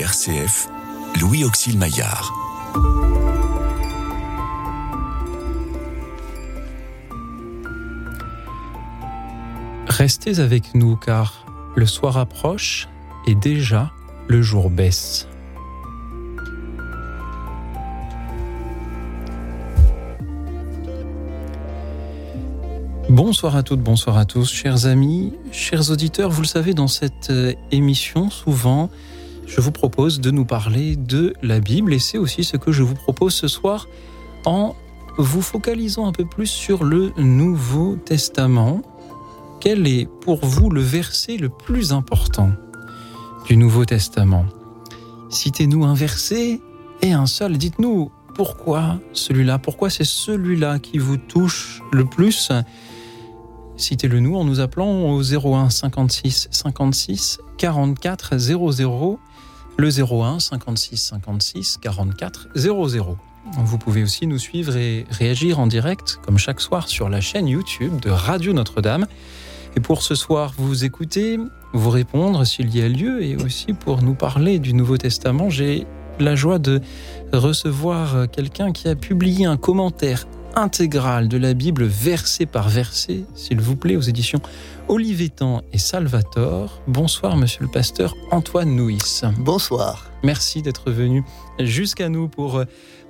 RCF, Louis Auxil Maillard. Restez avec nous car le soir approche et déjà le jour baisse. Bonsoir à toutes, bonsoir à tous, chers amis, chers auditeurs. Vous le savez, dans cette euh, émission, souvent, je vous propose de nous parler de la Bible et c'est aussi ce que je vous propose ce soir en vous focalisant un peu plus sur le Nouveau Testament. Quel est pour vous le verset le plus important du Nouveau Testament? Citez-nous un verset et un seul. Dites-nous pourquoi celui-là, pourquoi c'est celui-là qui vous touche le plus Citez-le nous en nous appelant au 01 56 56 44 00. Le 01 56 56 44 00. Vous pouvez aussi nous suivre et réagir en direct, comme chaque soir, sur la chaîne YouTube de Radio Notre-Dame. Et pour ce soir, vous écouter, vous répondre s'il y a lieu, et aussi pour nous parler du Nouveau Testament, j'ai la joie de recevoir quelqu'un qui a publié un commentaire intégrale de la Bible, verset par verset, s'il vous plaît, aux éditions Olivetan et Salvator. Bonsoir, monsieur le pasteur Antoine Nouis. Bonsoir. Merci d'être venu jusqu'à nous pour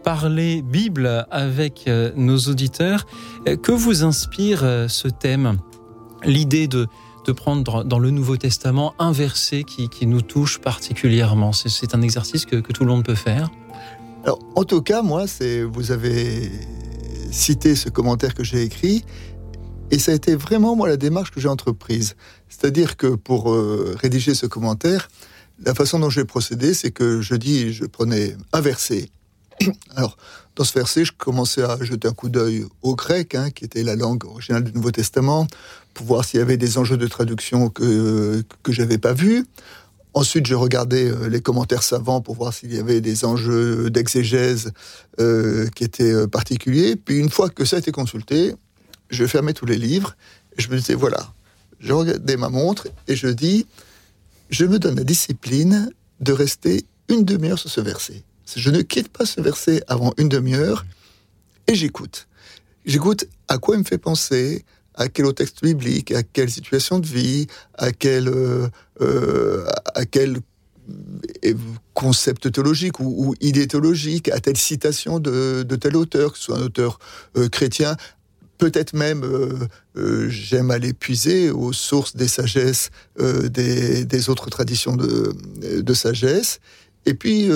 parler Bible avec euh, nos auditeurs. Euh, que vous inspire euh, ce thème? L'idée de, de prendre dans le Nouveau Testament un verset qui, qui nous touche particulièrement. C'est un exercice que, que tout le monde peut faire. Alors, en tout cas, moi, c'est vous avez citer ce commentaire que j'ai écrit. Et ça a été vraiment, moi, la démarche que j'ai entreprise. C'est-à-dire que pour euh, rédiger ce commentaire, la façon dont j'ai procédé, c'est que je dis, je prenais un verset. Alors, dans ce verset, je commençais à jeter un coup d'œil au grec, hein, qui était la langue originale du Nouveau Testament, pour voir s'il y avait des enjeux de traduction que, que j'avais pas vus. Ensuite, je regardais euh, les commentaires savants pour voir s'il y avait des enjeux d'exégèse euh, qui étaient euh, particuliers. Puis une fois que ça a été consulté, je fermais tous les livres et je me disais, voilà, je regardais ma montre et je dis, je me donne la discipline de rester une demi-heure sur ce verset. Je ne quitte pas ce verset avant une demi-heure et j'écoute. J'écoute à quoi il me fait penser, à quel texte biblique, à quelle situation de vie, à quel, euh, euh, à quel euh, concept théologique ou, idée théologique, à telle citation de, tel auteur, que ce soit un auteur chrétien. Peut-être même, j'aime aller puiser aux sources des sagesses des, autres traditions de, de sagesse. Et puis,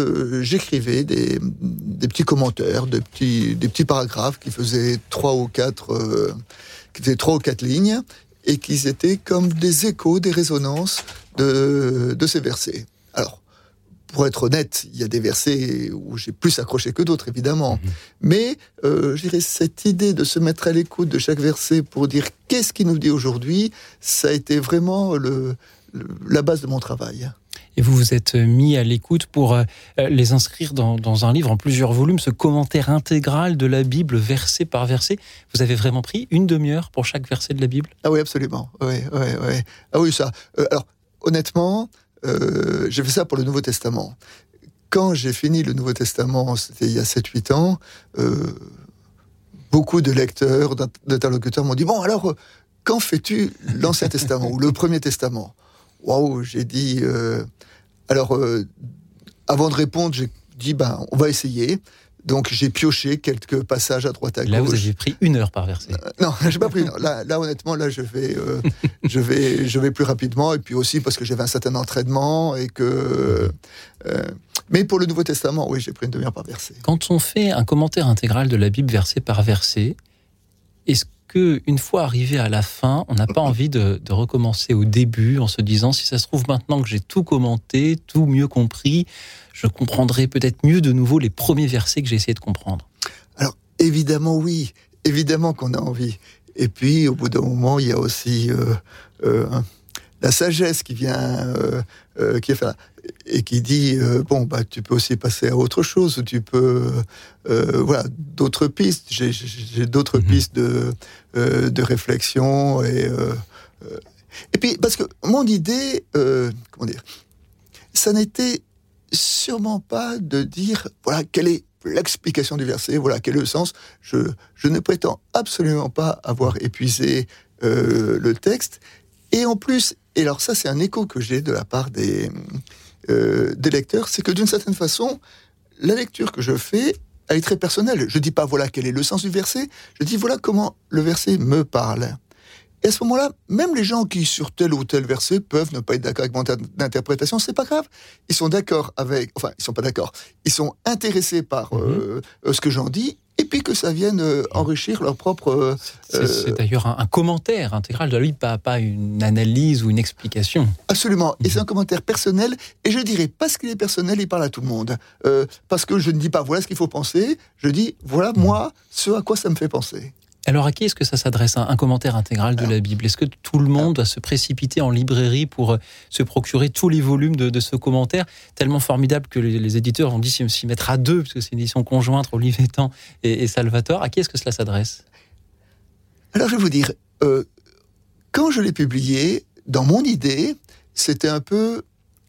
j'écrivais des, des, petits commentaires, des petits, des petits paragraphes qui faisaient trois ou quatre qui étaient trois ou quatre lignes, et qui étaient comme des échos, des résonances de, de ces versets. Alors, pour être honnête, il y a des versets où j'ai plus accroché que d'autres, évidemment. Mhm. Mais euh, je dirais cette idée de se mettre à l'écoute de chaque verset pour dire qu'est-ce qu'il nous dit aujourd'hui, ça a été vraiment le, la base de mon travail et vous vous êtes mis à l'écoute pour euh, les inscrire dans, un livre en plusieurs volumes, ce commentaire intégral de la Bible, verset par verset. Vous avez vraiment pris une demi-heure pour chaque verset de la Bible? Ah oui, absolument. Oui, oui, oui. Ah oui, ça. Euh, alors, honnêtement, euh, j'ai fait ça pour le Nouveau Testament. Quand j'ai fini le Nouveau Testament, c'était il y a 7-8 ans, beaucoup de lecteurs, d'interlocuteurs m'ont dit, bon, alors, quand fais-tu l'Ancien Testament ou le Premier Testament? Waouh, j'ai dit, alors, euh, avant de répondre, j'ai dit, ben, on va essayer. Donc j'ai pioché quelques passages à droite à gauche. Là, vous avez pris une heure par verset. Euh, non, j'ai pas pris une heure. Là, là, honnêtement, là, je vais, euh, je vais, je vais plus rapidement. Et puis aussi parce que j'avais un certain entraînement et que. mais pour le Nouveau Testament, oui, j'ai pris une demi-heure par verset. Quand on fait un commentaire intégral de la Bible verset par verset, est-ce que une fois arrivé à la fin, on n'a pas envie de, recommencer au début en se disant si ça se trouve maintenant que j'ai tout commenté, tout mieux compris, je comprendrai peut-être mieux de nouveau les premiers versets que j'ai essayé de comprendre. Alors évidemment oui, évidemment qu'on a envie. Et puis au bout d'un moment, il y a aussi euh, euh, la sagesse qui vient, euh, qui est et qui dit euh, bon bah tu peux aussi passer à autre chose tu peux euh, voilà d'autres pistes j'ai d'autres mhm. pistes de euh, de réflexion et et puis parce que mon idée comment dire ça n'était sûrement pas de dire, voilà, quelle est l'explication du verset, voilà, quel est le sens. Je, je ne prétends absolument pas avoir épuisé euh, le texte. Et en plus, et alors ça c'est un écho que j'ai de la part des, euh, des lecteurs, c'est que d'une certaine façon, la lecture que je fais, elle est très personnelle. Je dis pas voilà quel est le sens du verset, je dis voilà comment le verset me parle. Et à ce moment-là, même les gens qui, sur tel ou tel verset, peuvent ne pas être d'accord avec mon interprétation, c'est pas grave. Ils sont d'accord avec, enfin, ils sont pas d'accord. Ils sont intéressés par mhm. euh, euh, ce que j'en dis, et puis que ça vienne euh, enrichir leur propre. c'est d'ailleurs un, commentaire intégral de lui, pas, pas une analyse ou une explication. Absolument. Et c'est mhm. un commentaire personnel, et je dirais, parce qu'il est personnel, il parle à tout le monde. parce que je ne dis pas voilà ce qu'il faut penser, je dis voilà moi ce à quoi ça me fait penser. Alors à qui est-ce que ça s'adresse un, commentaire intégral de la Bible? Est-ce que tout le monde doit se précipiter en librairie pour euh, se procurer tous les volumes de, ce commentaire? Tellement formidable que les, éditeurs ont dit s'y mettre à deux, parce que c'est une édition conjointe, Olivetan et, et Salvatore. À qui est-ce que cela s'adresse? Alors je vais vous dire, euh, quand je l'ai publié, dans mon idée, c'était un peu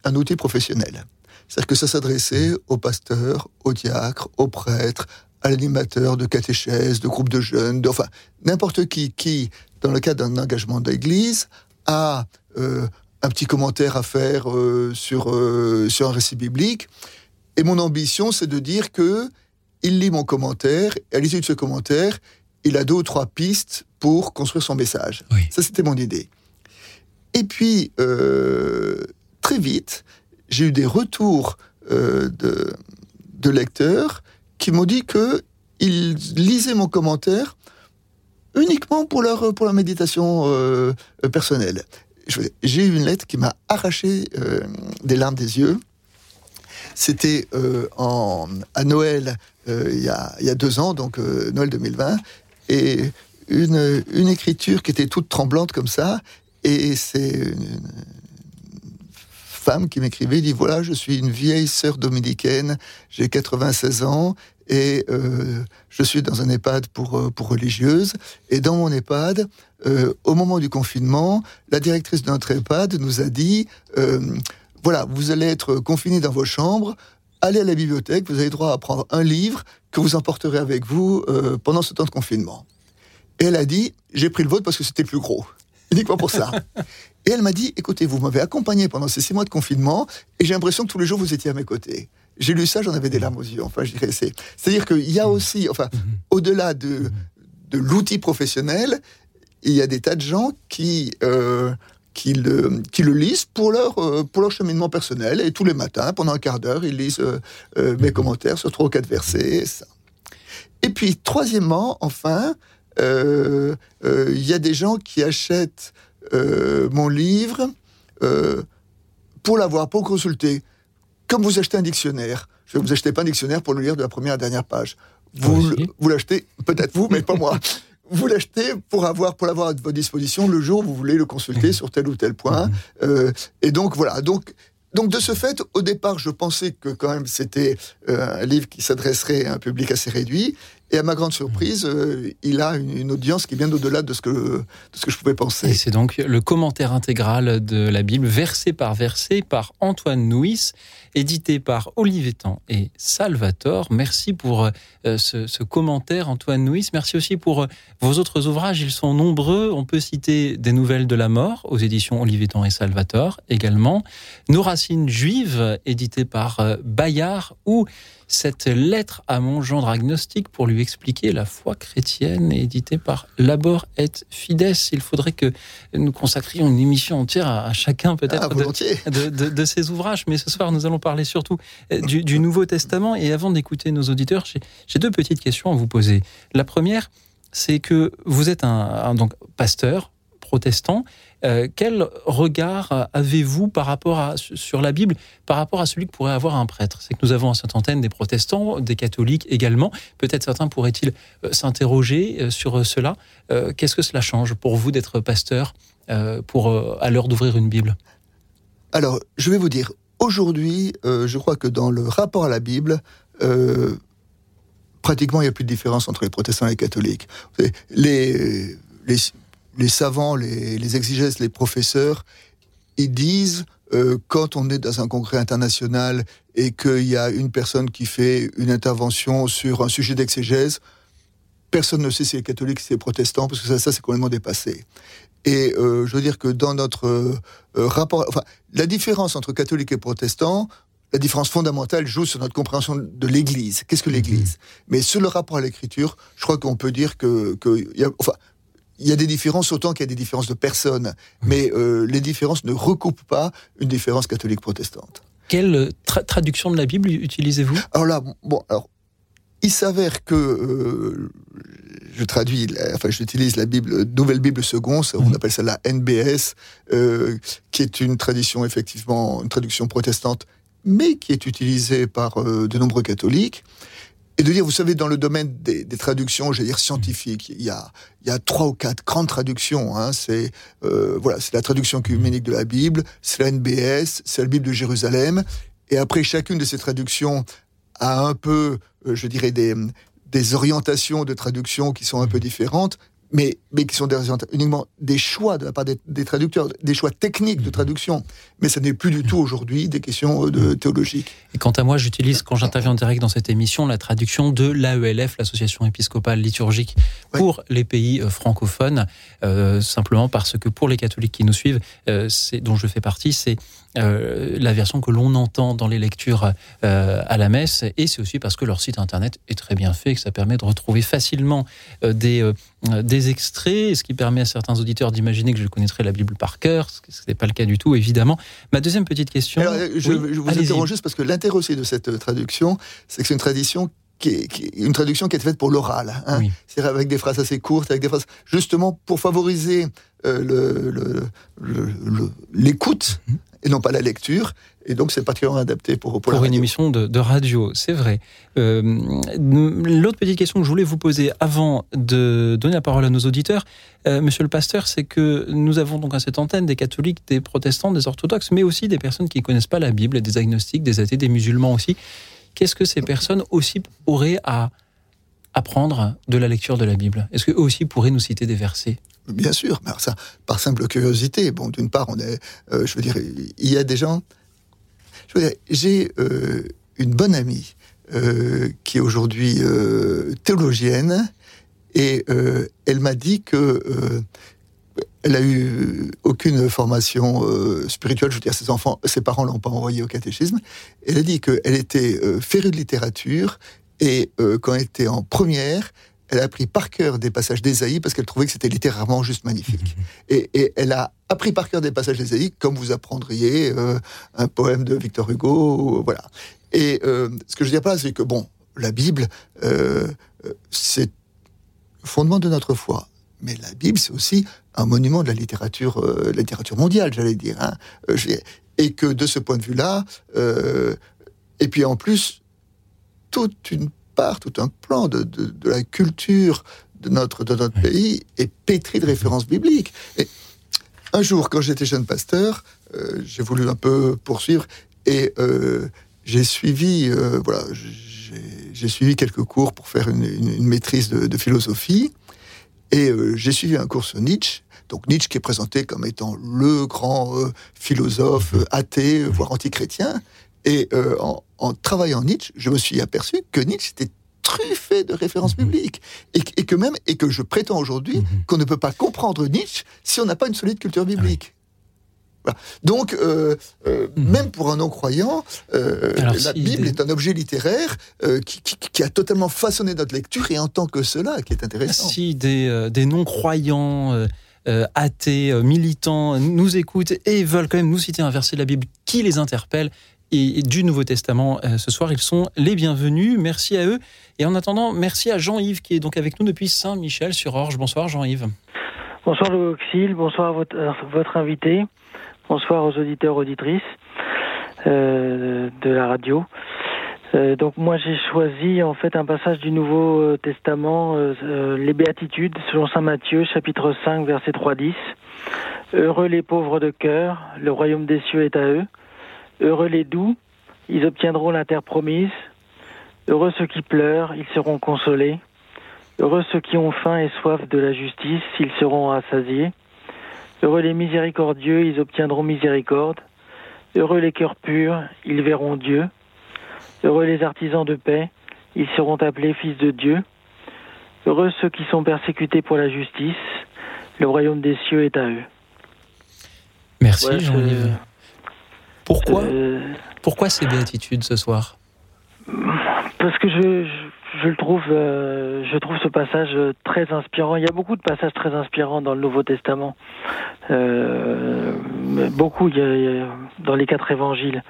un outil professionnel. C'est-à-dire que ça s'adressait aux pasteurs, aux diacres, aux prêtres, à l'animateur de catéchèse, de groupe de jeunes, enfin n'importe qui qui, dans le cadre d'un engagement d'église, a euh, un petit commentaire à faire euh, sur, euh, sur un récit biblique. Et mon ambition, c'est de dire que il lit mon commentaire, et à l'issue de ce commentaire, il a deux ou trois pistes pour construire son message. Ça, c'était mon idée. Et puis, très vite, j'ai eu des retours de, de lecteurs qui m'ont dit que ils lisaient mon commentaire uniquement pour leur, pour leur méditation euh, personnelle. J'ai eu une lettre qui m'a arraché euh, des larmes des yeux. C'était euh, à Noël il y, a, y, a, deux ans, donc Noël 2020, et une, une écriture qui était toute tremblante comme ça, et c'est une, femme qui m'écrivait, dit voilà, je suis une vieille sœur dominicaine, j'ai 96 ans et euh, je suis dans un EHPAD pour, euh, pour religieuses. Et dans mon EHPAD, euh, au moment du confinement, la directrice de notre EHPAD nous a dit voilà, vous allez être confinés dans vos chambres, allez à la bibliothèque, vous avez droit à prendre un livre que vous emporterez avec vous pendant ce temps de confinement. Et elle a dit j'ai pris le vôtre parce que c'était plus gros uniquement pour ça. Et elle m'a dit, écoutez, vous m'avez accompagné pendant ces six mois de confinement, et j'ai l'impression que tous les jours vous étiez à mes côtés. J'ai lu ça, j'en avais des larmes aux yeux. Enfin, je dirais, c'est, c'est-à-dire qu'il y a aussi, enfin, au-delà de, de l'outil professionnel, il y a des tas de gens qui, euh, qui, le, qui le lisent pour leur, euh, pour leur cheminement personnel. Et tous les matins, pendant un quart d'heure, ils lisent euh, mes commentaires sur trois ou quatre versets. Ça. Et puis, troisièmement, enfin, il y a des gens qui achètent mon livre pour l'avoir, pour consulter comme vous achetez un dictionnaire, je vous achetez pas un dictionnaire pour le lire de la première à la dernière page. Vous, vous l'achetez, peut-être vous, mais pas moi. Vous l'achetez pour avoir, pour l'avoir à votre disposition le jour où vous voulez le consulter sur tel ou tel point. Euh, et donc voilà. Donc donc de ce fait, au départ, je pensais que quand même c'était euh, un livre qui s'adresserait à un public assez réduit. Et à ma grande surprise, euh, il a une, audience qui vient au-delà de, ce que, je pouvais penser. Et c'est donc le commentaire intégral de la Bible, verset par verset, par Antoine Nuis, édité par Olivier Tan et Salvatore. Merci pour euh, ce, commentaire, Antoine Nuis. Merci aussi pour euh, vos autres ouvrages. Ils sont nombreux. On peut citer Des Nouvelles de la Mort aux éditions Olivier Tan et Salvatore également. Nos racines juives, édité par Bayard, ou cette lettre à mon gendre agnostique pour lui expliquer la foi chrétienne, éditée par Labor et Fides. Il faudrait que nous consacrions une émission entière à, chacun peut-être ah, de, ces ouvrages. Mais ce soir, nous allons parler surtout euh, du, Nouveau Testament. Et avant d'écouter nos auditeurs, j'ai deux petites questions à vous poser. La première, c'est que vous êtes un donc pasteur protestant. Euh, quel regard avez-vous par rapport à, sur la Bible par rapport à celui que pourrait avoir un prêtre? C'est que nous avons à sainte antenne des protestants, des catholiques également. Peut-être certains pourraient-ils euh, s'interroger euh, sur cela. Qu'est-ce que cela change pour vous d'être pasteur pour, à l'heure d'ouvrir une Bible? Alors, je vais vous dire, aujourd'hui, je crois que dans le rapport à la Bible, pratiquement il n'y a plus de différence entre les protestants et les catholiques. Les, les les savants, les, les exégèses, les professeurs, ils disent euh, quand on est dans un congrès international et qu'il y a une personne qui fait une intervention sur un sujet d'exégèse, personne ne sait si c'est catholique, si c'est protestant, parce que ça, ça c'est complètement dépassé. Et euh, je veux dire que dans notre euh, rapport, enfin, la différence entre catholique et protestant, la différence fondamentale joue sur notre compréhension de l'Église. Qu'est-ce que l'Église? Mhm. Mais sur le rapport à l'Écriture, je crois qu'on peut dire que, que y a, enfin, il y a des différences autant qu'il y a des différences de personnes, mais euh, les différences ne recoupent pas une différence catholique-protestante. Quelle traduction de la Bible utilisez-vous? Alors là, bon, alors il s'avère que euh, je traduis, enfin j'utilise la Bible, Nouvelle Bible Seconde, on mhm. appelle ça la NBS, euh, qui est une tradition effectivement, une traduction protestante, mais qui est utilisée par de nombreux catholiques et de dire, vous savez, dans le domaine des, traductions, je dire scientifiques, il y a, trois ou quatre grandes traductions. Hein. C'est euh, voilà, c'est la traduction œcuménique de la Bible, c'est la NBS, c'est la Bible de Jérusalem. Et après, chacune de ces traductions a un peu, euh, je dirais, des orientations de traduction qui sont un peu différentes mais, mais qui sont des, uniquement des choix de la part des, traducteurs, des choix techniques de traduction. Mais ce n'est plus du tout aujourd'hui des questions euh, de théologiques. Et quant à moi, j'utilise, quand j'interviens en direct dans cette émission, la traduction de l'AELF, l'Association épiscopale liturgique pour les pays euh, francophones, euh, simplement parce que pour les catholiques qui nous suivent, dont je fais partie, c'est euh, la version que l'on entend dans les lectures euh, à la messe, et c'est aussi parce que leur site internet est très bien fait, que ça permet de retrouver facilement euh, des, des extraits, ce qui permet à certains auditeurs d'imaginer que je connaîtrai la Bible par cœur, ce qui n'est pas le cas du tout, évidemment. Ma deuxième petite question... je, vous interroge juste parce que l'intérêt aussi de cette traduction, c'est que c'est une tradition qui est, une traduction qui est faite pour l'oral, hein. c'est-à-dire avec des phrases assez courtes, avec des phrases justement pour favoriser l'écoute le, et non pas la lecture. Et donc, c'est particulièrement adapté pour, pour, une émission de, radio, c'est vrai. Euh, l'autre petite question que je voulais vous poser avant de donner la parole à nos auditeurs, euh, monsieur le pasteur, c'est que nous avons donc à cette antenne des catholiques, des protestants, des orthodoxes, mais aussi des personnes qui ne connaissent pas la Bible, des agnostiques, des athées, des musulmans aussi. Qu'est-ce que ces personnes aussi auraient à apprendre de la lecture de la Bible? Est-ce qu'eux aussi pourraient nous citer des versets? Bien sûr, mais ça, par simple curiosité. Bon, d'une part, on est, euh, je veux dire, il y a des gens. Je veux dire, j'ai euh, une bonne amie euh, qui est aujourd'hui théologienne et elle m'a dit que elle a eu aucune formation spirituelle. Je veux dire, ses enfants, ses parents l'ont pas envoyée au catéchisme. Elle a dit qu'elle était férue de littérature et quand elle était en première, elle a appris par cœur des passages d'Ésaïe parce qu'elle trouvait que c'était littéralement juste magnifique. Et, elle a appris par cœur des passages d'Ésaïe comme vous apprendriez euh, un poème de Victor Hugo, voilà. Et euh, ce que je veux dire pas, c'est que bon, la Bible, euh, c'est fondement de notre foi. Mais la Bible, c'est aussi un monument de la littérature, littérature mondiale, j'allais dire. Hein. et que de ce point de vue-là, et puis en plus, toute une tout un plan de, la culture de notre, de notre pays est pétri de références bibliques. Et un jour, quand j'étais jeune pasteur, euh, j'ai voulu un peu poursuivre et euh, j'ai suivi, euh, voilà, j'ai suivi quelques cours pour faire une, maîtrise de, philosophie et j'ai suivi un cours sur Nietzsche. Donc Nietzsche qui est présenté comme étant le grand philosophe athée, voire antichrétien. Et en, en travaillant Nietzsche, je me suis aperçu que Nietzsche était truffé de références mhm. bibliques. Et, que même, et que je prétends aujourd'hui, mhm. qu'on ne peut pas comprendre Nietzsche si on n'a pas une solide culture biblique. Donc, euh, euh, mhm. même pour un non-croyant, euh, la Bible est un objet littéraire qui, a totalement façonné notre lecture et en tant que cela, qui est intéressant. Si des, des non-croyants athées, militants nous écoutent et veulent quand même nous citer un verset de la Bible qui les interpelle, et du Nouveau Testament euh, ce soir. Ils sont les bienvenus. Merci à eux. Et en attendant, merci à Jean-Yves qui est donc avec nous depuis Saint-Michel sur Orge. Bonsoir Jean-Yves. Bonsoir Louis bonsoir à votre, votre, invité, bonsoir aux auditeurs auditrices euh, de la radio. Euh, donc moi j'ai choisi en fait un passage du Nouveau Testament, les Béatitudes, selon Saint Matthieu, chapitre 5, verset 3-10. Heureux les pauvres de cœur, le royaume des cieux est à eux. Heureux les doux, ils obtiendront la terre promise. Heureux ceux qui pleurent, ils seront consolés. Heureux ceux qui ont faim et soif de la justice, ils seront rassasiés. Heureux les miséricordieux, ils obtiendront miséricorde. Heureux les cœurs purs, ils verront Dieu. Heureux les artisans de paix, ils seront appelés fils de Dieu. Heureux ceux qui sont persécutés pour la justice, le royaume des cieux est à eux. Merci Ouais, Jean-Yves. Pourquoi, Euh, pourquoi ces béatitudes ce soir Parce que je, je, je le trouve, euh, je trouve ce passage très inspirant. Il y a beaucoup de passages très inspirants dans le Nouveau Testament. Euh, beaucoup il y a- il y a dans les quatre évangiles.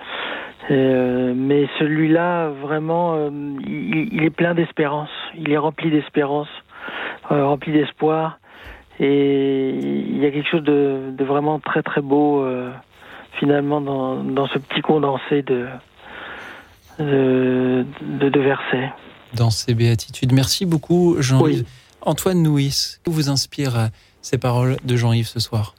Euh, mais celui-là, vraiment, il, il est plein d'espérance. Il est rempli d'espérance, rempli d'espoir. Et il y a quelque chose de, de vraiment très très beau, finalement, dans, dans ce petit condensé de, de, de, de versets. dans ces béatitudes Merci beaucoup Jean-Yves. Oui. Antoine Nouis, que vous inspire euh, ces paroles de Jean-Yves ce soir?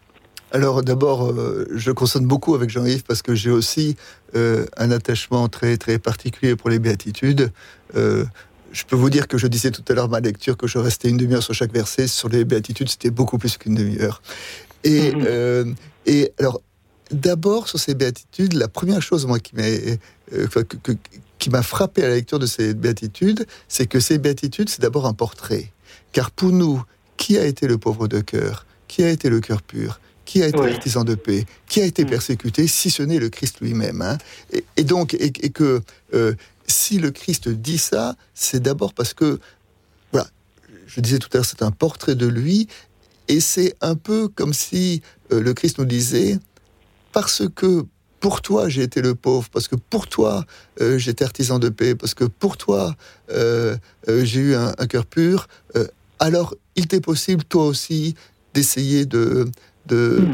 Alors d'abord, euh, je consonne beaucoup avec Jean-Yves parce que j'ai aussi euh, un attachement très très particulier pour les béatitudes. Euh, je peux vous dire que je disais tout à l'heure ma lecture que je restais une demi-heure sur chaque verset. Sur les béatitudes, c'était beaucoup plus qu'une demi-heure. Et, euh, et alors, d'abord sur ces béatitudes, la première chose moi qui m'a euh, enfin, que- que- qui m'a frappé à la lecture de ces béatitudes, c'est que ces béatitudes, c'est d'abord un portrait. Car pour nous, qui a été le pauvre de cœur? Qui a été le cœur pur? Qui a été Oui. l'artisan de paix? Qui a été Mm. persécuté, si ce n'est le Christ lui-même hein? Et, et donc, et, et que euh, si le Christ dit ça, c'est d'abord parce que, voilà, je disais tout à l'heure, c'est un portrait de lui, et c'est un peu comme si euh, le Christ nous disait, parce que pour toi j'ai été le pauvre, parce que pour toi euh, j'étais artisan de paix, parce que pour toi euh, euh, j'ai eu un, un cœur pur, euh, alors il t'est possible toi aussi d'essayer de, de,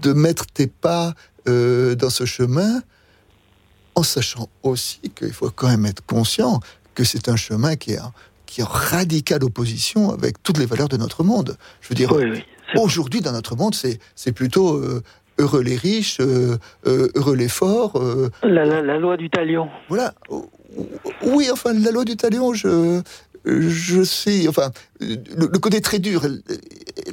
de mettre tes pas dans ce chemin, en sachant aussi qu'il faut quand même être conscient que c'est un chemin qui est, en- qui est en radicale opposition avec toutes les valeurs de notre monde. Je veux dire, Oui, oui. c'est- Aujourd'hui, dans notre monde, c'est c'est plutôt euh, heureux les riches, euh, euh, heureux les forts. euh, La, la, la loi du talion. voilà. Oui, enfin, la loi du talion, je, je sais. Enfin, le, le côté très dur.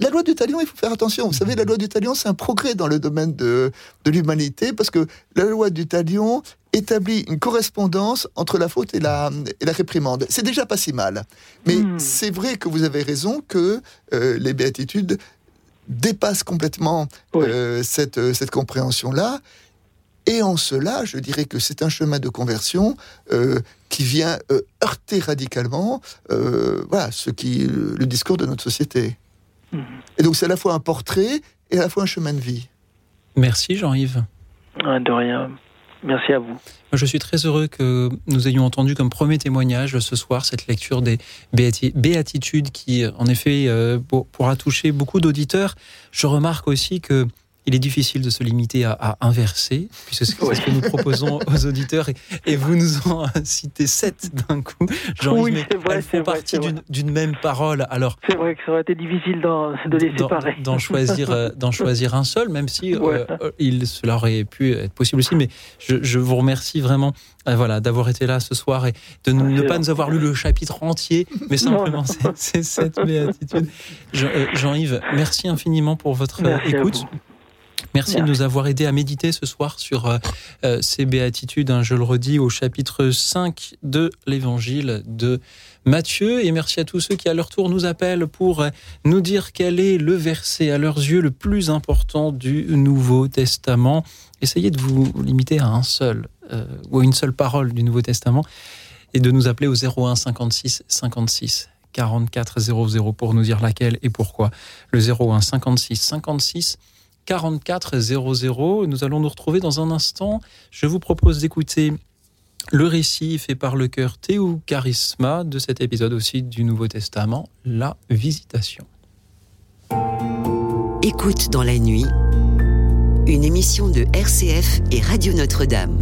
La loi du talion, il faut faire attention. Vous savez, la loi du talion, c'est un progrès dans le domaine de, de l'humanité parce que la loi du talion établit une correspondance entre la faute et la, et la réprimande. C'est déjà pas si mal. Mais Hmm. c'est vrai que vous avez raison que euh, les béatitudes dépassent complètement Oui. euh, cette, euh, cette compréhension-là. Et en cela, je dirais que c'est un chemin de conversion euh, qui vient euh, heurter radicalement euh, voilà, ce qui, le, le discours de notre société. Mhm. Et donc c'est à la fois un portrait et à la fois un chemin de vie. Merci Jean-Yves. Ah, De rien. Merci à vous. Je suis très heureux que nous ayons entendu comme premier témoignage ce soir cette lecture des béati- béatitudes qui, en effet, euh, pour- pourra toucher beaucoup d'auditeurs. Je remarque aussi que il est difficile de se limiter à, à un verset, puisque c'est Oui. ce que nous proposons aux auditeurs, et, et vous nous en citez sept d'un coup. Jean-Yves, Oui, mais c'est vrai, elles c'est font vrai, partie c'est d'une- même parole. Alors, C'est vrai que ça aurait été difficile de les séparer. d'en choisir, euh, d'en choisir un seul, même si euh, Ouais. euh, il, cela aurait pu être possible aussi. Mais je, je vous remercie vraiment voilà, d'avoir été là ce soir et de ne C'est pas nous avoir lu le chapitre entier, mais simplement non. ces- ces sept béatitudes. Jean- euh, Jean-Yves, merci infiniment pour votre Merci écoute. Merci, de nous avoir aidé à méditer ce soir sur euh, euh, ces béatitudes, hein, je le redis, au chapitre 5 de l'évangile de Matthieu. Et merci à tous ceux qui, à leur tour, nous appellent pour euh, nous dire quel est le verset, à leurs yeux, le plus important du Nouveau Testament. Essayez de vous limiter à un seul, euh, ou à une seule parole du Nouveau Testament, et de nous appeler au 01 56 56 44 00 pour nous dire laquelle et pourquoi. Le 01 56 56 44 00. Nous allons nous retrouver dans un instant. Je vous propose d'écouter le récit fait par le cœur Théo Charisma de cet épisode aussi du Nouveau Testament, la visitation. Écoute dans la nuit, une émission de RCF et Radio Notre-Dame.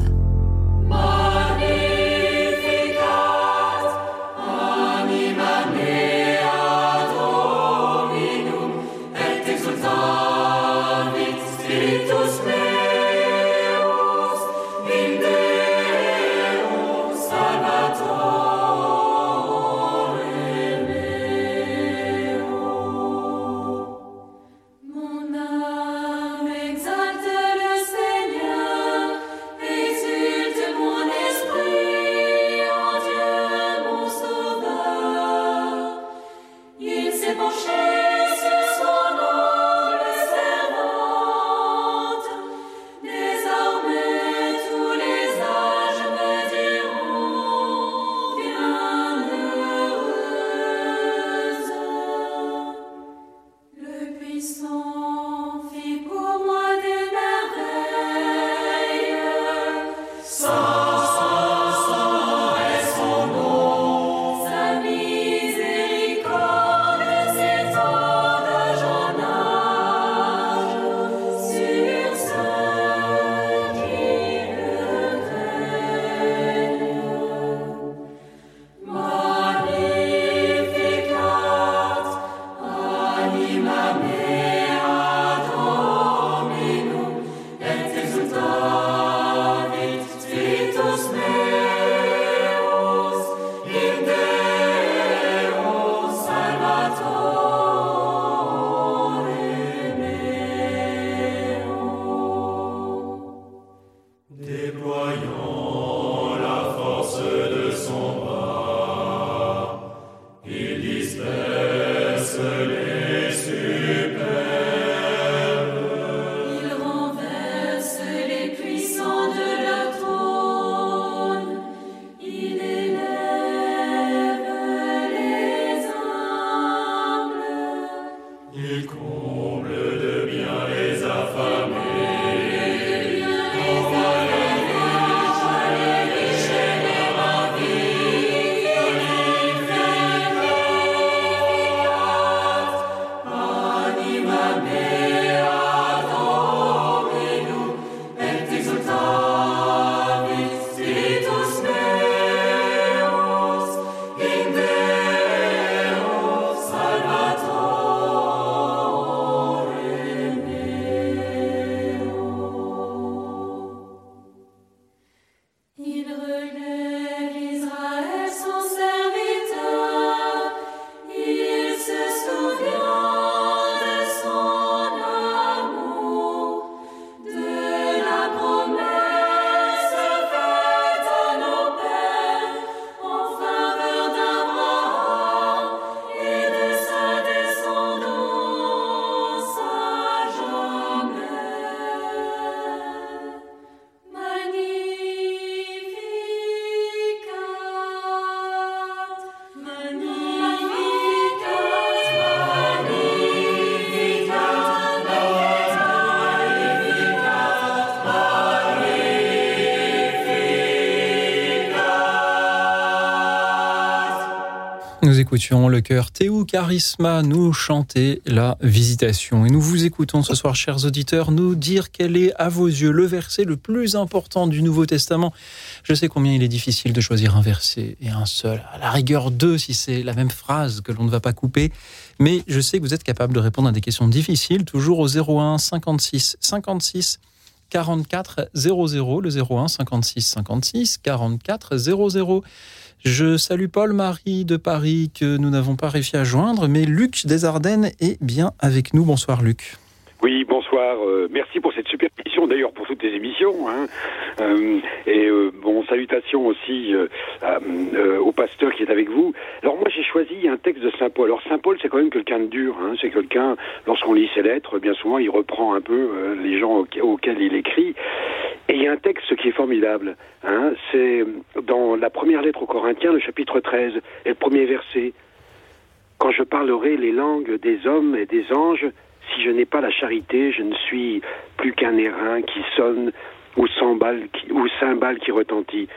Écoutions le chœur Théo Charisma nous chanter la visitation. Et nous vous écoutons ce soir, chers auditeurs, nous dire quel est, à vos yeux, le verset le plus important du Nouveau Testament. Je sais combien il est difficile de choisir un verset et un seul. À la rigueur, deux si c'est la même phrase que l'on ne va pas couper. Mais je sais que vous êtes capable de répondre à des questions difficiles, toujours au 01 56 56 44 00, le 01 56 56 44 00. Je salue Paul-Marie de Paris que nous n'avons pas réussi à joindre, mais Luc des Ardennes est bien avec nous. Bonsoir Luc. Oui, bonsoir. Euh, merci pour cette super émission, d'ailleurs pour toutes tes émissions. Hein. Euh, et euh, bon, salutations aussi au pasteur qui est avec vous. Alors moi, j'ai choisi un texte de Saint Paul. Alors Saint Paul, c'est quand même quelqu'un de dur. Hein. C'est quelqu'un, lorsqu'on lit ses lettres, bien souvent, il reprend un peu les gens auxquels il écrit. Et il y a un texte qui est formidable. Hein. C'est dans la première lettre aux Corinthiens, le chapitre 13, et le premier verset. Quand je parlerai les langues des hommes et des anges, si je n'ai pas la charité, je ne suis plus qu'un airain qui sonne ou cymbale qui, ou cymbale qui retentit.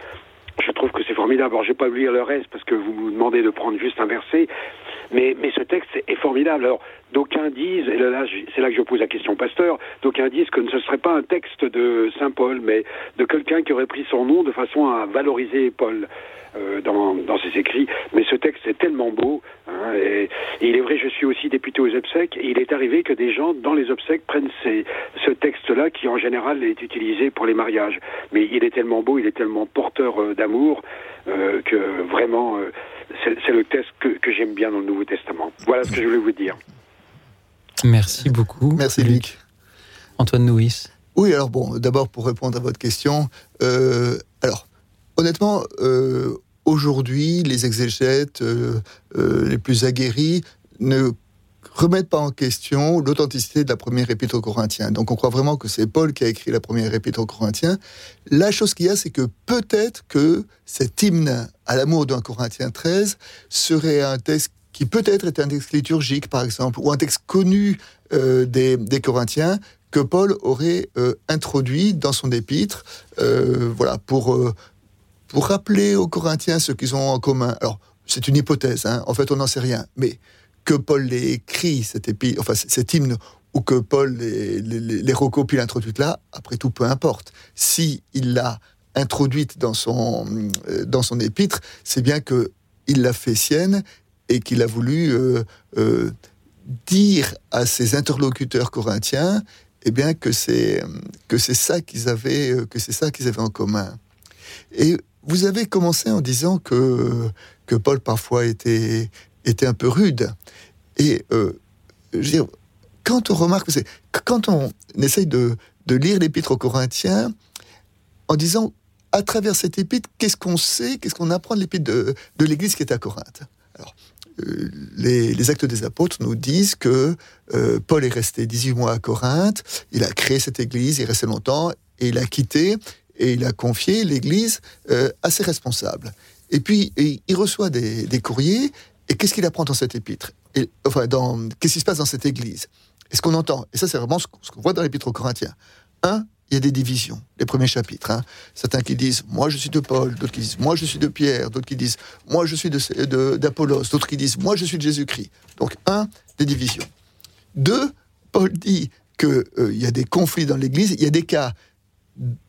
Je trouve que c'est formidable. Alors, je vais pas lire le reste parce que vous me demandez de prendre juste un verset, mais, mais ce texte est formidable. Alors, d'aucuns disent, et là, c'est là que je pose la question pasteur, d'aucuns disent que ce ne serait pas un texte de Saint Paul, mais de quelqu'un qui aurait pris son nom de façon à valoriser Paul. Euh, dans, dans, ses écrits. Mais ce texte est tellement beau. Hein, et, il est vrai, je suis aussi député aux obsèques. Et il est arrivé que des gens dans les obsèques prennent ces, ce texte-là, qui en général est utilisé pour les mariages. Mais il est tellement beau, il est tellement porteur euh, d'amour euh, que vraiment, euh, c'est le texte que, que j'aime bien dans le Nouveau Testament. Voilà ce que je voulais vous dire. Merci beaucoup. Merci Luc. Antoine Nouis. Oui, alors bon, d'abord pour répondre à votre question, alors honnêtement, euh, aujourd'hui, les exégètes euh, euh, les plus aguerris ne remettent pas en question l'authenticité de la première épître aux Corinthiens. Donc on croit vraiment que c'est Paul qui a écrit la première épître aux Corinthiens. La chose qu'il y a, c'est que peut-être que cet hymne à l'amour d'un Corinthien 13 serait un texte qui peut-être est un texte liturgique, par exemple, ou un texte connu des, Corinthiens que Paul aurait introduit dans son épître, voilà, pour rappeler aux Corinthiens ce qu'ils ont en commun? Alors, c'est une hypothèse, hein. en fait, on n'en sait rien, mais que Paul l'ait écrit, cet, enfin, cet hymne, ou que Paul les, les, les recopie, là, après tout, peu importe. Si il l'a introduite dans son, euh, dans son épître, c'est bien que il l'a fait sienne et qu'il a voulu euh, euh, dire à ses interlocuteurs corinthiens eh bien que c'est que c'est ça qu'ils avaient que c'est ça qu'ils avaient en commun. Et vous avez commencé en disant que, que Paul parfois était, était un peu rude. Et euh, quand on remarque, quand on essaye de, de lire l'épître aux Corinthiens, en disant, à travers cette épître, qu'est-ce qu'on sait, qu'est-ce qu'on apprend de l'épître de, de l'Église qui est à Corinthe? Alors, euh, les, les, actes des apôtres nous disent que euh, Paul est resté 18 mois à Corinthe, il a créé cette église, il est resté longtemps, et il a quitté, et il a confié l'Église euh, à ses responsables. Et puis, il reçoit des, courriers, et qu'est-ce qu'il apprend dans cette épître? Et, Enfin, qu'est-ce qui se passe dans cette Église? Et ce qu'on entend, et ça c'est vraiment ce qu'on voit dans l'épître aux Corinthiens. Un, il y a des divisions, les premiers chapitres. Hein. Certains qui disent moi je suis de Paul, d'autres qui disent moi je suis de Pierre, d'autres qui disent moi je suis d'Apollos, d'autres qui disent moi je suis de Jésus-Christ. Donc un, des divisions. Deux, Paul dit qu'il euh, y a des conflits dans l'Église, il y a des cas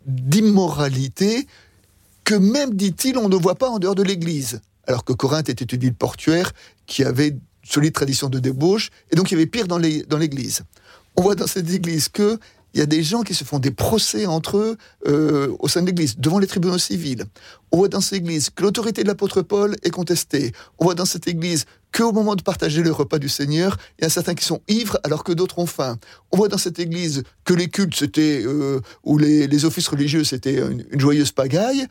d'immoralité que même, dit-il, on ne voit pas en dehors de l'Église. Alors que Corinthe était une ville portuaire qui avait solide tradition de débauche, et donc il y avait pire dans l'Église. On voit dans cette Église que il y a des gens qui se font des procès entre eux euh, au sein de l'Église, devant les tribunaux civils. On voit dans cette Église que l'autorité de l'apôtre Paul est contestée. On voit dans cette Église qu'au moment de partager le repas du Seigneur, il y a certains qui sont ivres alors que d'autres ont faim. On voit dans cette Église que les cultes, c'était, euh, ou les, offices religieux, c'était une, joyeuse pagaille.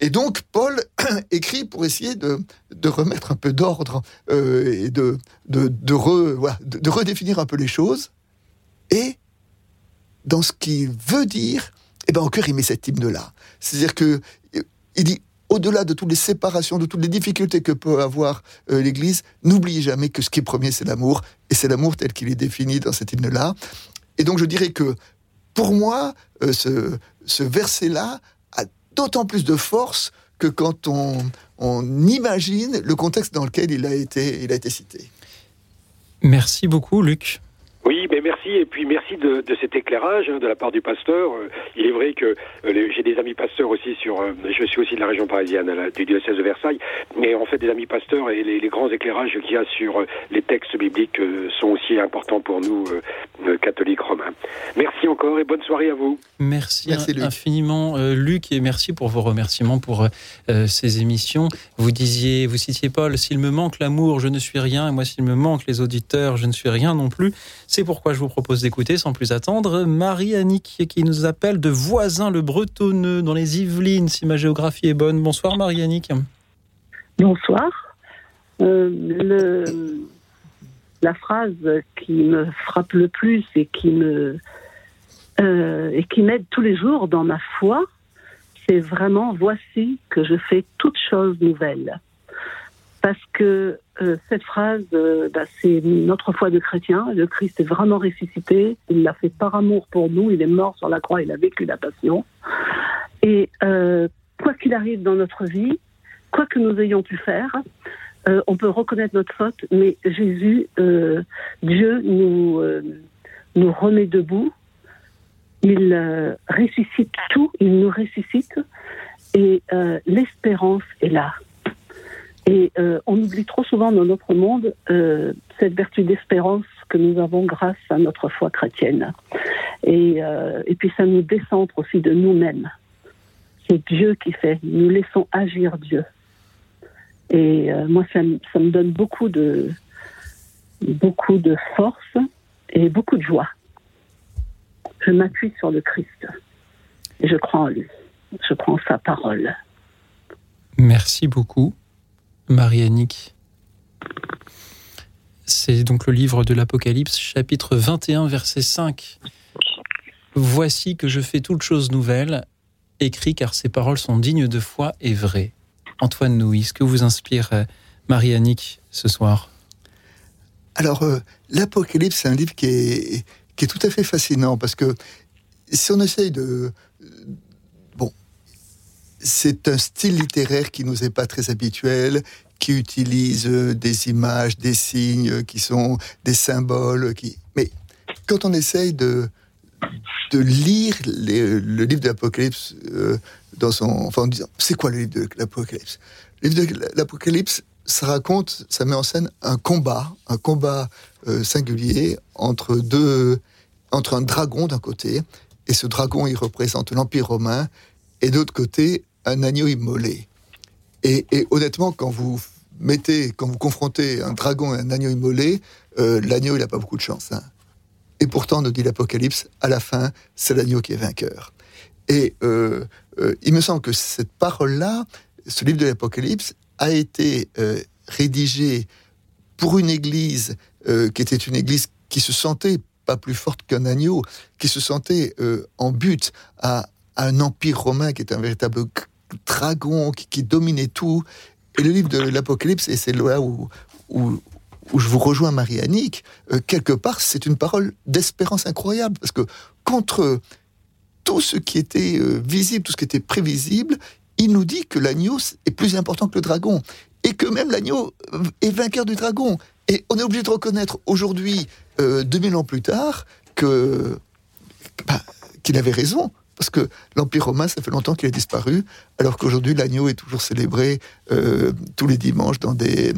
Et donc, Paul écrit pour essayer de, remettre un peu d'ordre euh, et de, de, de redéfinir un peu les choses. Et dans ce qu'il veut dire, eh ben, au cœur, il met cet hymne-là. C'est-à-dire que il dit, au-delà de toutes les séparations, de toutes les difficultés que peut avoir euh, l'Église, n'oubliez jamais que ce qui est premier, c'est l'amour, et c'est l'amour tel qu'il est défini dans cet hymne-là. Et donc, je dirais que, pour moi, euh, ce, ce verset-là a d'autant plus de force que quand on, on imagine le contexte dans lequel il a été, il a été cité. Merci beaucoup, Luc. Oui, mais merci et puis merci de, de cet éclairage hein, de la part du pasteur. Euh, il est vrai que euh, j'ai des amis pasteurs aussi sur. euh, je suis aussi de la région parisienne, la- du diocèse de Versailles, mais en fait des amis pasteurs et les, les grands éclairages qu'il y a sur euh, les textes bibliques euh, sont aussi importants pour nous euh, euh, catholiques romains. Merci encore et bonne soirée à vous. Merci, Merci, in- Luc. infiniment, euh, Luc, et merci pour vos remerciements pour ces émissions. Vous disiez, vous citiez Paul, s'il me manque l'amour, je ne suis rien, et moi, s'il me manque les auditeurs, je ne suis rien non plus. C'est pourquoi je vous propose d'écouter, sans plus attendre, Marie-Annick, qui nous appelle de Voisin-le-Bretonneux, dans les Yvelines, si ma géographie est bonne. Bonsoir, Marie-Annick. Bonsoir. Euh, la phrase qui me frappe le plus et qui me euh, et qui m'aide tous les jours dans ma foi, c'est vraiment voici que je fais toutes choses nouvelles. Parce que euh, cette phrase, euh, bah, c'est notre foi de chrétien. Le Christ est vraiment ressuscité. Il l'a fait par amour pour nous. Il est mort sur la croix. Il a vécu la passion. Et euh, quoi qu'il arrive dans notre vie, quoi que nous ayons pu faire, on peut reconnaître notre faute, mais Jésus, Dieu nous, nous remet debout. Il ressuscite tout, il nous ressuscite, et l'espérance est là. Et euh, on oublie trop souvent dans notre monde euh, cette vertu d'espérance que nous avons grâce à notre foi chrétienne. Et, euh, et puis ça nous décentre aussi de nous-mêmes. C'est Dieu qui fait. Nous laissons agir Dieu. Et moi, ça, me- donne beaucoup de, beaucoup de force et beaucoup de joie. Je m'appuie sur le Christ. Et je crois en lui. Je en sa parole. Merci beaucoup, Marie-Annick. C'est donc le livre de l'Apocalypse, chapitre 21, verset 5. Voici que je fais toute chose nouvelle, écrit car ces paroles sont dignes de foi et vraies. Antoine Nouy, ce que vous inspire euh, Marie-Annick ce soir? Alors, euh, l'Apocalypse, c'est un livre qui est tout à fait fascinant parce que si on essaye de. C'est un style littéraire qui nous est pas très habituel, qui utilise euh, des images, des signes, euh, qui sont des symboles. Qui... Mais quand on essaye de, de lire le livre de l'Apocalypse euh, dans son. Enfin, en disant, c'est quoi le livre de l'Apocalypse? Le livre de l'Apocalypse, ça raconte, ça met en scène un combat, un combat singulier entre deux, entre un dragon d'un côté, et ce dragon, il représente l'Empire romain, et d'autre côté, un agneau immolé. Et, honnêtement, quand vous mettez, quand vous confrontez un dragon et un agneau immolé, euh, l'agneau, il n'a pas beaucoup de chance. hein. Et pourtant, nous dit l'Apocalypse, à la fin, c'est l'agneau qui est vainqueur. Et euh, euh, il me semble que cette parole-là, ce livre de l'Apocalypse, a été rédigé pour une église qui était une église qui se sentait pas plus forte qu'un agneau, qui se sentait en but à, un empire romain qui est un véritable dragon qui, dominait tout. Et le livre de l'Apocalypse, et c'est là où, où, où je vous rejoins, Marie-Annick, euh, quelque part, c'est une parole d'espérance incroyable, parce que contre tout ce qui était euh, visible, tout ce qui était prévisible, il nous dit que l'agneau est plus important que le dragon, et que même l'agneau euh, est vainqueur du dragon. Et on est obligé de reconnaître aujourd'hui, euh, 2000 ans plus tard, que bah, qu'il avait raison. Parce que l'Empire romain, ça fait longtemps qu'il a disparu, alors qu'aujourd'hui, l'agneau est toujours célébré euh, tous les dimanches dans des,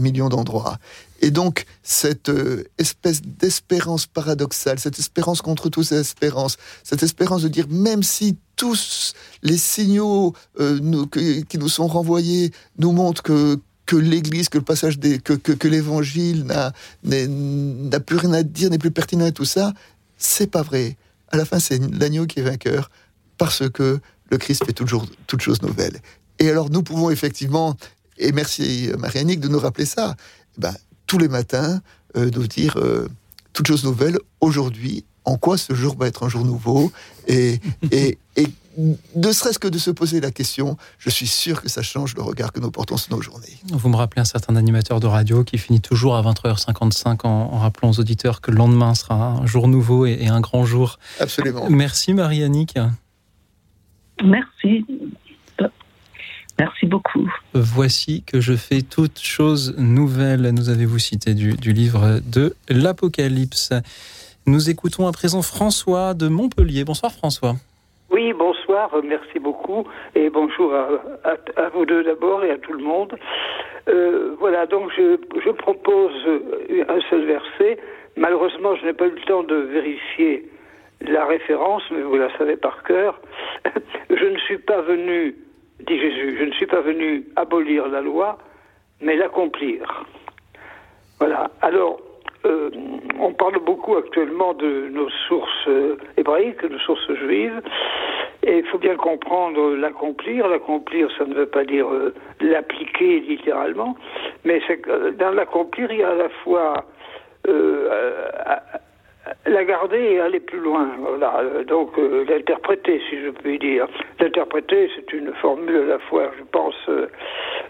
millions d'endroits. Et donc, cette euh, espèce d'espérance paradoxale, cette espérance contre toutes les espérances, cette espérance de dire, même si tous les signaux euh, qui nous sont renvoyés nous montrent que, l'Église, que le passage des, que, l'Évangile n'a plus rien à dire, n'est plus pertinent et tout ça, c'est pas vrai. À la fin, c'est l'agneau qui est vainqueur parce que le Christ fait toujours toutes choses nouvelles. Et alors, nous pouvons effectivement, et merci Marie-Annick de nous rappeler ça, eh ben, tous les matins, euh, nous dire euh, toutes choses nouvelles aujourd'hui, en quoi ce jour va être un jour nouveau, et, et, et ne serait-ce que de se poser la question, je suis sûr que ça change le regard que nous portons sur nos journées. Vous me rappelez un certain animateur de radio qui finit toujours à 20h55 en, en rappelant aux auditeurs que le lendemain sera un jour nouveau et, et un grand jour. Absolument. Merci Marie-Annick. Merci. Merci beaucoup. Voici que je fais toutes choses nouvelles. Nous avez-vous cité du, du livre de l'Apocalypse? Nous écoutons à présent François de Montpellier. Bonsoir François. Oui, bonsoir, merci beaucoup et bonjour à, vous deux d'abord et à tout le monde. Euh, voilà, donc je, je, propose un seul verset. Malheureusement, je n'ai pas eu le temps de vérifier la référence, mais vous la savez par cœur. je ne suis pas venu dit Jésus, je ne suis pas venu abolir la loi, mais l'accomplir. Voilà. Alors, euh, on parle beaucoup actuellement de nos sources euh, hébraïques, de nos sources juives, et il faut bien comprendre l'accomplir. L'accomplir, ça ne veut pas dire euh, l'appliquer littéralement, mais dans l'accomplir, il y a à la fois la garder et aller plus loin. Voilà. Donc euh, l'interpréter, si je puis dire. L'interpréter, c'est une formule à la fois, je pense, euh,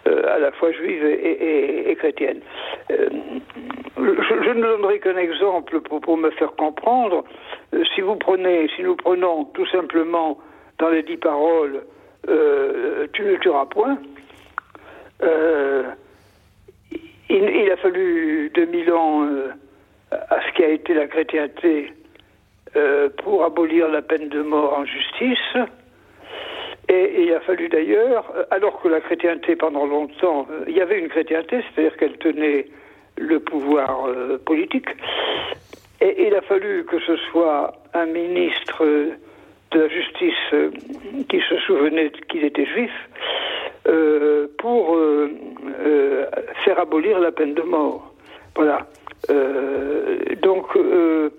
euh, à la fois juive et, chrétienne. Je, ne donnerai qu'un exemple pour, me faire comprendre. Si vous prenez, si nous prenons tout simplement dans les dix paroles, tu ne tueras point. Il, il, a fallu 2000 ans à ce qui a été la chrétienté euh, pour abolir la peine de mort en justice. Et, et il a fallu d'ailleurs, euh, alors que la chrétienté pendant longtemps, euh, il y avait une chrétienté, c'est-à-dire qu'elle tenait le pouvoir politique, et il a fallu que ce soit un ministre de la justice qui se souvenait qu'il était juif pour faire abolir la peine de mort. Voilà. Euh, donc, euh,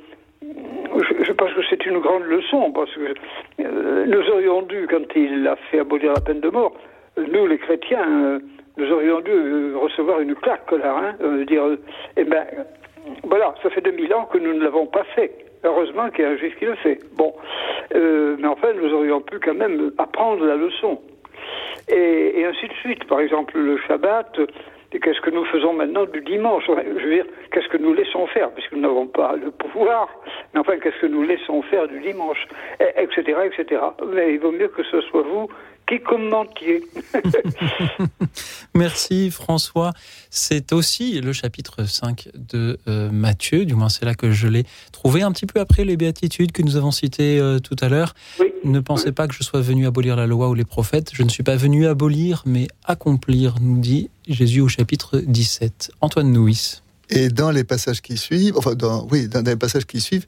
je, pense que c'est une grande leçon, parce que euh, nous aurions dû, quand il a fait abolir la peine de mort, nous les chrétiens, nous aurions dû recevoir une claque là, hein, dire, eh ben, voilà, ça fait 2000 ans que nous ne l'avons pas fait. Heureusement qu'il y a un juif qui le fait. Bon, mais enfin, nous aurions pu quand même apprendre la leçon. Et, et ainsi de suite. Par exemple, le Shabbat, qu'est-ce que nous faisons maintenant du dimanche Je veux dire, qu'est-ce que nous laissons faire, puisque nous n'avons pas le pouvoir, mais enfin, qu'est-ce que nous laissons faire du dimanche, etc., etc. Mais il vaut mieux que ce soit vous qui commentiez. Merci François. C'est aussi le chapitre 5 de euh, Matthieu, du moins c'est là que je l'ai trouvé un petit peu après les béatitudes que nous avons citées euh, tout à l'heure. Oui. Ne pensez oui. pas que je sois venu abolir la loi ou les prophètes. Je ne suis pas venu abolir, mais accomplir, nous dit Jésus au chapitre 17. Antoine Nouis. Et dans les passages qui suivent, enfin, dans, oui, dans les passages qui suivent,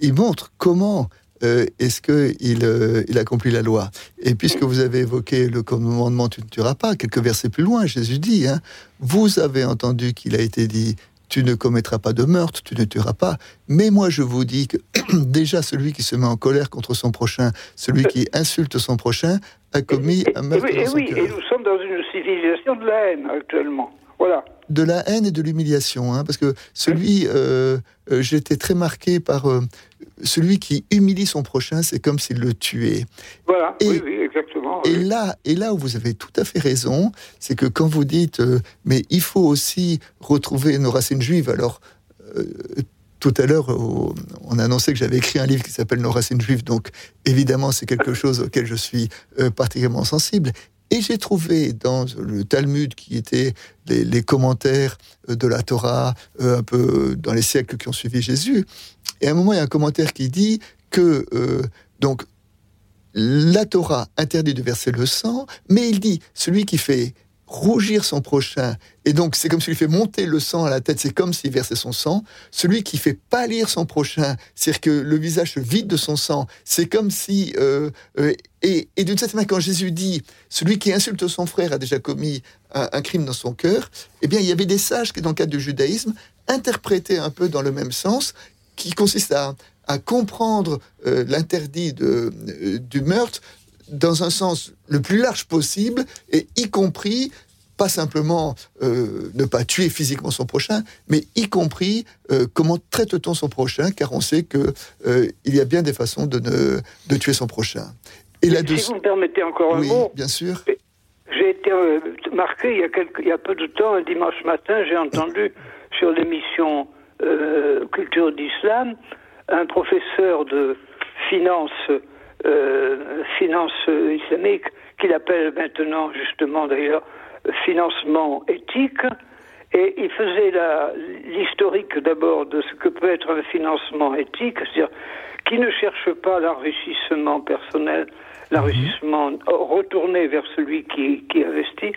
il montre comment euh, est-ce qu'il euh, il accomplit la loi? Et puisque vous avez évoqué le commandement tu ne tueras pas, quelques versets plus loin, Jésus dit hein, Vous avez entendu qu'il a été dit tu ne commettras pas de meurtre, tu ne tueras pas. Mais moi, je vous dis que déjà celui qui se met en colère contre son prochain, celui qui insulte son prochain, a commis et, un meurtre et, dans son oui. Et nous sommes dans une civilisation de la haine actuellement. Voilà. De la haine et de l'humiliation, hein, parce que celui, euh, euh, j'étais très marqué par euh, celui qui humilie son prochain, c'est comme s'il le tuait. Voilà, et, oui, oui, exactement. Et là, et là où vous avez tout à fait raison, c'est que quand vous dites, euh, mais il faut aussi retrouver nos racines juives, alors euh, tout à l'heure, on a annoncé que j'avais écrit un livre qui s'appelle Nos racines juives, donc évidemment c'est quelque chose auquel je suis euh, particulièrement sensible. Et j'ai trouvé dans le Talmud, qui était les, les, commentaires de la Torah, un peu dans les siècles qui ont suivi Jésus, et à un moment il y a un commentaire qui dit que euh, donc la Torah interdit de verser le sang, mais il dit celui qui fait rougir son prochain, et donc c'est comme s'il fait monter le sang à la tête, c'est comme s'il versait son sang. Celui qui fait pâlir son prochain, c'est-à-dire que le visage vide de son sang, c'est comme si... Euh, euh, et, et d'une certaine manière, quand Jésus dit, celui qui insulte son frère a déjà commis un, un, crime dans son cœur, eh bien il y avait des sages qui, dans le cadre du judaïsme, interprétaient un peu dans le même sens, qui consiste à, à comprendre euh, l'interdit de, euh, du meurtre dans un sens le plus large possible, et y compris pas simplement euh, ne pas tuer physiquement son prochain, mais y compris euh, comment traite-t-on son prochain, car on sait que euh, il y a bien des façons de, ne, de tuer son prochain. Et là si vous me permettez encore un oui, mot, bien sûr. J'ai été marqué il y, a quelques, il y a peu de temps, un dimanche matin, j'ai entendu sur l'émission euh, Culture d'Islam un professeur de finance euh, finance islamique qu'il appelle maintenant justement d'ailleurs financement éthique. Et il faisait l'historique d'abord de ce que peut être un financement éthique, c'est-à-dire qui ne cherche pas l'enrichissement personnel, l'enrichissement retourné vers celui qui, investit.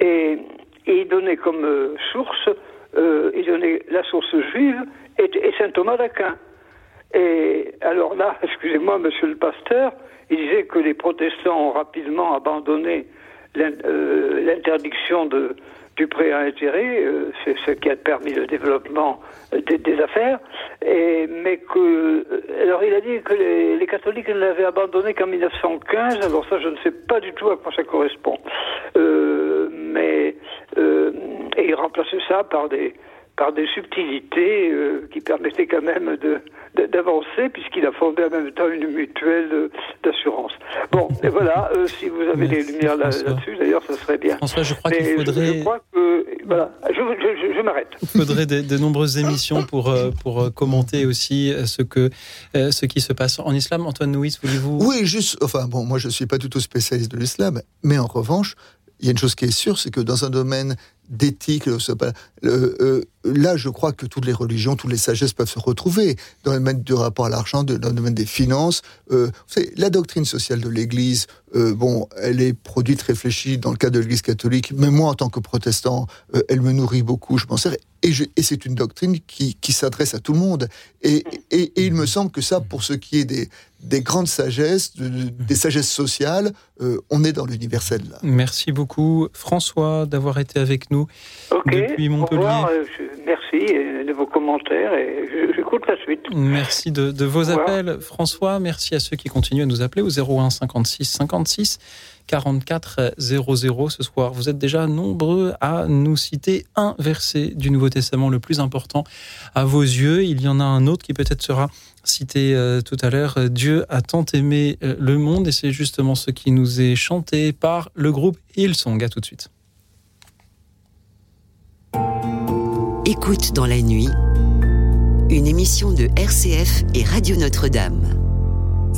Et, il donnait comme euh, source, euh, il donnait la source juive et, et saint Thomas d'Aquin. Et alors là, excusez-moi, monsieur le pasteur, il disait que les protestants ont rapidement abandonné euh, l'interdiction de, du prêt à intérêt, euh, c'est ce qui a permis le développement des, affaires, et, mais que, alors il a dit que les, catholiques ne l'avaient abandonné qu'en 1915, alors ça je ne sais pas du tout à quoi ça correspond, euh, mais et il remplaçait ça par des par des subtilités euh, qui permettaient quand même de, d'avancer, puisqu'il a fondé en même temps une mutuelle euh, d'assurance. Bon, et voilà, euh, si vous avez des lumières là, dessus d'ailleurs, ça serait bien. François, je crois qu'il faudrait... Je, crois que... Voilà, je, je, je m'arrête. Il faudrait de, nombreuses émissions pour, pour commenter aussi ce, que, ce qui se passe en islam. Antoine Nouis, voulez-vous... Oui, juste... Enfin, bon, moi, je ne suis pas du tout spécialiste de l'islam, mais en revanche, il y a une chose qui est sûre, c'est que dans un domaine d'éthique, euh, là, je crois que toutes les religions, toutes les sagesses peuvent se retrouver dans le domaine du rapport à l'argent, dans le domaine des finances. Euh, la doctrine sociale de l'Église, euh, bon, elle est produite, réfléchie dans le cas de l'Église catholique. Mais moi, en tant que protestant, elle me nourrit beaucoup. Je m'en sers. Et, c'est une doctrine qui, s'adresse à tout le monde. Et, il me semble que ça, pour ce qui est des, des grandes sagesses, des sagesses sociales, on est dans l'universel là. Merci beaucoup, François, d'avoir été avec nous depuis Montpellier. Euh, merci de vos commentaires et j'écoute la suite. Merci de, vos appels, François. Merci à ceux qui continuent à nous appeler au 01 56 56 44 00 ce soir. Vous êtes déjà nombreux à nous citer un verset du Nouveau Testament le plus important à vos yeux. Il y en a un autre qui peut-être sera cité euh, tout à l'heure. Dieu a tant aimé euh, le monde et c'est justement ce qui nous est chanté par le groupe Hillsong. À tout de suite. Écoute dans la nuit, une émission de RCF et Radio Notre-Dame.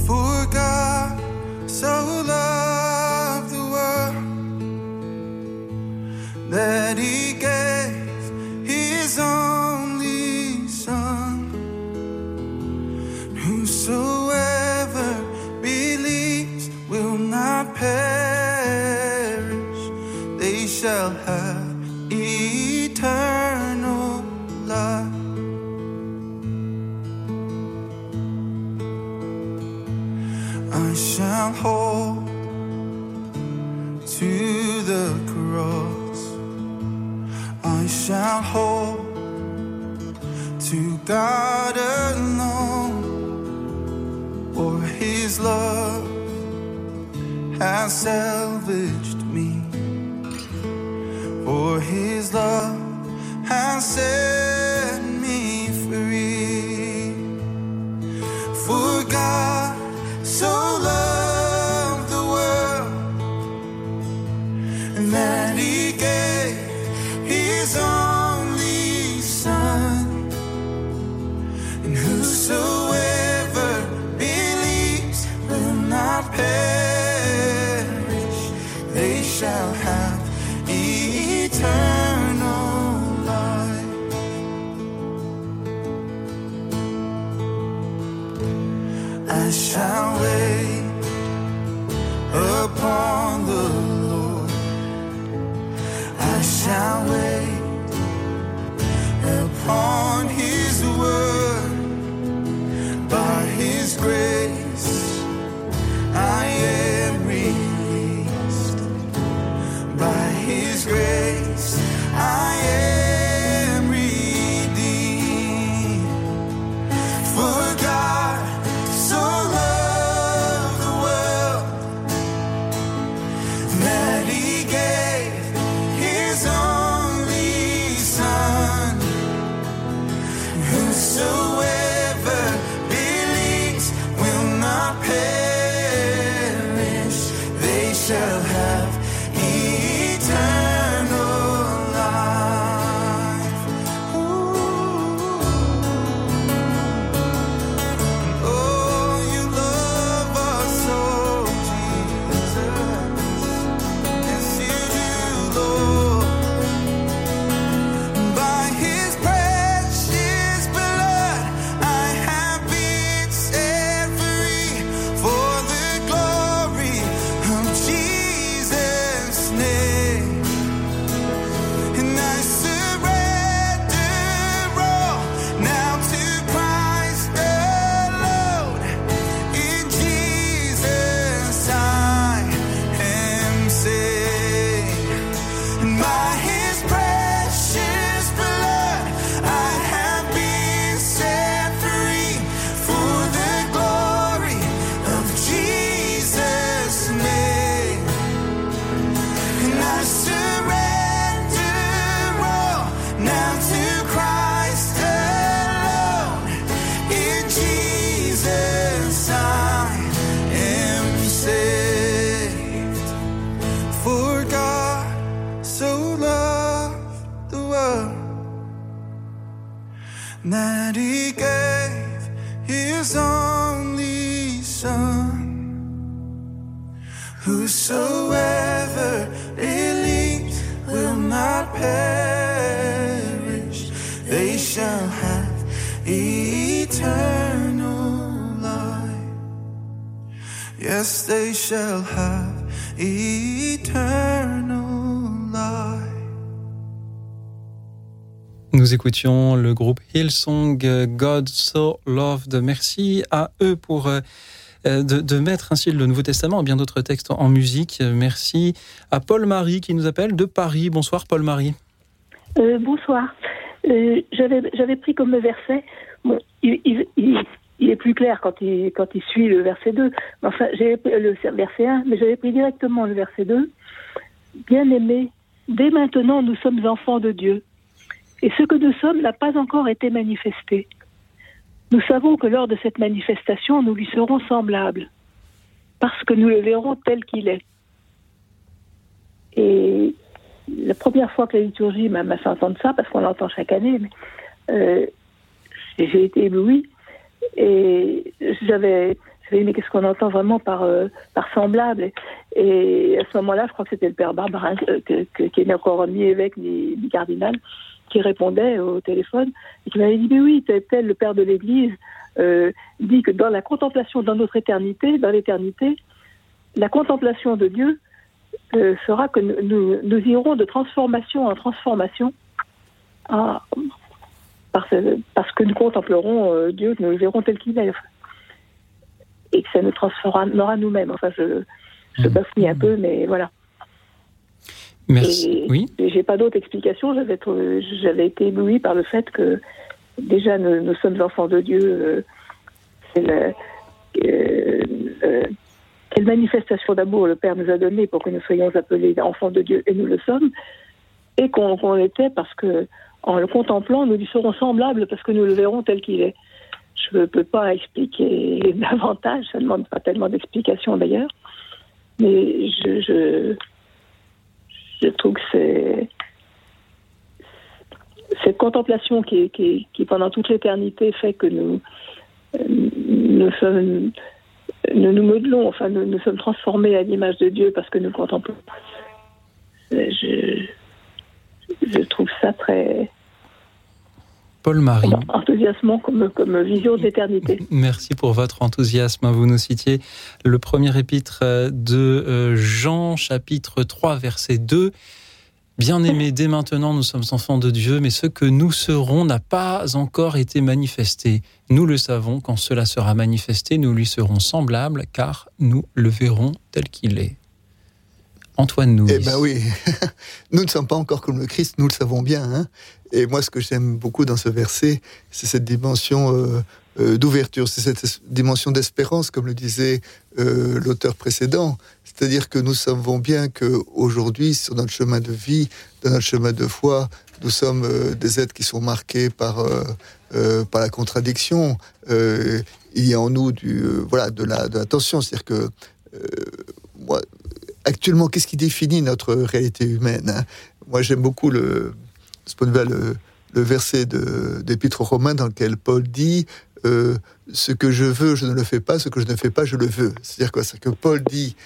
For God so loved the world that he gave his only son. Whosoever believes will not perish, they shall have I shall hold to the cross. I shall hold to God alone, for His love has salvaged me. For His love has set me free. For God so loved the world that He gave His only Son, and whosoever believes will not perish; they shall have eternal shall wait upon the Lord. I shall wait upon His word by His grace. I am released by His grace. I am Nous écoutions le groupe Hillsong God So Loved. Merci à eux pour euh, de, de, mettre ainsi le Nouveau Testament bien d'autres textes en musique. Merci à Paul-Marie qui nous appelle de Paris. Bonsoir Paul-Marie. Euh, bonsoir. Euh, J'avais pris comme verset, il, est plus clair quand il, suit le verset 2, enfin le verset 1, mais j'avais pris directement le verset 2. Bien-aimés, dès maintenant nous sommes enfants de Dieu et ce que nous sommes n'a pas encore été manifesté. Nous savons que lors de cette manifestation, nous lui serons semblables, parce que nous le verrons tel qu'il est. Et la première fois que la liturgie m'a fait entendre ça, parce qu'on l'entend chaque année, euh, j'ai été éblouie et j'avais mais qu'est-ce qu'on entend vraiment par, euh, par semblable? Et, à ce moment-là, je crois que c'était le père Barbarin, euh, qui n'est encore ni évêque ni cardinal, qui répondait au téléphone et qui m'avait dit mais oui tel, tel le père de l'Église euh, dit que dans la contemplation dans notre éternité dans l'éternité la contemplation de Dieu euh, sera que nous, nous, irons de transformation en transformation. À, parce, parce, que nous contemplerons euh, Dieu nous le verrons tel qu'il est. Et que ça nous transformera nous-mêmes. Enfin je, je bafouille un peu mais voilà Merci. Et, oui. J'ai pas d'autre explication. J'avais, j'avais été éblouie par le fait que déjà nous, nous sommes enfants de Dieu. Euh, c'est la, euh, euh, quelle manifestation d'amour le Père nous a donné pour que nous soyons appelés enfants de Dieu et nous le sommes, et qu'on, qu'on l'était parce que en le contemplant nous lui serons semblables parce que nous le verrons tel qu'il est. Je ne peux pas expliquer davantage. Ça ne demande pas tellement d'explications d'ailleurs, mais je, je je trouve que c'est cette contemplation qui, qui, qui pendant toute l'éternité fait que nous nous sommes nous modelons, enfin nous, sommes transformés à l'image de Dieu parce que nous contemplons. Je trouve ça très Paul-Marie. Enthousiasmant comme, comme vision de l'éternité. Merci pour votre enthousiasme. Vous nous citiez le premier épître de Jean, chapitre 3, verset 2. Bien-aimés, dès maintenant, nous sommes enfants de Dieu, mais ce que nous serons n'a pas encore été manifesté. Nous le savons, quand cela sera manifesté, nous lui serons semblables, car nous le verrons tel qu'il est. Antoine nous. Eh ben oui, nous ne sommes pas encore comme le Christ, nous le savons bien. Hein et moi, ce que j'aime beaucoup dans ce verset, c'est cette dimension euh, euh, d'ouverture, c'est cette dimension d'espérance, comme le disait euh, l'auteur précédent. C'est-à-dire que nous savons bien qu'aujourd'hui, sur notre chemin de vie, dans notre chemin de foi, nous sommes des êtres qui sont marqués par, par la contradiction. il y a en nous du, voilà, de, la, de tension. C'est-à-dire que moi, actuellement, qu'est-ce qui définit notre réalité humaine hein? Moi, j'aime beaucoup le, de vue le, verset d'Épître aux Romains dans lequel Paul dit euh, Ce que je veux, je ne le fais pas, ce que je ne fais pas, je le veux. C'est-à-dire quoi? C'est que Paul dit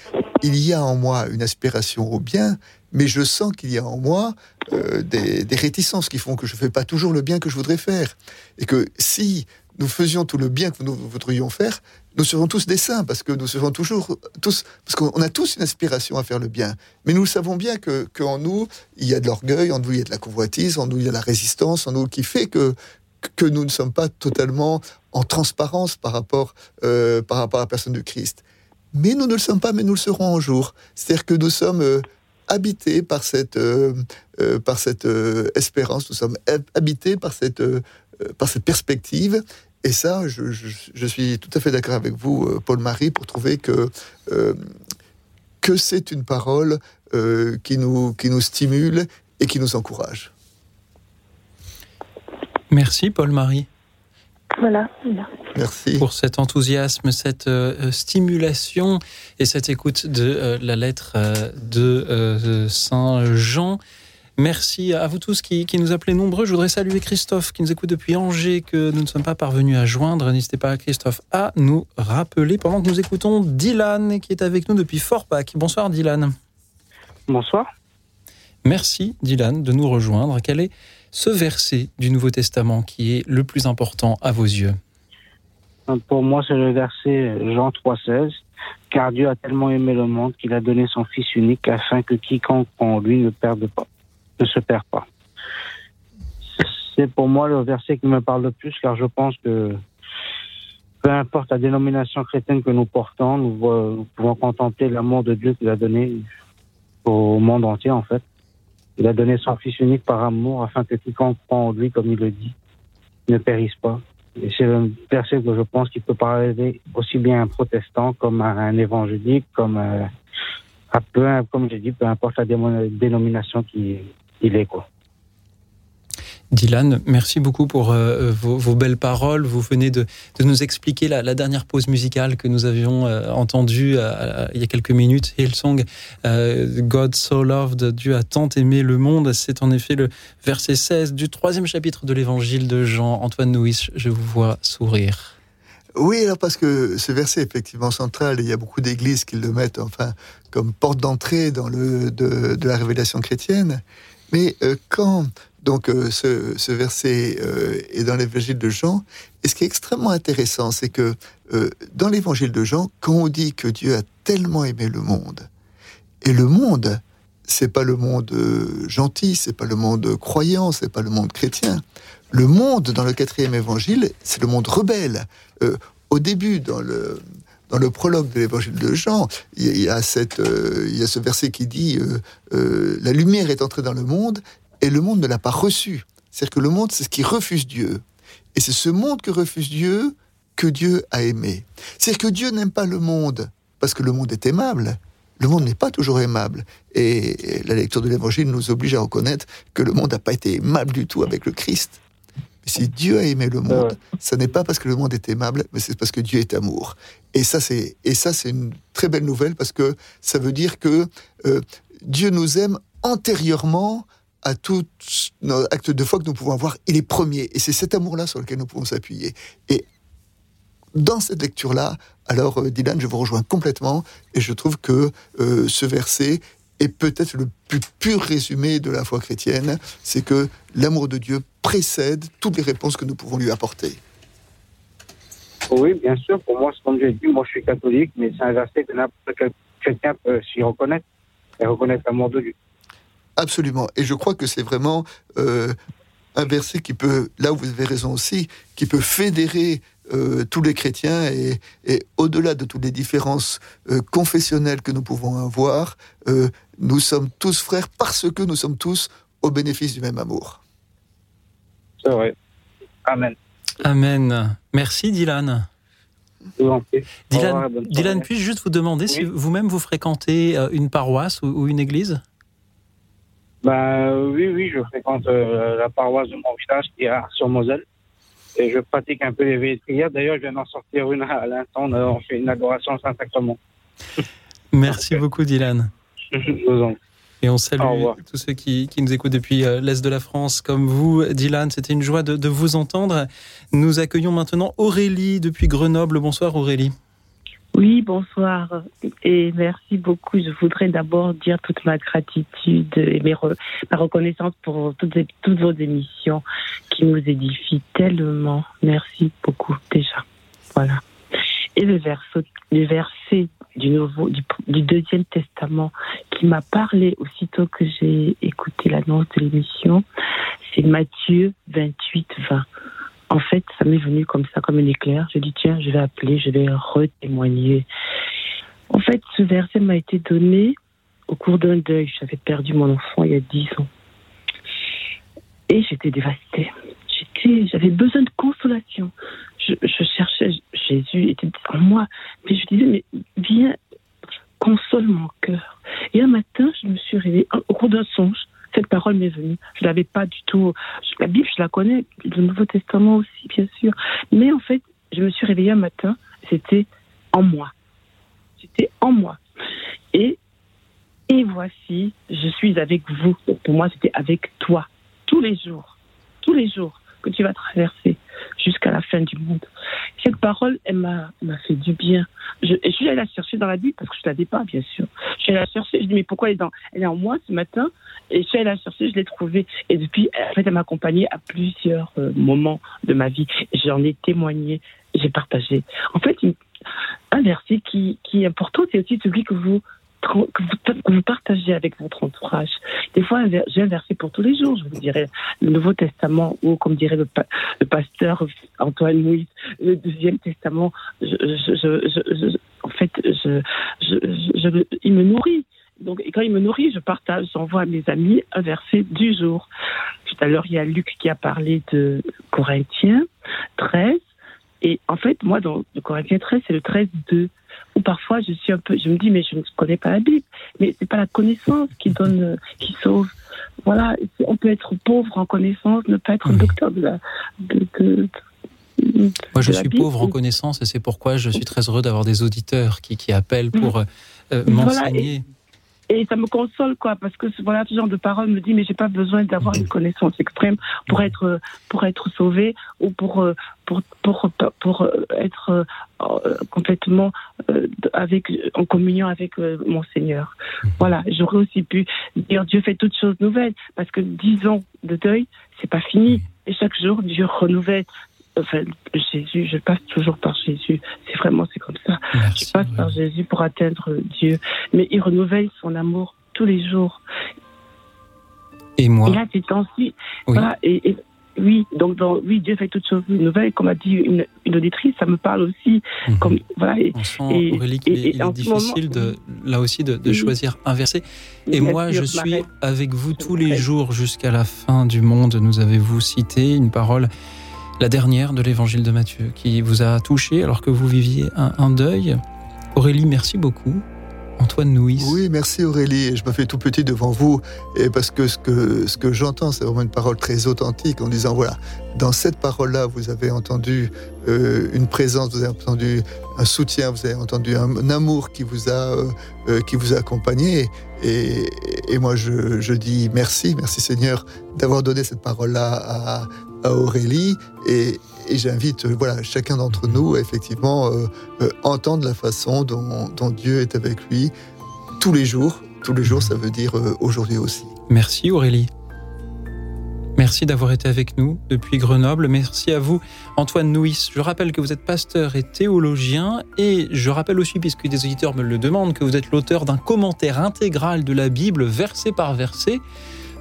Il y a en moi une aspiration au bien, mais je sens qu'il y a en moi euh, des, réticences qui font que je ne fais pas toujours le bien que je voudrais faire. Et que si nous faisions tout le bien que nous voudrions faire, nous serons tous des saints parce que nous serons toujours tous parce qu'on a tous une aspiration à faire le bien. Mais nous savons bien que qu'en nous il y a de l'orgueil, en nous il y a de la convoitise, en nous il y a la résistance, en nous qui fait que que nous ne sommes pas totalement en transparence par rapport euh, par rapport à la personne du Christ. Mais nous ne le sommes pas, mais nous le serons un jour. C'est-à-dire que nous sommes euh, habités par cette euh, euh par cette espérance, nous sommes habités par cette par cette perspective et ça, je, je, je, suis tout à fait d'accord avec vous, Paul-Marie, pour trouver que, euh, que c'est une parole euh, qui, nous, qui nous stimule et qui nous encourage. Merci, Paul-Marie. Voilà. Merci. Pour cet enthousiasme, cette euh, stimulation et cette écoute de la lettre de Saint Jean. Merci à vous tous qui, qui nous appelez nombreux. Je voudrais saluer Christophe qui nous écoute depuis Angers, que nous ne sommes pas parvenus à joindre. N'hésitez pas, Christophe, à nous rappeler pendant que nous écoutons Dylan qui est avec nous depuis Fort-Pâques. Bonsoir Dylan. Bonsoir. Merci Dylan de nous rejoindre. Quel est ce verset du Nouveau Testament qui est le plus important à vos yeux? Pour moi, c'est le verset Jean 3,16. Car Dieu a tellement aimé le monde qu'il a donné son Fils unique afin que quiconque en lui ne perde pas, ne se perd pas. C'est pour moi le verset qui me parle le plus, car je pense que peu importe la dénomination chrétienne que nous portons, nous, pouvons contempler l'amour de Dieu qu'il a donné au monde entier, en fait. Il a donné son Fils unique par amour afin que quiconque croit en lui, comme il le dit, ne périsse pas. Et c'est un verset que je pense qu'il peut parler aussi bien à un protestant comme à un évangélique, comme à, à peu, comme j'ai dit, peu importe la dénomination qu'il est, quoi. Dylan, merci beaucoup pour euh, vos, vos, belles paroles. Vous venez de, de nous expliquer la, la, dernière pause musicale que nous avions euh, entendue euh, il y a quelques minutes, Hillsong, God so loved, Dieu a tant aimé le monde. C'est en effet le verset 16 du troisième chapitre de l'évangile de Jean. Antoine Nouis, je vous vois sourire. Oui, alors parce que ce verset est effectivement central, et il y a beaucoup d'églises qui le mettent enfin comme porte d'entrée dans le de, de, la révélation chrétienne. Mais euh, quand donc euh, ce, verset euh, est dans l'évangile de Jean, et ce qui est extrêmement intéressant, c'est que dans l'évangile de Jean, quand on dit que Dieu a tellement aimé le monde, et le monde, c'est pas le monde gentil, c'est pas le monde croyant, c'est pas le monde chrétien. Le monde dans le quatrième évangile, c'est le monde rebelle. au début, dans le dans le prologue de l'évangile de Jean, il y a, cette, euh, il y a ce verset qui dit euh, euh, La lumière est entrée dans le monde et le monde ne l'a pas reçu. C'est-à-dire que le monde, c'est ce qui refuse Dieu. Et c'est ce monde que refuse Dieu que Dieu a aimé. C'est-à-dire que Dieu n'aime pas le monde parce que le monde est aimable. Le monde n'est pas toujours aimable. Et la lecture de l'évangile nous oblige à reconnaître que le monde n'a pas été aimable du tout avec le Christ. Si Dieu a aimé le monde, ce n'est pas parce que le monde est aimable, mais c'est parce que Dieu est amour. Et ça, c'est et ça, c'est une très belle nouvelle parce que ça veut dire que euh, Dieu nous aime antérieurement à tout acte de foi que nous pouvons avoir. Il est premier, et c'est cet amour-là sur lequel nous pouvons s'appuyer. Et dans cette lecture-là, alors euh, Dylan, je vous rejoins complètement, et je trouve que euh, ce verset est peut-être le plus pur résumé de la foi chrétienne, c'est que l'amour de Dieu précède toutes les réponses que nous pouvons lui apporter. Oui, bien sûr. Pour moi, comme j'ai dit, moi je suis catholique, mais c'est un verset que n'importe quel chrétien peut s'y reconnaître et reconnaître l'amour de Dieu. Absolument. Et je crois que c'est vraiment euh, un verset qui peut, là où vous avez raison aussi, qui peut fédérer euh, tous les chrétiens et, et au-delà de toutes les différences euh, confessionnelles que nous pouvons avoir, euh, nous sommes tous frères parce que nous sommes tous au bénéfice du même amour. C'est vrai. Amen. Amen. Merci Dylan. Dylan, Dylan puis-je juste vous demander oui. si vous-même vous fréquentez une paroisse ou, une église? Bah, Oui, oui, je fréquente euh, la paroisse de mon village qui est sur Moselle. Et je pratique un peu les veillées de prière. D'ailleurs, je viens d'en sortir une à l'instant. On fait une adoration Saint-Sacrement. Merci beaucoup, Dylan. Et on salue tous ceux qui, qui, nous écoutent depuis l'Est de la France, comme vous, Dylan. C'était une joie de, de, vous entendre. Nous accueillons maintenant Aurélie depuis Grenoble. Bonsoir Aurélie. Oui, bonsoir et merci beaucoup. Je voudrais d'abord dire toute ma gratitude et mes re, ma reconnaissance pour toutes, toutes vos émissions qui nous édifient tellement. Merci beaucoup déjà. Voilà. Et le verset, le verset du, nouveau, du, deuxième testament qui m'a parlé aussitôt que j'ai écouté l'annonce de l'émission, c'est Matthieu 28, 20. En fait, ça m'est venu comme ça, comme un éclair. Je dis, tiens, je vais appeler, je vais retémoigner. En fait, ce verset m'a été donné au cours d'un deuil. J'avais perdu mon enfant il y a dix ans. Et j'étais dévastée. J'avais besoin de consolation. Je, cherchais, Jésus était en moi. Mais je disais, mais viens, console mon cœur. Et un matin, je me suis réveillée au cours d'un songe. Cette parole m'est venue. Je l'avais pas du tout. La Bible, je la connais, le Nouveau Testament aussi, bien sûr. Mais en fait, je me suis réveillée un matin. C'était en moi. C'était en moi. Et Et voici, je suis avec vous. Pour moi, c'était avec toi, tous les jours, tous les jours que tu vas traverser jusqu'à la fin du monde. Cette parole, elle m'a fait du bien. Je, je suis allée la chercher dans la Bible parce que je ne l'avais pas, bien sûr. Je suis allée la chercher. Je dis, mais pourquoi elle est, dans, elle est en moi ce matin? Et je suis allée la chercher, je l'ai trouvée. Et depuis, en fait, elle m'a accompagnée à plusieurs euh, moments de ma vie. J'en ai témoigné, j'ai partagé. En fait, un verset qui, qui est important, c'est aussi celui que vous que vous, partagez avec votre entourage. Des fois, j'ai un verset pour tous les jours, je vous dirais le Nouveau Testament ou, comme dirait le, pasteur Antoine Mouise, le Deuxième Testament. en fait, il me nourrit. Donc, quand il me nourrit, je partage, j'envoie à mes amis un verset du jour. Tout à l'heure, il y a Luc qui a parlé de Corinthiens 13. Et en fait, moi, dans le Corinthiens 13, c'est le 13-2 où parfois je suis un peu, je me dis mais je ne connais pas la Bible, mais c'est pas la connaissance qui donne, euh, qui sauve. Voilà, on peut être pauvre en connaissance, ne pas être docteur de la. De, Moi, je suis pauvre en connaissance et c'est pourquoi je suis très heureux d'avoir des auditeurs qui, qui appellent pour mm. euh, m'enseigner et ça me console quoi parce que voilà ce genre de parole me dit mais j'ai pas besoin d'avoir une connaissance extrême pour être pour être sauvé ou pour pour pour pour, être euh, complètement euh, avec en communion avec euh, mon Seigneur. Voilà, j'aurais aussi pu dire Dieu fait toutes choses nouvelles parce que dix ans de deuil, c'est pas fini et chaque jour Dieu renouvelle enfin, Jésus, je passe toujours par Jésus. C'est vraiment, c'est comme ça. je passe par Jésus pour atteindre Dieu. Mais il renouvelle son amour tous les jours. Et moi Et là, ces temps-ci, voilà, et, oui, donc dans, oui, Dieu fait toutes choses nouvelles. Comme a dit une, auditrice, ça me parle aussi. Mhm. Comme, voilà, et, On sent, Aurélie, qu'il est, difficile de, là aussi de, choisir un verset. Et moi, je suis avec vous tous les jours jusqu'à la fin du monde. Nous avez-vous cité une parole la dernière de l'évangile de Matthieu, qui vous a touché alors que vous viviez un, deuil. Aurélie, merci beaucoup. Antoine Nouis. Oui, merci Aurélie. Je me fais tout petit devant vous et parce que ce que, ce que j'entends, c'est vraiment une parole très authentique en disant voilà, dans cette parole-là, vous avez entendu euh, une présence, vous avez entendu un soutien, vous avez entendu un, amour qui vous a, euh, euh, qui vous a accompagné. Et, et moi, je, je, dis merci, merci Seigneur d'avoir donné cette parole-là à, à Aurélie et, j'invite voilà chacun d'entre nous à effectivement euh, euh, entendre la façon dont, Dieu est avec lui tous les jours. Tous les jours, ça veut dire euh, aujourd'hui aussi. Merci Aurélie. Merci d'avoir été avec nous depuis Grenoble. Merci à vous, Antoine Nouis. Je rappelle que vous êtes pasteur et théologien. Et je rappelle aussi, puisque des auditeurs me le demandent, que vous êtes l'auteur d'un commentaire intégral de la Bible, verset par verset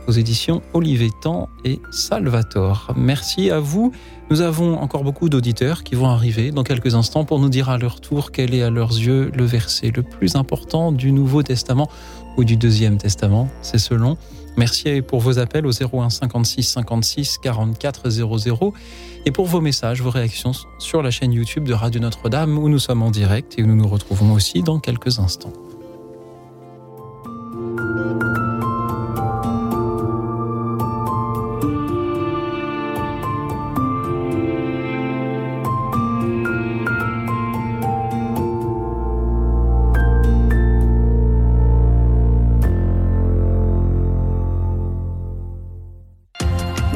aux éditions Olivetan et Salvator. Merci à vous. Nous avons encore beaucoup d'auditeurs qui vont arriver dans quelques instants pour nous dire à leur tour quel est à leurs yeux le verset le plus important du Nouveau Testament ou du Deuxième Testament, c'est selon. Merci pour vos appels au 01 56 56 44 00 et pour vos messages, vos réactions sur la chaîne YouTube de Radio Notre-Dame où nous sommes en direct et où nous nous retrouvons aussi dans quelques instants.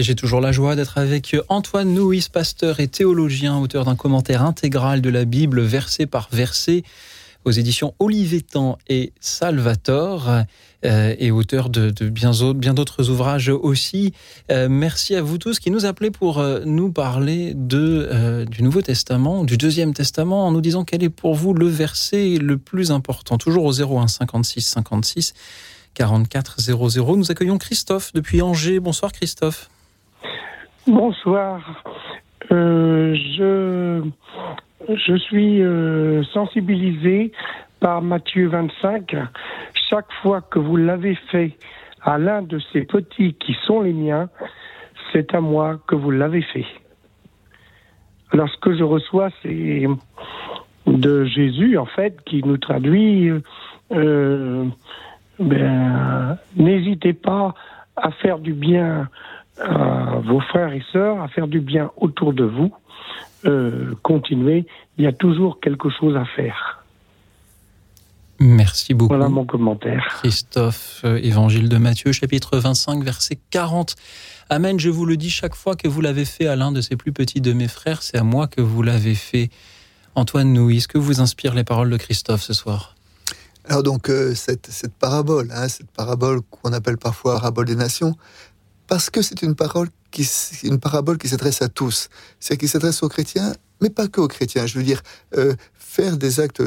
Et j'ai toujours la joie d'être avec Antoine Nouis, pasteur et théologien, auteur d'un commentaire intégral de la Bible, verset par verset, aux éditions Olivetan et Salvator, euh, et auteur de, bien, d'autres ouvrages aussi. Euh, merci à vous tous qui nous appelez pour euh, nous parler de, du Nouveau Testament, du Deuxième Testament, en nous disant quel est pour vous le verset le plus important. Toujours au 01 56 56 44 00. Nous accueillons Christophe depuis Angers. Bonsoir Christophe. Bonsoir. Euh, je, je suis euh, sensibilisé par Matthieu 25. Chaque fois que vous l'avez fait à l'un de ces petits qui sont les miens, c'est à moi que vous l'avez fait. Alors ce que je reçois, c'est de Jésus, en fait, qui nous traduit euh, ben, n'hésitez pas à faire du bien à vos frères et sœurs, à faire du bien autour de vous. Euh, continuez, il y a toujours quelque chose à faire. Merci beaucoup. Voilà mon commentaire. Christophe, euh, Évangile de Matthieu, chapitre 25, verset 40. Amen, je vous le dis chaque fois que vous l'avez fait à l'un de ces plus petits de mes frères, c'est à moi que vous l'avez fait. Antoine Nouy, est-ce que vous inspire les paroles de Christophe ce soir? Alors donc euh, cette, cette, parabole, hein, cette parabole qu'on appelle parfois parabole des nations, parce que c'est une parole une parabole qui s'adresse à tous, c'est qui s'adresse aux chrétiens, mais pas que aux chrétiens. Je veux dire, euh, faire des actes,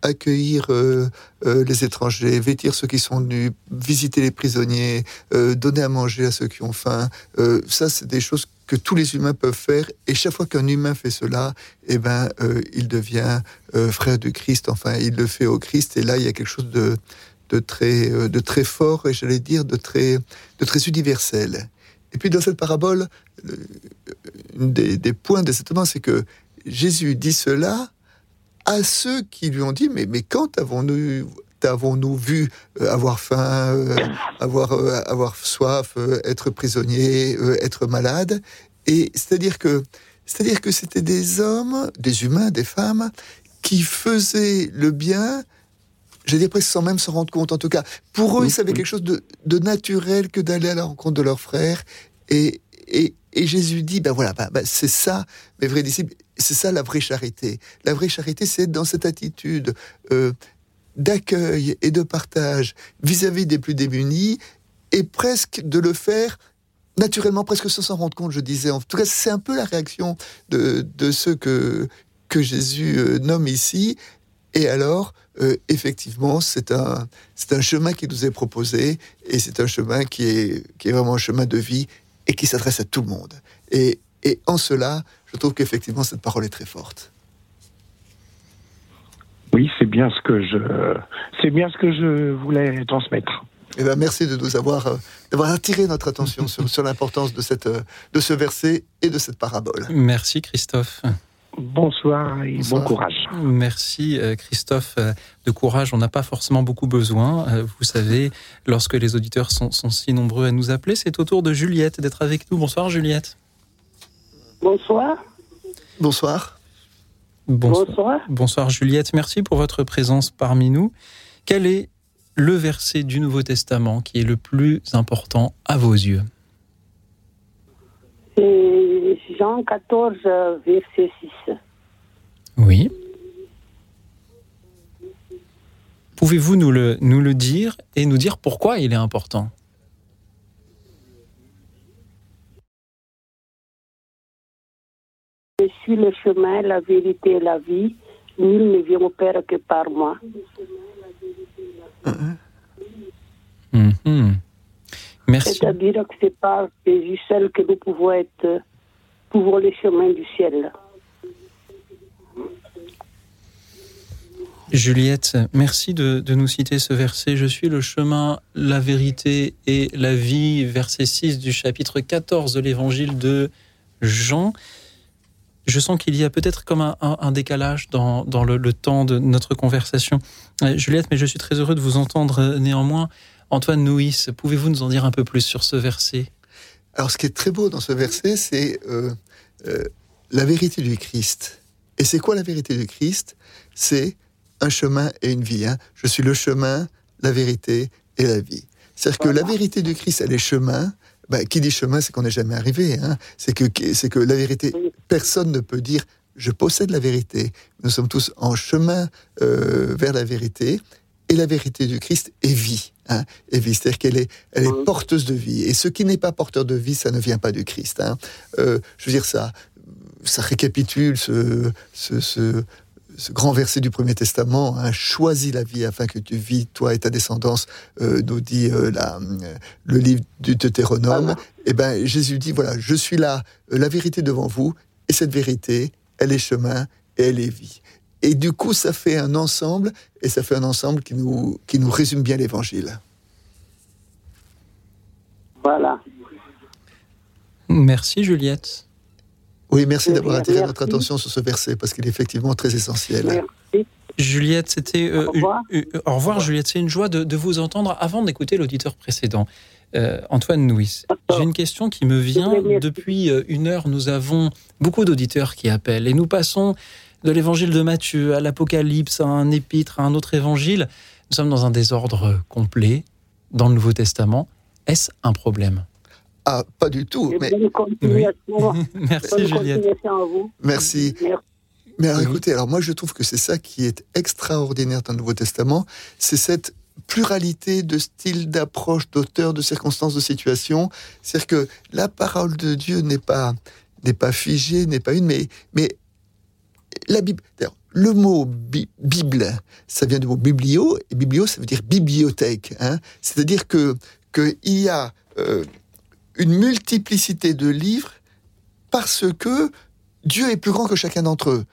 accueillir euh, les étrangers, vêtir ceux qui sont nus, visiter les prisonniers, donner à manger à ceux qui ont faim. ça, c'est des choses que tous les humains peuvent faire. Et chaque fois qu'un humain fait cela, eh ben, euh, il devient euh, frère du Christ. Enfin, il le fait au Christ. Et là, il y a quelque chose de, de très, euh, de très fort et j'allais dire de très, de très universel. Et puis dans cette parabole, un des, points d'étonnement, c'est que Jésus dit cela à ceux qui lui ont dit mais mais quand avons-nous avons-nous vu euh, avoir faim, euh, avoir, euh, avoir soif, être prisonnier, être malade? Et c'est-à-dire que c'est-à-dire que c'était des hommes, des humains, des femmes qui faisaient le bien j'ai dire presque sans même se rendre compte. En tout cas, pour eux, ils savaient quelque chose de, naturel que d'aller à la rencontre de leurs frères. Et, et, Jésus dit, ben voilà, ben, ben, c'est ça, mes vrais disciples, c'est ça la vraie charité. La vraie charité, c'est dans cette attitude d'accueil et de partage vis-à-vis des plus démunis et presque de le faire naturellement, presque sans s'en rendre compte, je disais. En tout cas, c'est un peu la réaction de, de ceux que, que Jésus euh, nomme ici. Et alors, euh, effectivement, c'est un, c'est un chemin qui nous est proposé et c'est un chemin qui est, qui est vraiment un chemin de vie et qui s'adresse à tout le monde. Et, et en cela, je trouve qu'effectivement, cette parole est très forte. Oui, c'est bien ce que je, c'est bien ce que je voulais transmettre. Eh ben, merci de nous avoir, euh, d'avoir attiré notre attention sur, sur l'importance de, cette, euh, de ce verset et de cette parabole. Merci Christophe. Bonsoir et bon courage. Merci euh, Christophe. De courage, on n'a pas forcément beaucoup besoin. Vous savez, lorsque les auditeurs sont, sont si nombreux à nous appeler, c'est au tour de Juliette d'être avec nous. Bonsoir Juliette. Bonsoir. Bonsoir. Bonsoir. Bonsoir. Juliette, merci pour votre présence parmi nous. Quel est le verset du Nouveau Testament qui est le plus important à vos yeux? C'est Jean 14, verset 6. Oui. Pouvez-vous nous le, nous le dire et nous dire pourquoi il est important? Je suis le chemin, la vérité et la vie. Nul ne vient au Père que par moi. Mm-hmm. Merci. C'est-à-dire que c'est par Jésus seul que nous pouvons être, pouvons le chemin du ciel. Juliette, merci de, nous citer ce verset. Je suis le chemin, la vérité et la vie, verset 6 du chapitre 14 de l'évangile de Jean je sens qu'il y a peut-être comme un, décalage dans, le, temps de notre conversation. Euh, Juliette, mais je suis très heureux de vous entendre néanmoins. Antoine Nouis, pouvez-vous nous en dire un peu plus sur ce verset? Alors, ce qui est très beau dans ce verset, c'est euh, la vérité du Christ. Et c'est quoi la vérité du Christ? C'est un chemin et une vie. Hein. Je suis le chemin, la vérité et la vie. C'est-à-dire que la vérité du Christ, elle est chemin, bah, qui dit chemin, c'est qu'on n'est jamais arrivé. Hein. C'est que, que la vérité, personne ne peut dire je possède la vérité. Nous sommes tous en chemin euh, vers la vérité. Et la vérité du Christ est vie. Hein, est vie, c'est-à-dire qu'elle est, elle est porteuse de vie. Et ce qui n'est pas porteur de vie, ça ne vient pas du Christ. Hein. Euh, je veux dire ça, ça récapitule ce, ce, ce, ce grand verset du Premier Testament, hein, choisis la vie afin que tu vis, toi et ta descendance, euh, nous dit euh, la, le livre du Deutéronome. Et eh ben Jésus dit voilà, je suis là, la vérité devant vous, et cette vérité, elle est chemin et elle est vie. Et du coup, ça fait un ensemble, et ça fait un ensemble qui nous, qui nous résume bien l'Évangile. Voilà. Merci Juliette. Oui, merci d'avoir attiré notre attention sur ce verset parce qu'il est effectivement très essentiel. Merci. Juliette, c'était. Euh, au, revoir. Euh, au revoir, Juliette. C'est une joie de, de vous entendre avant d'écouter l'auditeur précédent. Euh, Antoine Nouis, j'ai une question qui me vient. Depuis euh, une heure, nous avons beaucoup d'auditeurs qui appellent et nous passons de l'évangile de Matthieu à l'Apocalypse, à un épître, à un autre évangile. Nous sommes dans un désordre complet dans le Nouveau Testament. Est-ce un problème? Ah, pas du tout. Mais... Merci, Juliette. Merci. Mais alors, écoutez, alors moi, je trouve que c'est ça qui est extraordinaire dans le Nouveau Testament, c'est cette pluralité de styles, d'approches, d'auteurs, de circonstances, de situations. C'est-à-dire que la parole de Dieu n'est pas n'est pas figée, n'est pas une, mais mais la Bible. Le mot Bible, ça vient du mot biblio, et biblio, ça veut dire bibliothèque. Hein. C'est-à-dire que qu'il y a euh, une multiplicité de livres parce que Dieu est plus grand que chacun d'entre eux.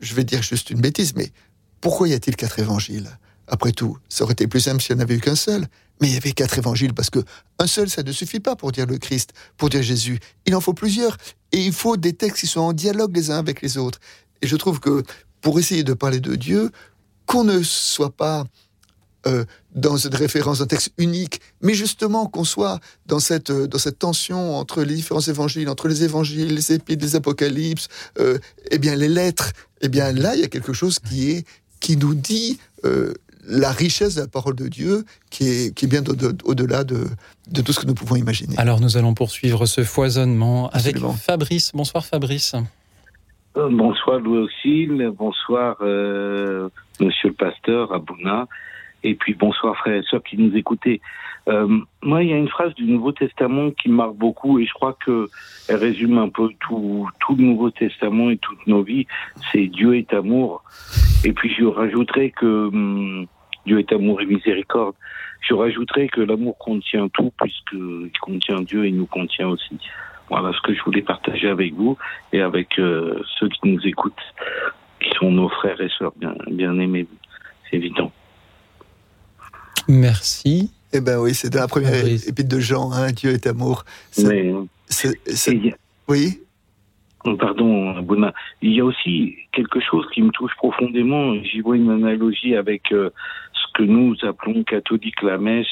Je vais dire juste une bêtise, mais pourquoi y a-t-il quatre évangiles? Après tout, ça aurait été plus simple s'il n'y en avait eu qu'un seul. Mais il y avait quatre évangiles parce que un seul, ça ne suffit pas pour dire le Christ, pour dire Jésus. Il en faut plusieurs. Et il faut des textes qui sont en dialogue les uns avec les autres. Et je trouve que pour essayer de parler de Dieu, qu'on ne soit pas euh, dans une référence d'un texte unique, mais justement qu'on soit dans cette, euh, dans cette tension entre les différents évangiles, entre les évangiles, les épîtres, les apocalypses, euh, eh bien les lettres, eh bien là il y a quelque chose qui est qui nous dit la richesse de la parole de Dieu, qui est, qui est bien au-delà de, de, tout ce que nous pouvons imaginer. Alors nous allons poursuivre ce foisonnement avec Fabrice. Bonsoir Fabrice. Bonsoir Louis Auxil, bonsoir Monsieur le Pasteur Abouna. Et puis bonsoir frères et sœurs qui nous écoutez. Euh, moi, il y a une phrase du Nouveau Testament qui marque beaucoup et je crois que elle résume un peu tout, tout le Nouveau Testament et toutes nos vies. C'est Dieu est amour. Et puis je rajouterai que hum, Dieu est amour et miséricorde. Je rajouterai que l'amour contient tout puisqu'il contient Dieu et nous contient aussi. Voilà ce que je voulais partager avec vous et avec euh, ceux qui nous écoutent, qui sont nos frères et sœurs bien, bien aimés. C'est évident. Merci. Eh ben oui, c'est la première épître de Jean, hein, Dieu est amour. Mais, Oui Pardon, Bouna. Il y a aussi quelque chose qui me touche profondément. J'y vois une analogie avec euh, ce que nous appelons catholique la messe,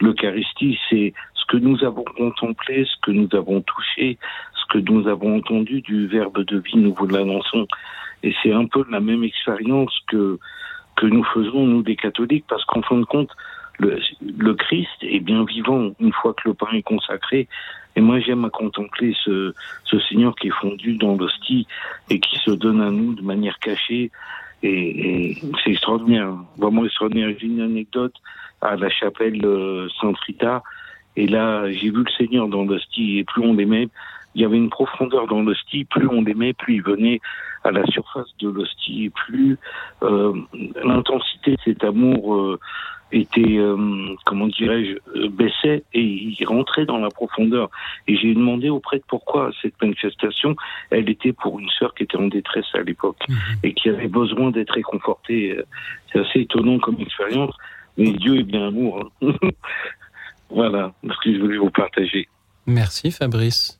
l'Eucharistie. C'est ce que nous avons contemplé, ce que nous avons touché, ce que nous avons entendu du Verbe de vie, nous vous l'annonçons. Et c'est un peu la même expérience que que nous faisons, nous, des catholiques, parce qu'en fin de compte, le, le, Christ est bien vivant une fois que le pain est consacré. Et moi, j'aime à contempler ce, ce Seigneur qui est fondu dans l'hostie et qui se donne à nous de manière cachée. Et, et c'est extraordinaire, vraiment extraordinaire. J'ai une anecdote à la chapelle euh, Saint-Rita. Et là, j'ai vu le Seigneur dans l'hostie et plus on l'aimait, il y avait une profondeur dans l'hostie, plus on l'aimait, plus il venait à la surface de l'hostie, plus euh, l'intensité de cet amour euh, était, euh, comment dirais-je, euh, baissait et il rentrait dans la profondeur. Et j'ai demandé au prêtre pourquoi cette manifestation, elle était pour une sœur qui était en détresse à l'époque mhm. et qui avait besoin d'être réconfortée. C'est assez étonnant comme expérience, mais Dieu est bien amour. Hein. voilà ce que je voulais vous partager. Merci Fabrice.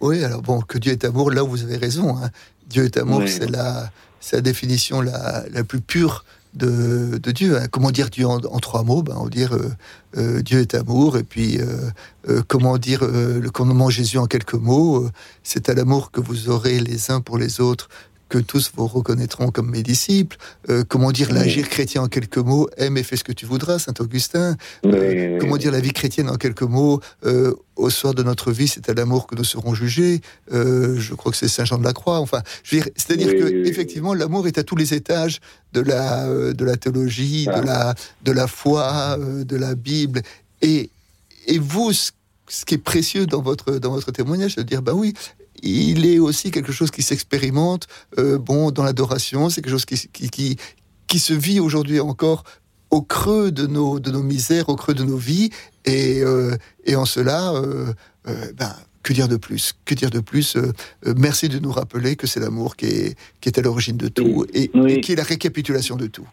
Oui, alors bon, que Dieu est amour, là vous avez raison. Hein. Dieu est amour, c'est la, la définition la, la plus pure de, de Dieu. Hein. Comment dire Dieu en, trois mots? Ben, On va dire euh, euh, Dieu est amour, et puis euh, comment dire le commandement Jésus en quelques mots? C'est à l'amour que vous aurez les uns pour les autres que tous vous reconnaîtront comme mes disciples. Euh, comment dire l'agir chrétien en quelques mots? Aime et fais ce que tu voudras, Saint Augustin. Euh, comment dire la vie chrétienne en quelques mots? Euh, Au soir de notre vie, c'est à l'amour que nous serons jugés. je crois que c'est Saint Jean de la Croix. Enfin, c'est-à-dire que effectivement, l'amour est à tous les étages de la de la théologie, de la de la foi, de la Bible. Et et vous, ce qui est précieux dans votre dans votre témoignage, c'est de dire bah oui, il est aussi quelque chose qui s'expérimente. Euh, bon, dans l'adoration, c'est quelque chose qui, qui, qui, se vit aujourd'hui encore au creux de nos, de nos misères, au creux de nos vies. Et, euh, et en cela, euh, ben, que dire de plus? Que dire de plus? Merci de nous rappeler que c'est l'amour qui est, qui est à l'origine de tout et, et, qui est la récapitulation de tout.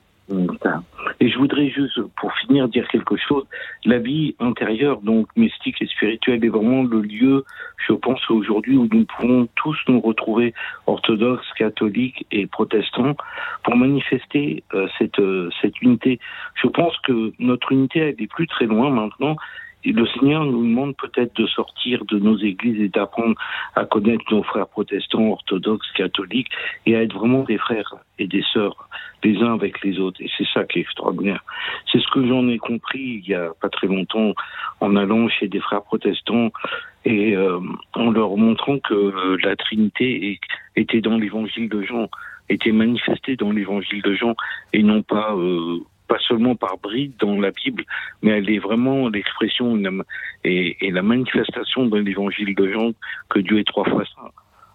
Et je voudrais juste, pour finir, dire quelque chose. La vie intérieure, donc mystique et spirituelle, est vraiment le lieu, je pense, aujourd'hui où nous pouvons tous nous retrouver, orthodoxes, catholiques et protestants, pour manifester euh, cette, euh, cette unité. Je pense que notre unité, elle n'est plus très loin maintenant le Seigneur nous demande peut-être de sortir de nos églises et d'apprendre à connaître nos frères protestants, orthodoxes, catholiques et à être vraiment des frères et des sœurs les uns avec les autres. Et c'est ça qui est extraordinaire. C'est ce que j'en ai compris il y a pas très longtemps en allant chez des frères protestants et euh, en leur montrant que la Trinité était dans l'évangile de Jean, était manifestée dans l'évangile de Jean et non pas euh, pas seulement par bride dans la Bible, mais elle est vraiment l'expression et, et, la manifestation dans l'évangile de Jean que Dieu est trois fois saint.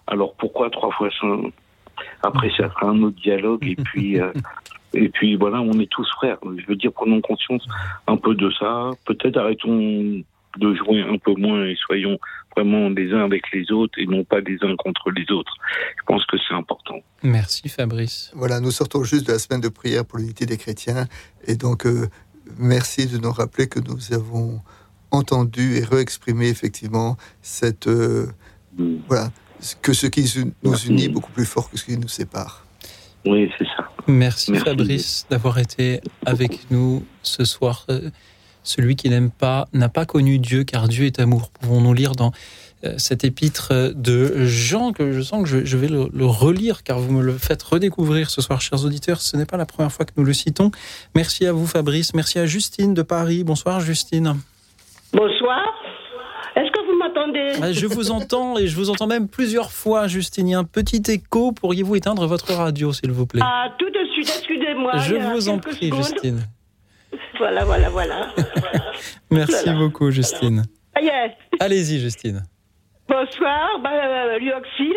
Alors pourquoi trois fois saint? Après, ça sera un autre dialogue et puis. Euh, et puis voilà, on est tous frères. Je veux dire, prenons conscience un peu de ça. Peut-être arrêtons de jouer un peu moins et soyons vraiment les uns avec les autres et non pas les uns contre les autres. Je pense que c'est important. Merci Fabrice. Voilà, nous sortons juste de la semaine de prière pour l'unité des chrétiens et donc euh, merci de nous rappeler que nous avons entendu et réexprimé effectivement cette euh, mm. voilà que ce qui nous unit est beaucoup plus fort que ce qui nous sépare. Oui, c'est ça. Merci, Fabrice d'avoir été avec nous ce soir. Euh, celui qui n'aime pas n'a pas connu Dieu, car Dieu est amour. Pouvons-nous lire dans euh, cet épître de Jean, que je sens que je, vais le, relire, car vous me le faites redécouvrir ce soir, chers auditeurs. Ce n'est pas la première fois que nous le citons. Merci à vous, Fabrice. Merci à Justine de Paris. Bonsoir, Justine. Ah, Je vous entends et je vous entends même plusieurs fois, Justine. Il y a un petit écho. Pourriez-vous éteindre votre radio, s'il vous plaît? Ah, tout de suite, excusez-moi. Je vous en prie, Justine. Voilà, voilà, voilà. Merci beaucoup, Justine. Allez-y, Justine. Bonsoir, bah, euh,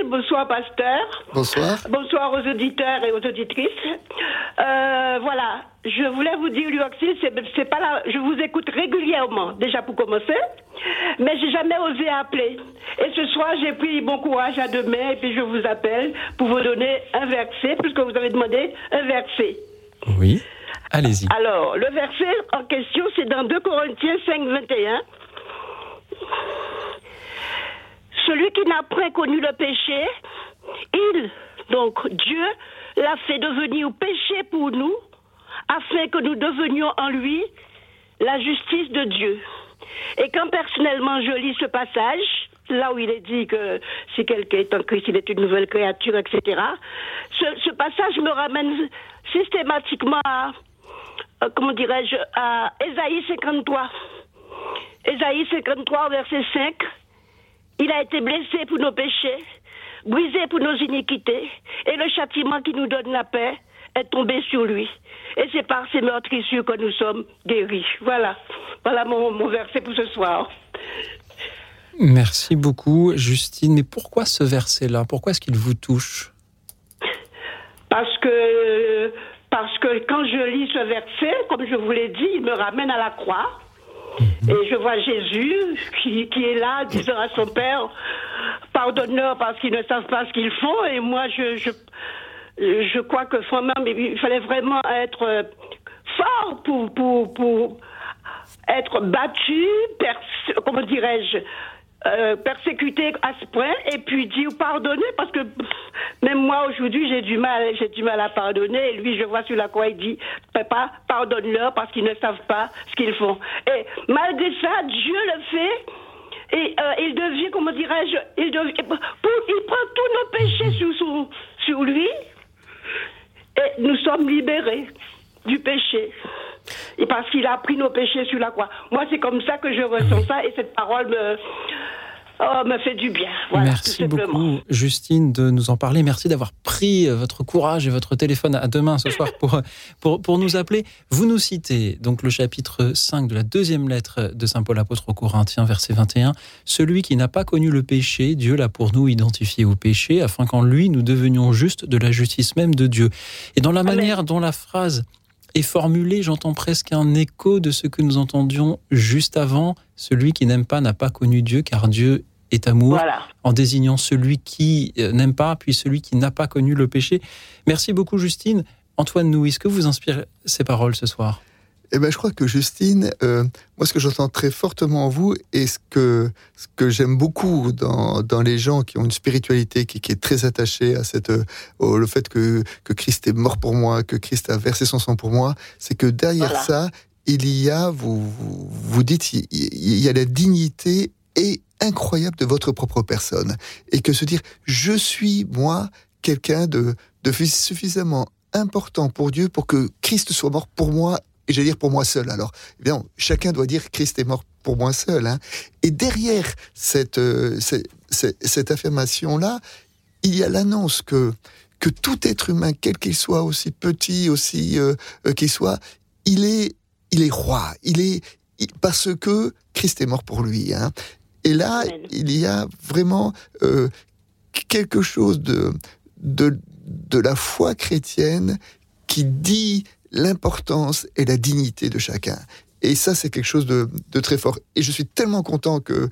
bonsoir, pasteur. Bonsoir. Bonsoir aux auditeurs et aux auditrices. Euh, voilà, je voulais vous dire, Luoxil, c'est pas là, je vous écoute régulièrement, déjà pour commencer, mais j'ai jamais osé appeler. Et ce soir, j'ai pris bon courage à demain et puis je vous appelle pour vous donner un verset, puisque vous avez demandé un verset. Oui. Allez-y. Alors, le verset en question, c'est dans 2 Corinthiens 5, 21. Celui qui n'a point connu le péché, il, donc Dieu, l'a fait devenir péché pour nous, afin que nous devenions en lui la justice de Dieu. Et quand personnellement je lis ce passage, là où il est dit que si quelqu'un est en Christ, il est une nouvelle créature, etc., ce, passage me ramène systématiquement à euh, comment dirais-je, à Ésaïe 53. Ésaïe 53, verset 5. Il a été blessé pour nos péchés, brisé pour nos iniquités, et le châtiment qui nous donne la paix est tombé sur lui. Et c'est par ces meurtrissures que nous sommes guéris. Voilà. Voilà mon, mon verset pour ce soir. Merci beaucoup, Justine. Mais pourquoi ce verset-là? Pourquoi est-ce qu'il vous touche? Parce que parce que quand je lis ce verset, comme je vous l'ai dit, il me ramène à la croix. Mhm. Et je vois Jésus qui, qui est là, disant à son Père, pardonne-leur parce qu'ils ne savent pas ce qu'ils font. Et moi, je, je, je crois que même, il fallait vraiment être fort pour, pour, pour être battu, comment dirais-je, euh, persécuté à ce point et puis dire pardonner parce que même moi aujourd'hui j'ai du mal j'ai du mal à pardonner. Et lui je vois sur la croix il dit papa pardonne-leur parce qu'ils ne savent pas ce qu'ils font. Et malgré ça Dieu le fait et euh, il devient comment dirais-je il devient il prend tous nos péchés sur son sur lui et nous sommes libérés du péché. Et parce qu'il a pris nos péchés sur la croix. Moi, c'est comme ça que je ressens ça et cette parole me, Oh, me fait du bien. Merci beaucoup, Justine, de nous en parler. Merci d'avoir pris euh, votre courage et votre téléphone à demain ce soir pour, pour, pour, nous appeler. Vous nous citez donc le chapitre 5 de la deuxième lettre de Saint Paul apôtre aux Corinthiens, verset 21. Celui qui n'a pas connu le péché, Dieu l'a pour nous identifié au péché, afin qu'en lui nous devenions justes de la justice même de Dieu. Et dans la manière dont la phrase est formulée, j'entends presque un écho de ce que nous entendions juste avant. Celui qui n'aime pas n'a pas connu Dieu, car Dieu est amour, en désignant celui qui euh, n'aime pas, puis celui qui n'a pas connu le péché. Merci beaucoup, Justine. Antoine Nouy, est-ce que vous inspire ces paroles ce soir? Eh ben, je crois que Justine, euh, moi, ce que j'entends très fortement en vous et ce que, ce que j'aime beaucoup dans, dans, les gens qui ont une spiritualité qui, qui est très attachée à cette, euh, au, le fait que, que Christ est mort pour moi, que Christ a versé son sang pour moi, c'est que derrière ça, il y a, vous, vous, dites, il, il y a la dignité et incroyable de votre propre personne. Et que se dire, je suis, moi, quelqu'un de, de suffisamment important pour Dieu pour que Christ soit mort pour moi et j'allais dire pour moi seul. Alors, évidemment, chacun doit dire Christ est mort pour moi seul. Hein. Et derrière cette, euh, cette, cette, affirmation-là, il y a l'annonce que, que tout être humain, quel qu'il soit, aussi petit, aussi euh, euh, qu'il soit, il est, il est roi. Il est, parce que Christ est mort pour lui. Hein. Et là, il y a vraiment quelque chose de, de, de la foi chrétienne qui dit l'importance et la dignité de chacun. Et ça, c'est quelque chose de, très fort. Et je suis tellement content que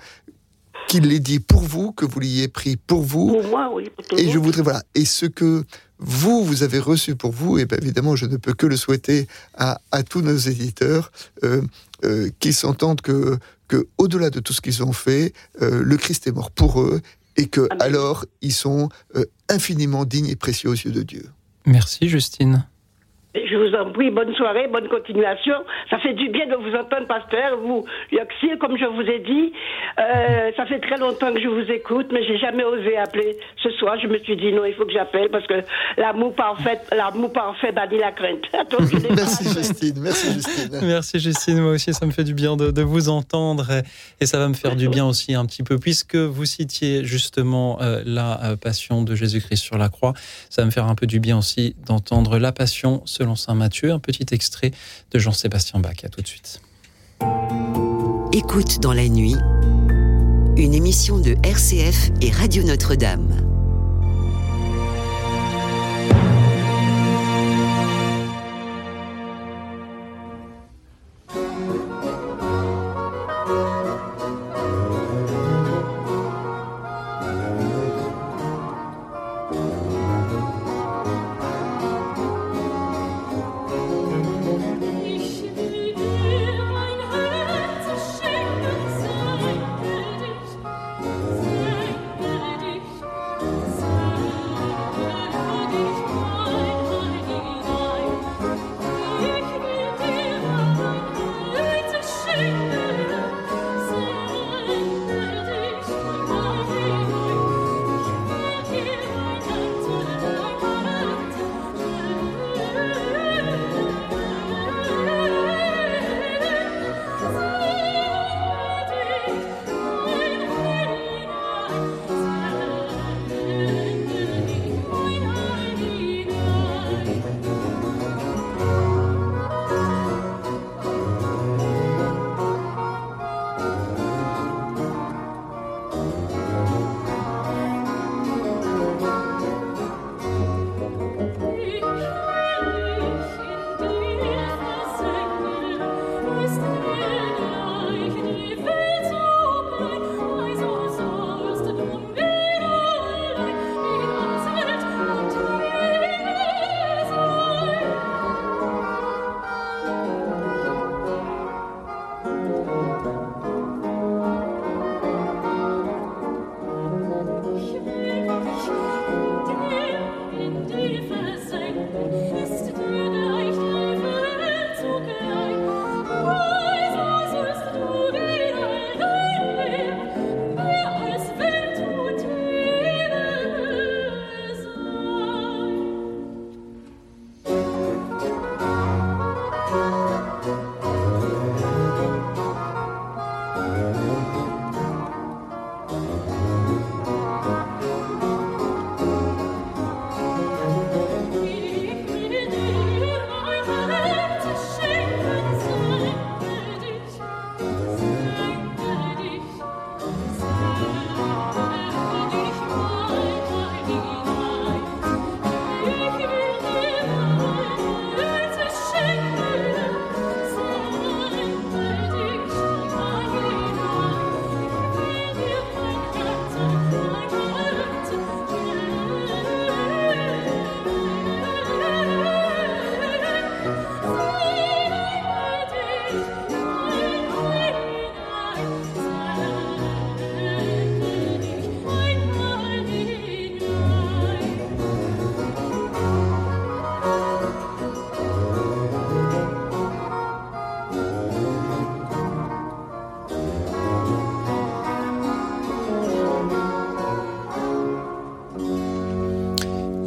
qu'il l'ait dit pour vous, que vous l'ayez pris pour vous. Pour moi, oui. et je voudrais, voilà. Et ce que vous, vous avez reçu pour vous, et bien évidemment, je ne peux que le souhaiter à, tous nos éditeurs, euh, euh, qu'ils s'entendent que, que au-delà de tout ce qu'ils ont fait, euh, le Christ est mort pour eux, et que alors, ils sont infiniment dignes et précieux aux yeux de Dieu. Merci, Justine. Je vous en prie, bonne soirée, bonne continuation. Ça fait du bien de vous entendre, pasteur. Vous, Yoxil, comme je vous ai dit, euh, ça fait très longtemps que je vous écoute, mais j'ai jamais osé appeler. Ce soir, je me suis dit non, il faut que j'appelle parce que l'amour parfait, l'amour parfait bannit la crainte. merci Justine, merci Justine. Merci Justine, moi aussi, ça me fait du bien de, vous entendre et, ça va me faire du bien aussi un petit peu, puisque vous citiez justement euh, la euh, passion de Jésus-Christ sur la croix. Ça va me faire un peu du bien aussi d'entendre la passion selon Saint Matthieu, un petit extrait de Jean-Sébastien Bach. À tout de suite. Écoute dans la nuit, une émission de RCF et Radio Notre-Dame.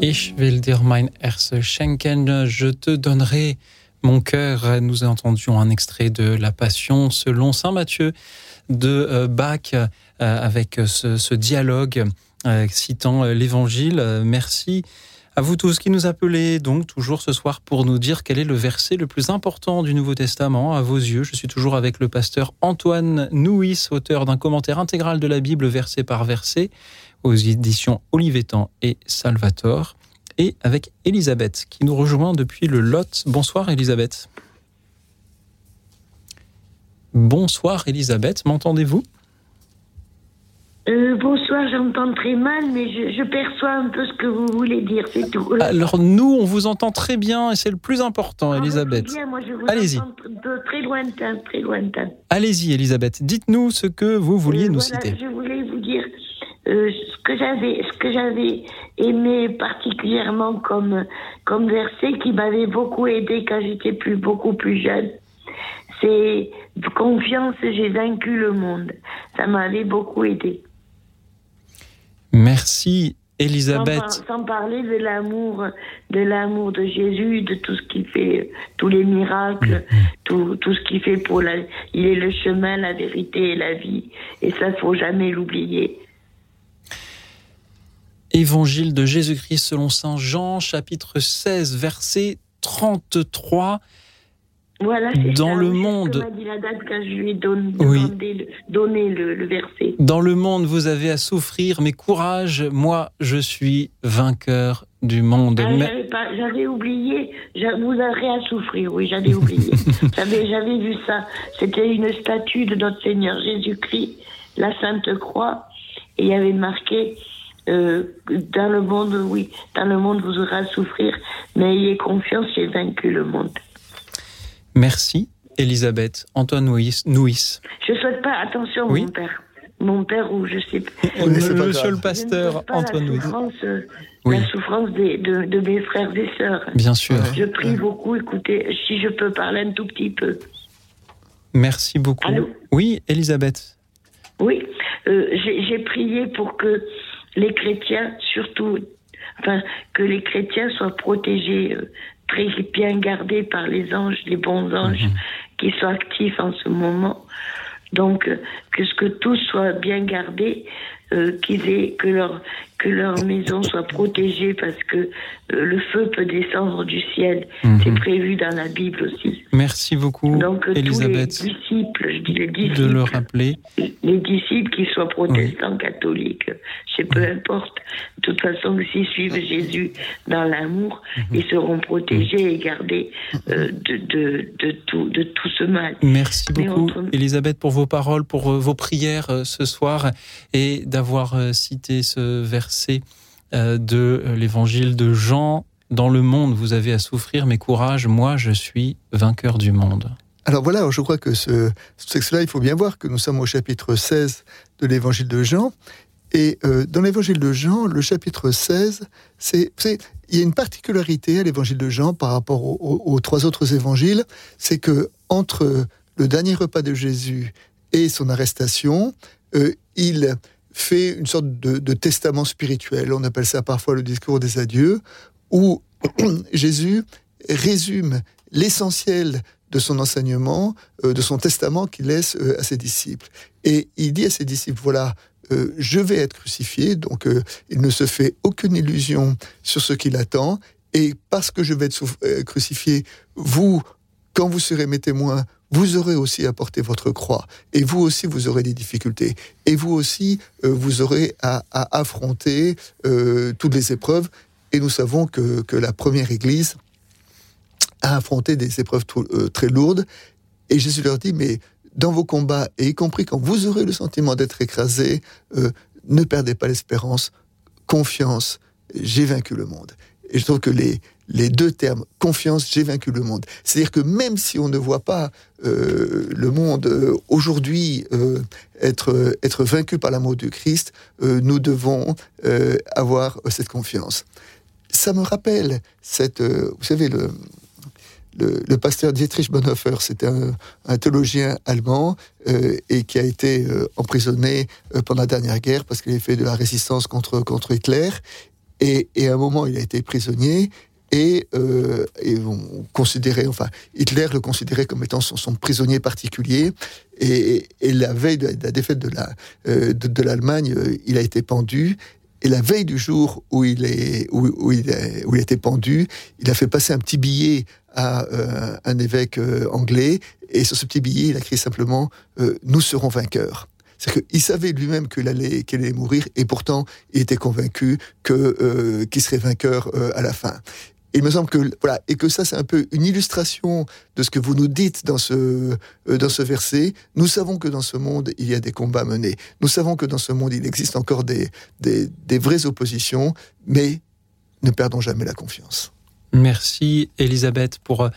Ich will dir mein Herz schenken, je te donnerai mon cœur. Nous entendions un extrait de La Passion selon Saint Matthieu de euh, Bach euh, avec ce, dialogue euh, citant l'Évangile. Merci à vous tous qui nous appelez donc toujours ce soir pour nous dire quel est le verset le plus important du Nouveau Testament à vos yeux. Je suis toujours avec le pasteur Antoine Nouis, auteur d'un commentaire intégral de la Bible verset par verset aux éditions Olivetan et Salvator, et avec Elisabeth qui nous rejoint depuis le Lot. Bonsoir Elisabeth. Bonsoir Elisabeth, m'entendez-vous? Euh, bonsoir, j'entends très mal, mais je, je, perçois un peu ce que vous voulez dire, c'est tout. Alors nous, on vous entend très bien et c'est le plus important, Ah, Elisabeth. Allez-y. Très lointain, très lointain. Allez-y, Elisabeth. Dites-nous ce que vous vouliez Euh, nous voilà, citer. Je voulais vous dire euh, ce que j'avais, ce que j'avais aimé particulièrement comme comme verset qui m'avait beaucoup aidé quand j'étais plus beaucoup plus jeune. C'est confiance, j'ai vaincu le monde. Ça m'avait beaucoup aidé. Merci, Sans, Elisabeth. par- sans parler de l'amour, de l'amour de Jésus, de tout ce qu'il fait, tous les miracles, tout, tout ce qu'il fait pour la. Il est le chemin, la vérité et la vie. Et ça, faut jamais l'oublier. Évangile de Jésus-Christ selon Saint Jean, chapitre 16, verset 33. Voilà, Dans ça, le monde. que dit la date quand je lui ai Oui. le, donné le, le verset. Dans le monde, vous avez à souffrir, mais courage, moi, je suis vainqueur du monde. Ah, Mais- j'avais oublié, vous avez à souffrir, oui, j'avais oublié. J'avais vu ça. C'était une statue de notre Seigneur Jésus-Christ, la Sainte Croix, et il y avait marqué euh, dans le monde, oui, dans le monde vous aurez à souffrir, mais ayez confiance, j'ai vaincu le monde. Merci, Elisabeth. Antoine Nouis. Nouis. Je souhaite pas, attention, Oui. mon père. Mon père, ou je sais pas. Le- Monsieur le pasteur Je ne souhaite pas Antoine la Nouis. souffrance, Oui. la souffrance des- de, de mes frères et sœurs. Bien sûr. Je prie beaucoup, écoutez, si je peux parler un tout petit peu. Merci beaucoup. Allô oui, Elisabeth. Oui, euh, j'ai j'ai prié pour que les chrétiens, surtout, enfin, que les chrétiens soient protégés, euh, très bien gardés par les anges, les bons anges, qui sont actifs en ce moment. Donc, euh, que ce que tous soient bien gardés, euh, qu'ils aient, que leur que leur maison soit protégée parce que euh, le feu peut descendre du ciel. Mhm. C'est prévu dans la Bible aussi. Merci beaucoup, Donc, Elisabeth, tous les disciples, je dis les de le rappeler. les disciples, qu'ils soient protestants, catholiques, je sais peu importe. De toute façon, s'ils suivent Jésus dans l'amour, ils seront protégés et gardés euh, de, de, de, tout, de tout ce mal. Merci Mais beaucoup, Elisabeth, pour vos paroles, pour euh, vos prières euh, ce soir et d'avoir euh, cité ce verset euh, de euh, l'évangile de Jean. Dans le monde, vous avez à souffrir, mais courage, moi, je suis vainqueur du monde. Alors voilà, je crois que ce, ce texte-là, il faut bien voir que nous sommes au chapitre 16 de l'évangile de Jean. Et euh, dans l'évangile de Jean, le chapitre 16, c'est, il y a une particularité à l'évangile de Jean par rapport aux, trois autres évangiles, c'est que entre le dernier repas de Jésus et son arrestation, il fait une sorte de, testament spirituel. On appelle ça parfois le discours des adieux, où Jésus résume l'essentiel de son enseignement, euh, de son testament qu'il laisse euh, à ses disciples. Et il dit à ses disciples, voilà, euh, je vais être crucifié, donc il ne se fait aucune illusion sur ce qui l'attend, et parce que je vais être crucifié, vous, quand vous serez mes témoins, vous aurez aussi à porter votre croix, et vous aussi, vous aurez des difficultés, et vous aussi, euh, vous aurez à, affronter euh, toutes les épreuves, et nous savons que, que la première Église a affronté des épreuves euh, très lourdes, et Jésus leur dit, mais dans vos combats, et y compris quand vous aurez le sentiment d'être écrasé, ne perdez pas l'espérance, confiance, j'ai vaincu le monde. Et je trouve que les, les deux termes confiance, j'ai vaincu le monde. C'est-à-dire que même si on ne voit pas euh, le monde euh, aujourd'hui euh, être, être vaincu par l'amour du Christ, nous devons avoir cette confiance. Ça me rappelle cette, vous savez, le, le, pasteur Dietrich Bonhoeffer, c'était un, théologien allemand et qui a été emprisonné pendant la dernière guerre parce qu'il avait fait de la résistance contre, contre Hitler. Et, et, à un moment, il a été prisonnier et, euh, et enfin, Hitler le considérait comme étant son, prisonnier particulier. Et, la veille de la défaite de la euh, de, l'Allemagne, euh, il a été pendu. Et la veille du jour où il est où, il, où il a été pendu, il a fait passer un petit billet à euh, un évêque anglais. Et sur ce petit billet, il a écrit simplement "Nous serons vainqueurs". C'est qu'il savait lui-même qu'il allait, qu'il allait mourir, et pourtant, il était convaincu que qu'il serait vainqueur à la fin il me semble que voilà et que ça c'est un peu une illustration de ce que vous nous dites dans ce euh, dans ce verset. Nous savons que dans ce monde il y a des combats menés. Nous savons que dans ce monde il existe encore des des, des vraies oppositions, mais ne perdons jamais la confiance. Merci Elisabeth pour euh,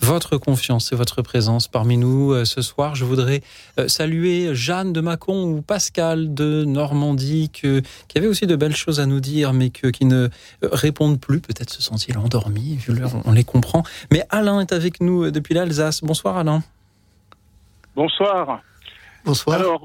votre confiance et votre présence parmi nous euh, ce soir. Je voudrais euh, saluer Jeanne de Mâcon ou Pascal de Normandie qui avait aussi de belles choses à nous dire mais qui ne euh, répondent plus. Peut-être se sont-ils endormis, vu l'heure, on les comprend. Mais Alain est avec nous depuis l'Alsace. Bonsoir Alain. Bonsoir. Bonsoir. Alors,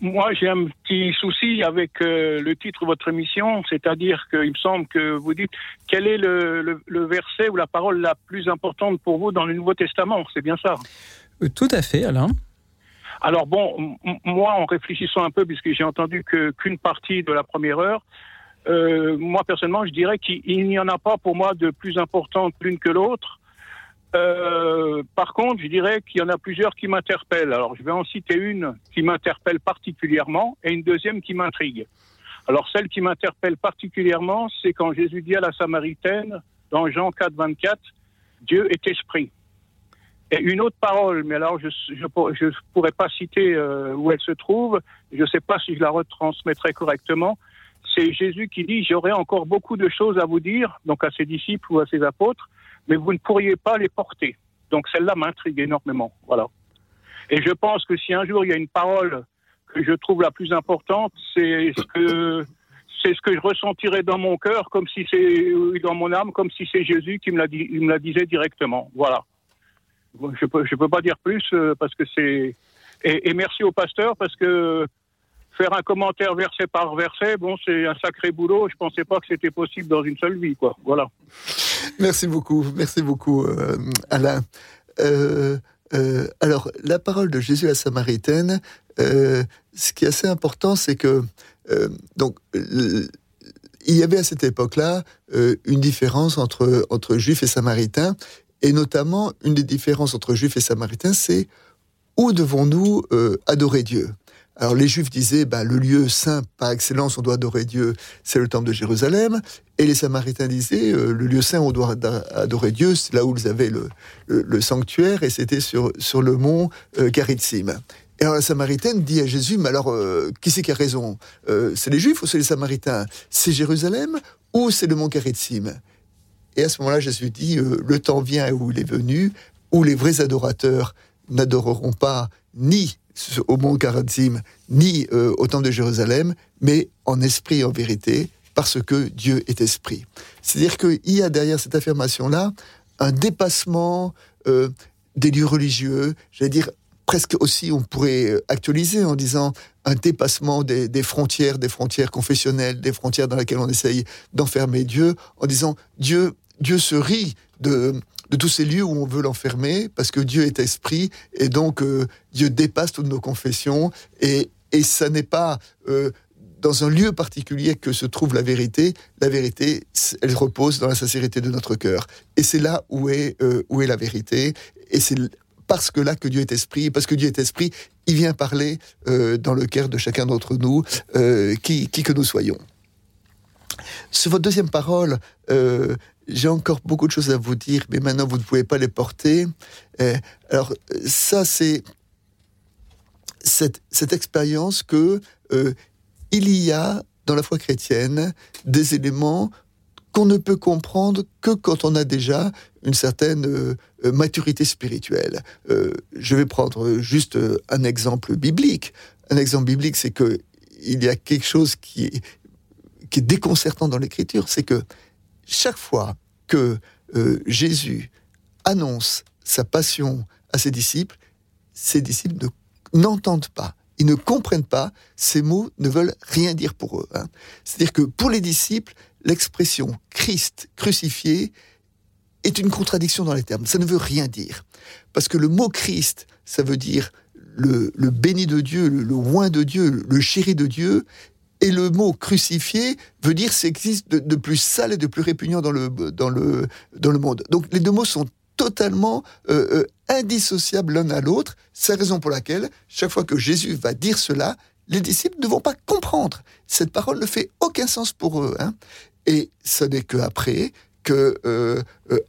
moi, j'ai un petit souci avec euh, le titre de votre émission, c'est-à-dire qu'il me semble que vous dites quel est le, verset ou la parole la plus importante pour vous dans le Nouveau Testament? C'est bien ça? Euh, Tout à fait, Alain. Alors bon, moi, en réfléchissant un peu, puisque j'ai entendu que qu'une partie de la première heure, euh, moi personnellement, je dirais qu'il n'y en a pas pour moi de plus importante l'une que l'autre. Euh, par contre, je dirais qu'il y en a plusieurs qui m'interpellent. Alors, je vais en citer une qui m'interpelle particulièrement et une deuxième qui m'intrigue. Alors, celle qui m'interpelle particulièrement, c'est quand Jésus dit à la Samaritaine, dans Jean 4, 24, Dieu est esprit. Et une autre parole, mais alors je ne pourrais pas citer euh, où elle se trouve, je ne sais pas si je la retransmettrai correctement, c'est Jésus qui dit, j'aurai encore beaucoup de choses à vous dire, donc à ses disciples ou à ses apôtres, mais vous ne pourriez pas les porter. Donc celle-là m'intrigue énormément. Voilà. Et je pense que si un jour il y a une parole que je trouve la plus importante, c'est ce que c'est ce que je ressentirais dans mon cœur, comme si c'est dans mon âme, comme si c'est Jésus qui me la, disait directement. Voilà. Je peux peux pas dire plus euh, parce que c'est et, et, merci au pasteur parce que faire un commentaire verset par verset, bon, c'est un sacré boulot. Je pensais pas que c'était possible dans une seule vie, quoi. Voilà. Merci beaucoup, merci beaucoup, euh, Alain. Euh, euh, alors, la parole de Jésus à la Samaritaine, ce qui est assez important, c'est que donc il y avait à cette époque-là une différence entre entre juifs et samaritains, et notamment une des différences entre juifs et samaritains, c'est où devons-nous adorer Dieu? Alors les Juifs disaient, bah, le lieu saint par excellence, on doit adorer Dieu, c'est le temple de Jérusalem. Et les Samaritains disaient, euh, le lieu saint, on doit adorer Dieu, c'est là où ils avaient le, le, sanctuaire, et c'était sur, sur le mont euh, Et alors la Samaritaine dit à Jésus, mais alors, euh, qui c'est qui a raison? Euh, C'est les Juifs ou c'est les Samaritains? C'est Jérusalem ou c'est le mont Garitzim Et à ce moment-là, Jésus dit, le temps vient où il est venu, où les vrais adorateurs n'adoreront pas ni au mont Karatzim, ni euh, au temple de Jérusalem, mais en esprit en vérité, parce que Dieu est esprit. C'est-à-dire qu'il y a derrière cette affirmation-là un dépassement euh, des lieux religieux, j'allais dire presque aussi on pourrait euh, actualiser en disant un dépassement des, des, frontières, des frontières confessionnelles, des frontières dans lesquelles on essaye d'enfermer Dieu, en disant Dieu, Dieu se rit de, de tous ces lieux où on veut l'enfermer, parce que Dieu est esprit, et donc euh, Dieu dépasse toutes nos confessions, et, et ça n'est pas euh, dans un lieu particulier que se trouve la vérité. La vérité, elle repose dans la sincérité de notre cœur. Et c'est là où est, euh, où est la vérité, et c'est parce que là que Dieu est esprit, parce que Dieu est esprit, il vient parler dans le cœur de chacun d'entre nous, qui, qui que nous soyons. Sur votre deuxième parole, j'ai encore beaucoup de choses à vous dire, mais maintenant vous ne pouvez pas les porter. Euh, alors ça, c'est cette, expérience que euh, il y a dans la foi chrétienne des éléments qu'on ne peut comprendre que quand on a déjà une certaine euh, maturité spirituelle. Je vais prendre juste un exemple biblique. Un exemple biblique, c'est que il y a quelque chose qui est, qui est déconcertant dans l'écriture, c'est que chaque fois que Jésus annonce sa passion à ses disciples, ses disciples n'entendent pas ils ne comprennent pas, ces mots ne veulent rien dire pour eux. Hein. C'est-à-dire que pour les disciples, l'expression Christ crucifié est une contradiction dans les termes. Ça ne veut rien dire. Parce que le mot Christ, ça veut dire le, béni de Dieu, le, loin de Dieu, le chéri de Dieu. Et le mot crucifié veut dire ce qui existe de, plus sale et de plus répugnant dans le, dans, le, dans le monde. Donc les deux mots sont totalement euh, euh, indissociables l'un à l'autre. C'est la raison pour laquelle, chaque fois que Jésus va dire cela, les disciples ne vont pas comprendre. Cette parole ne fait aucun sens pour eux. Hein. Et ce n'est qu'après, que euh,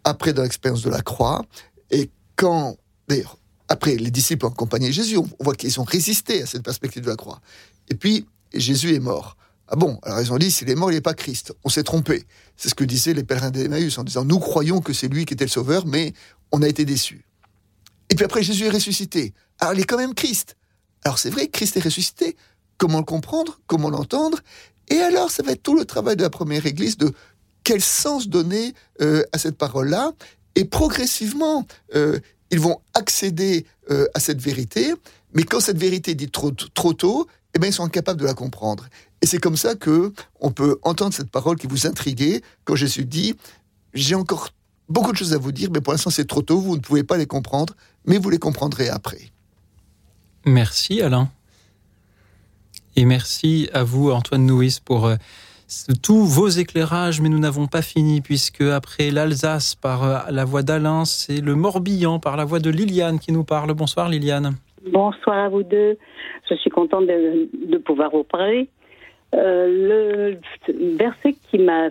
après dans l'expérience de la croix, et quand, d'ailleurs, après les disciples ont accompagné Jésus, on voit qu'ils ont résisté à cette perspective de la croix. Et puis, Jésus est mort. Ah bon Alors ils ont dit, s'il est mort, il n'est pas Christ. On s'est trompé. C'est ce que disaient les pèlerins d'Emmaüs en disant, nous croyons que c'est lui qui était le sauveur, mais on a été déçus. Et puis après, Jésus est ressuscité. Alors il est quand même Christ. Alors c'est vrai, Christ est ressuscité. Comment le comprendre? Comment l'entendre? Et alors, ça va être tout le travail de la première Église de quel sens donner euh, à cette parole-là. Et progressivement, euh, ils vont accéder euh, à cette vérité. Mais quand cette vérité est dite trop, trop tôt, eh bien, ils sont incapables de la comprendre. Et c'est comme ça que on peut entendre cette parole qui vous intriguait quand Jésus dit J'ai encore beaucoup de choses à vous dire, mais pour l'instant c'est trop tôt, vous ne pouvez pas les comprendre, mais vous les comprendrez après. Merci Alain. Et merci à vous Antoine Nouis pour euh, tous vos éclairages, mais nous n'avons pas fini puisque après l'Alsace par euh, la voix d'Alain, c'est le Morbihan par la voix de Liliane qui nous parle. Bonsoir Liliane. Bonsoir à vous deux. Je suis contente de, pouvoir vous parler. Euh, le verset qui m'a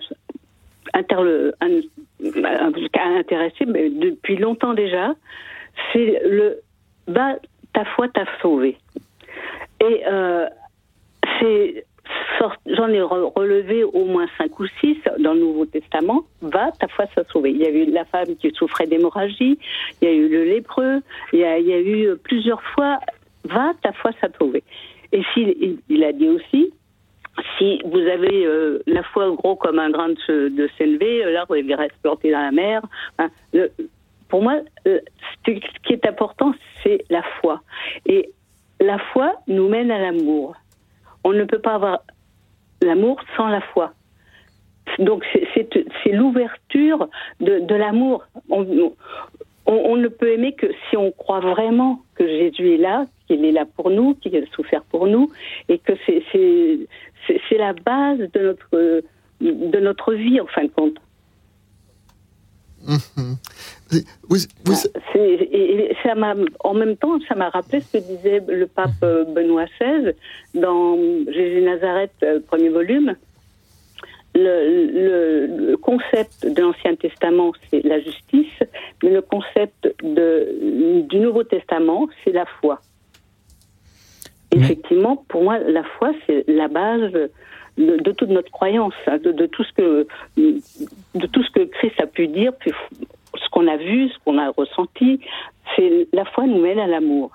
intéressé depuis longtemps déjà, c'est le va ta foi t'a sauvé. Et euh, c'est j'en ai relevé au moins cinq ou six dans le Nouveau Testament. Va, ta foi t'a sauvé. Il y a eu la femme qui souffrait d'hémorragie, il y a eu le lépreux, il y a, eu plusieurs fois va, ta foi t'a sauvé. Et s'il il a dit aussi, si vous avez euh, la foi gros comme un grain de, de là il reste planté dans la mer. Hein, pour moi, euh, ce qui est important, c'est la foi. Et la foi nous mène à l'amour. On ne peut pas avoir l'amour sans la foi. Donc c'est l'ouverture de, l'amour. On, on, ne peut aimer que si on croit vraiment que Jésus est là, qu'il est là pour nous, qu'il a souffert pour nous, et que c'est la base de notre, de notre vie, en fin de compte. Mhm. Et ça en même temps, ça m'a rappelé ce que disait le pape euh, Benoît XVI dans Jésus Nazareth, euh, premier volume. Le, concept de l'Ancien Testament, c'est la justice, mais le concept de, du Nouveau Testament, c'est la foi. Effectivement, pour moi, la foi, c'est la base de, toute notre croyance, hein, de, tout ce que, de tout ce que Christ a pu dire, puis ce qu'on a vu, ce qu'on a ressenti. C'est la foi nous mène à l'amour,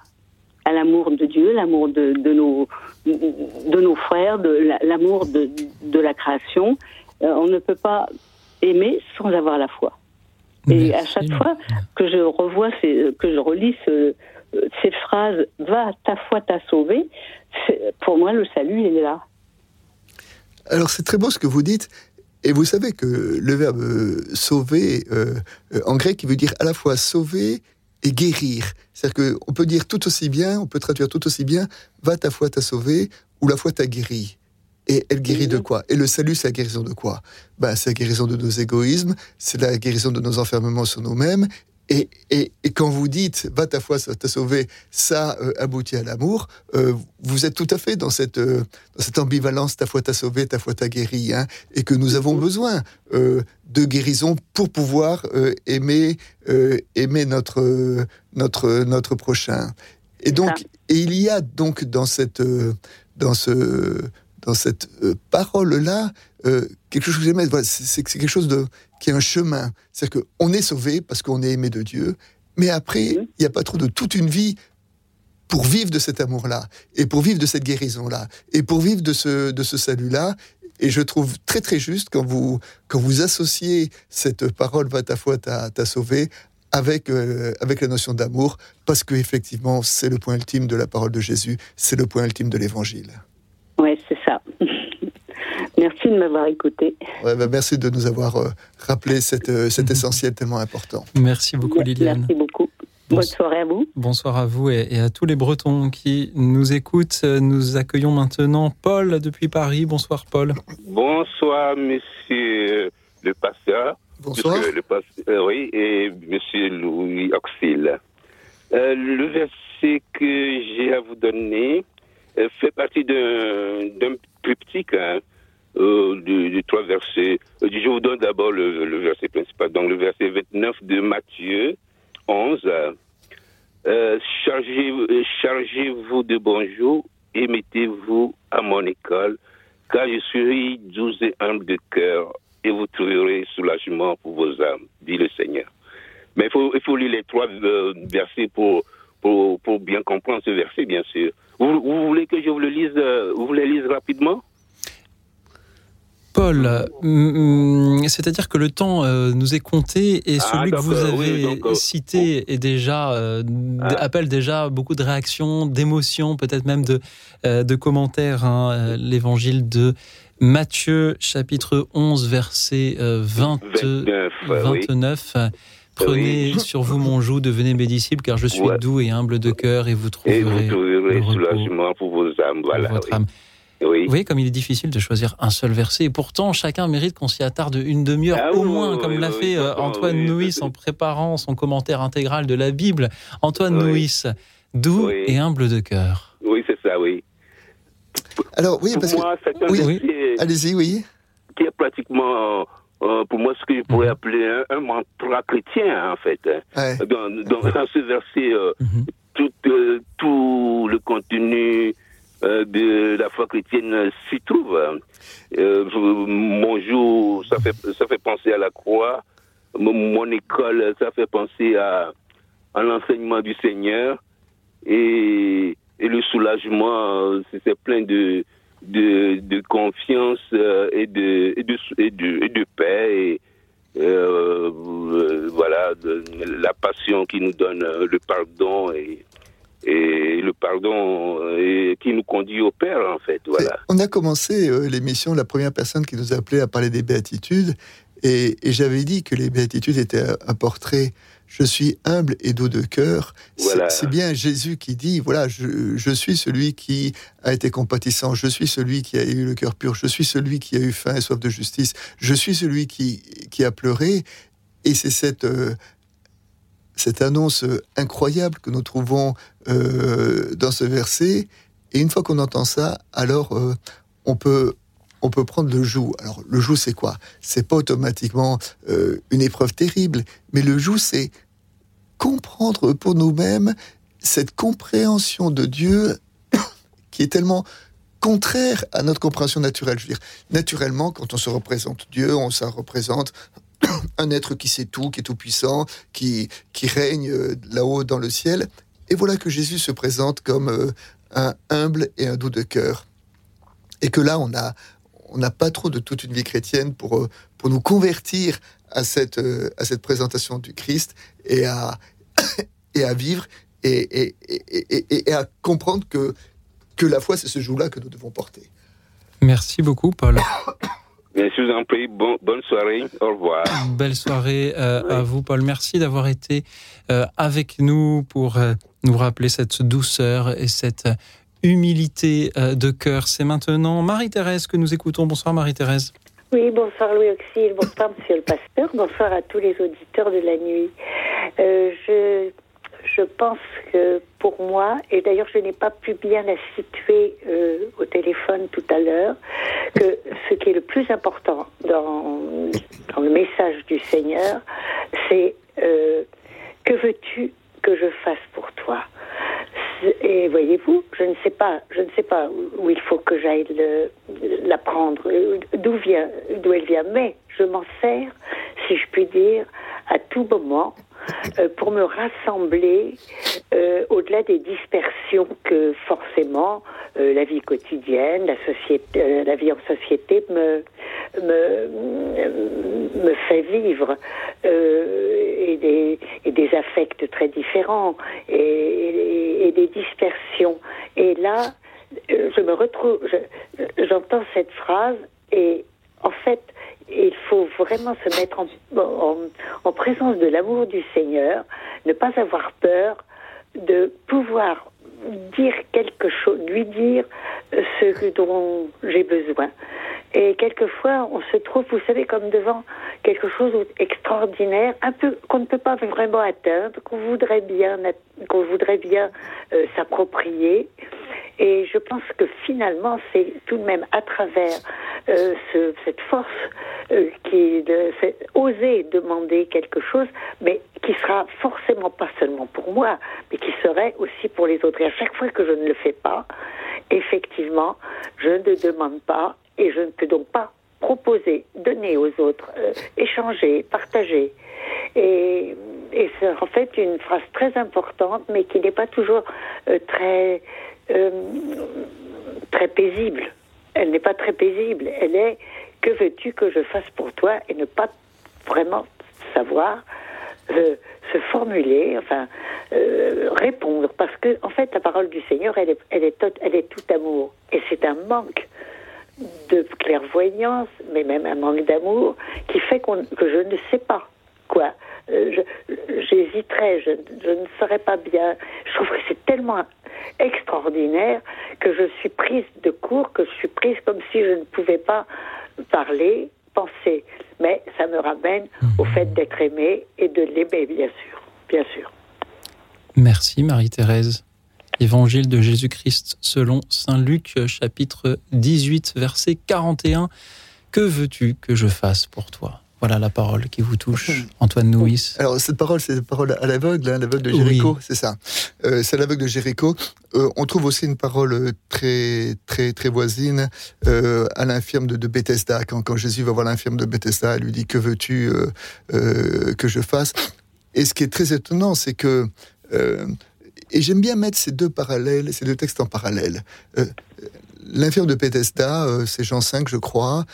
à l'amour de Dieu, l'amour de, de, nos, de nos frères, de l'amour de, de la création. Euh, on ne peut pas aimer sans avoir la foi. Et à chaque fois que je revois, que je relis ce, ces phrases Va, ta foi t'a sauvé, pour moi, le salut, est là. Alors, c'est très beau ce que vous dites. Et vous savez que le verbe euh, sauver, euh, euh, en grec, il veut dire à la fois sauver et guérir. C'est-à-dire qu'on peut dire tout aussi bien, on peut traduire tout aussi bien Va, ta foi t'a sauvé ou la foi t'a guéri. Et elle guérit de quoi? Et le salut, c'est la guérison de quoi? Ben, C'est la guérison de nos égoïsmes, c'est la guérison de nos enfermements sur nous-mêmes, et, et, et, quand vous dites va ta foi t'a sauvé, ça euh, aboutit à l'amour, euh, vous êtes tout à fait dans cette, euh, dans cette ambivalence ta foi t'a sauvé, ta foi t'a guéri, hein, et que nous avons besoin de guérison pour pouvoir aimer, aimer notre, notre, notre prochain. Et donc, et il y a donc dans cette, dans ce, dans cette euh, parole-là euh, quelque chose que j'aime. Voilà, c'est quelque chose de, qui est un chemin. C'est-à-dire qu'on est sauvé parce qu'on est aimé de Dieu, mais après, il n'y a pas trop de toute une vie pour vivre de cet amour-là, et pour vivre de cette guérison-là, et pour vivre de ce, de ce salut-là. Et je trouve très très juste quand vous, quand vous associez cette parole va ta foi t'a sauvé avec, euh, avec la notion d'amour, parce que effectivement c'est le point ultime de la parole de Jésus, c'est le point ultime de l'évangile. Merci de m'avoir écouté. Ouais, bah, merci de nous avoir euh, rappelé cette, euh, cet essentiel tellement important. Merci beaucoup Liliane. Merci beaucoup. Bonne soirée à vous. Bonsoir à vous et, à tous les Bretons qui nous écoutent. Nous accueillons maintenant Paul depuis Paris. Bonsoir Paul. Bonsoir monsieur le pasteur. Bonsoir. Le pasteur, oui, et monsieur Louis Auxil. Euh, le verset que j'ai à vous donner euh, fait partie d'un triptyque hein, euh, de, trois versets. Je vous donne d'abord le, verset principal, donc le verset 29 de Matthieu 11. Euh, chargez-vous de bonjour et mettez-vous à mon école, car je suis doux et humble de cœur, et vous trouverez soulagement pour vos âmes, dit le Seigneur. Mais il faut, lire les trois euh, versets pour, pour, bien comprendre ce verset, bien sûr. Vous, voulez que je vous le lise, euh, vous le lise rapidement? Paul, mm, mm, c'est-à-dire que le temps euh, nous est compté et ah, celui que vous avez euh, cité est déjà euh, ah. appelle déjà beaucoup de réactions, d'émotions, peut-être même de, de commentaires. Hein, L'évangile de Matthieu, chapitre 11, verset 20, 29. Prenez sur vous mon joug, devenez mes disciples, car je suis doux et humble de cœur, et vous trouverez, et vous trouverez soulagement pour vos âmes. Voilà, votre âme. Vous voyez comme il est difficile de choisir un seul verset. Et pourtant, chacun mérite qu'on s'y attarde une demi-heure ah au moins, comme l'a fait euh, Antoine Nouis en préparant son commentaire intégral de la Bible. Antoine Nouis, doux et humble de cœur. Oui, c'est ça, oui. Alors, oui, parce moi, que... Oui. Allez-y, oui. Qui est pratiquement... Euh, pour moi, ce que je pourrais mhm. appeler un, mantra chrétien, en fait. Dans, dans, ce verset, euh, mhm. tout, tout le contenu euh, de la foi chrétienne s'y trouve. Euh, mon jour, ça fait, ça fait penser à la croix. Mon, école, ça fait penser à, à l'enseignement du Seigneur. Et, et le soulagement, c'est plein de, de, confiance euh, et de, et de, et de, paix. Et, euh, voilà, la passion qui nous donne le pardon et le pardon euh, qui nous conduit au Père, en fait. Voilà. On a commencé euh, l'émission, la première personne qui nous a appelé à parler des béatitudes, et, j'avais dit que les béatitudes étaient un portrait. Je suis humble et doux de cœur. C'est bien Jésus qui dit voilà, je, je, suis celui qui a été compatissant, je suis celui qui a eu le cœur pur, je suis celui qui a eu faim et soif de justice, je suis celui qui, qui a pleuré. Et c'est cette euh, cette annonce incroyable que nous trouvons euh, dans ce verset. Et une fois qu'on entend ça, alors euh, on peut on peut prendre le joug. Alors le joug, c'est quoi? C'est pas automatiquement euh, une épreuve terrible, mais le joug, c'est comprendre pour nous-mêmes cette compréhension de Dieu qui est tellement contraire à notre compréhension naturelle. Je veux dire, naturellement, quand on se représente Dieu, on se représente un être qui sait tout, qui est tout puissant, qui, qui règne euh, là-haut dans le ciel. Et voilà que Jésus se présente comme euh, un humble et un doux de cœur. Et que là, on a on n'a pas trop de toute une vie chrétienne pour, euh, pour nous convertir à cette, à cette présentation du Christ et à, et à vivre et, et, et, à comprendre que, que la foi, c'est ce jour-là que nous devons porter. Merci beaucoup, Paul. Je vous en prie. bonne soirée. Au revoir. Belle soirée euh, à vous, Paul. Merci d'avoir été euh, avec nous pour euh, nous rappeler cette douceur et cette humilité de cœur. C'est maintenant Marie-Thérèse que nous écoutons. Bonsoir, Marie-Thérèse. Oui, bonsoir Louis Auxil, bonsoir Monsieur le Pasteur, bonsoir à tous les auditeurs de la nuit. je je pense que pour moi, et d'ailleurs je n'ai pas pu bien la situer euh, au téléphone tout à l'heure, que ce qui est le plus important dans, le message du Seigneur, c'est euh, que veux-tu que je fasse pour toi? Et Et voyez-vous, je ne sais pas, je ne sais pas où il faut que j'aille la prendre, d'où vient, d'où elle vient, mais je m'en sers, si je puis dire, à tout moment euh, pour me rassembler euh, au-delà des dispersions que forcément euh, la vie quotidienne, la vie en société me me, me fait vivre et des et des affects très différents et, des dispersions. Et là, je me retrouve, j'entends cette phrase et en fait, il faut vraiment se mettre en, en, présence de l'amour du Seigneur, ne pas avoir peur de pouvoir dire quelque chose, lui dire ce dont j'ai besoin. Et quelquefois, on se trouve, vous savez, comme devant quelque chose d'extraordinaire, un peu qu'on ne peut pas vraiment atteindre, qu'on voudrait bien, qu'on voudrait bien euh, s'approprier. Et je pense que finalement, c'est tout de même à travers euh, ce, cette force euh, qui de oser demander quelque chose, mais qui sera forcément pas seulement pour moi, mais qui serait aussi pour les autres. Et à chaque fois que je ne le fais pas, effectivement, je ne demande pas et je ne peux donc pas proposer, donner aux autres, euh, échanger, partager. Et, c'est en fait une phrase très importante, mais qui n'est pas toujours très euh, très paisible. Elle n'est pas très paisible. Elle est que veux-tu que je fasse pour toi et ne pas vraiment savoir euh, se formuler, enfin euh, répondre, parce que en fait la parole du Seigneur, elle est, elle est, tout amour, et c'est un manque de clairvoyance, mais même un manque d'amour, qui fait que je ne sais pas quoi. J'hésiterais, je, je, ne saurais pas bien. Je trouve que c'est tellement extraordinaire que je suis prise de court, que je suis prise comme si je ne pouvais pas parler, penser. Mais ça me ramène au mhm. fait d'être aimée et de l'aimer, bien sûr. Bien sûr. Merci Marie-Thérèse. Évangile de Jésus-Christ selon Saint Luc, chapitre 18, verset 41. Que veux-tu que je fasse pour toi? Voilà la parole qui vous touche, Antoine Nouis. Alors cette parole, c'est la parole à l'aveugle, hein, l'aveugle de Jéricho, c'est ça. Euh, c'est l'aveugle de Jéricho. Euh, on trouve aussi une parole très très très voisine euh, à l'infirme de, Bethesda. Quand, quand, Jésus va voir l'infirme de Bethesda, elle lui dit que veux-tu que je fasse? Et ce qui est très étonnant, c'est que et j'aime bien mettre ces deux parallèles, ces deux textes en parallèle. L'infirme de Bethesda, c'est Jean 5, je crois.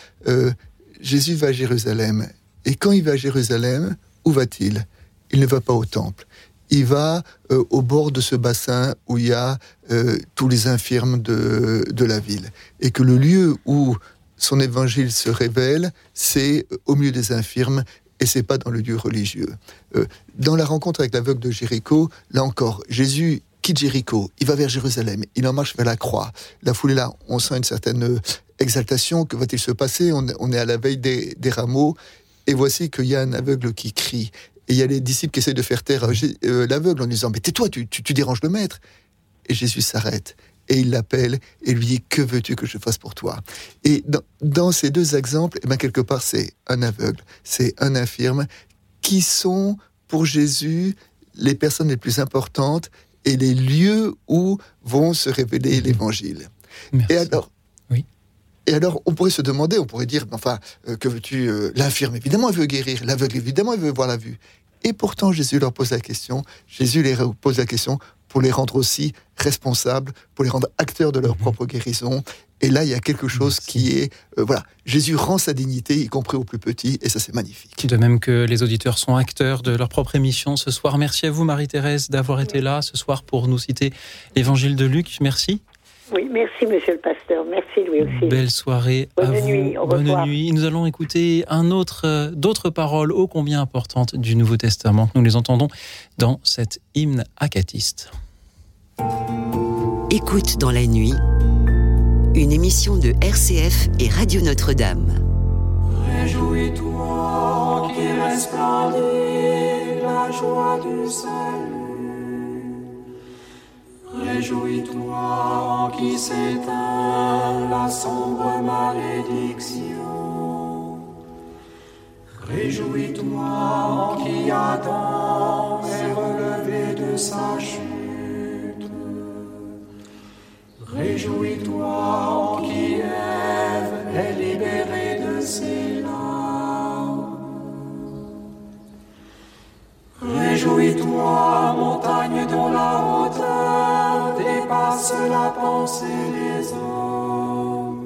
Jésus va à Jérusalem. Et quand il va à Jérusalem, où va-t-il? Il ne va pas au temple. Il va euh, au bord de ce bassin où il y a euh, tous les infirmes de, de la ville. Et que le lieu où son évangile se révèle, c'est au milieu des infirmes et c'est pas dans le lieu religieux. Euh, dans la rencontre avec l'aveugle de Jéricho, là encore, Jésus quitte Jéricho, il va vers Jérusalem, il en marche vers la croix. La foule est là, on sent une certaine exaltation, que va-t-il se passer? On, est à la veille des, rameaux, et voici qu'il y a un aveugle qui crie. Et il y a les disciples qui essayent de faire taire euh, l'aveugle en disant, mais tais-toi, tu, tu, déranges le maître. Et Jésus s'arrête et il l'appelle et lui dit que veux-tu que je fasse pour toi? Et dans, ces deux exemples, eh ben quelque part c'est un aveugle, c'est un infirme qui sont pour Jésus les personnes les plus importantes et les lieux où vont se révéler l'évangile. Et alors, et alors, on pourrait se demander, on pourrait dire, enfin, euh, que veux-tu euh, L'infirme, évidemment, il veut guérir. L'aveugle, évidemment, il veut voir la vue. Et pourtant, Jésus leur pose la question. Jésus les pose la question pour les rendre aussi responsables, pour les rendre acteurs de leur mhm. propre guérison. Et là, il y a quelque chose qui est, euh, voilà, Jésus rend sa dignité, y compris aux plus petits, et ça c'est magnifique. De même que les auditeurs sont acteurs de leur propre émission ce soir. Merci à vous, Marie-Thérèse, d'avoir été là ce soir pour nous citer l'Évangile de Luc. Merci. Oui, merci Monsieur le Pasteur. Merci Louis aussi. Belle soirée Bonne à nuit, vous. Bonne nuit. Nous allons écouter un autre, euh, d'autres paroles ô combien importantes du Nouveau Testament. Nous les entendons dans cet hymne acatiste. Écoute dans la nuit, une émission de RCF et Radio Notre-Dame. Réjouis-toi qui resplendit la joie du salut. Réjouis-toi qui s'éteint la sombre malédiction. Réjouis-toi qui Adam est relevé de sa chute. Réjouis-toi en qui Ève est libérée de ses larmes. Réjouis-toi, montagne dont la hauteur dépasse la pensée des hommes.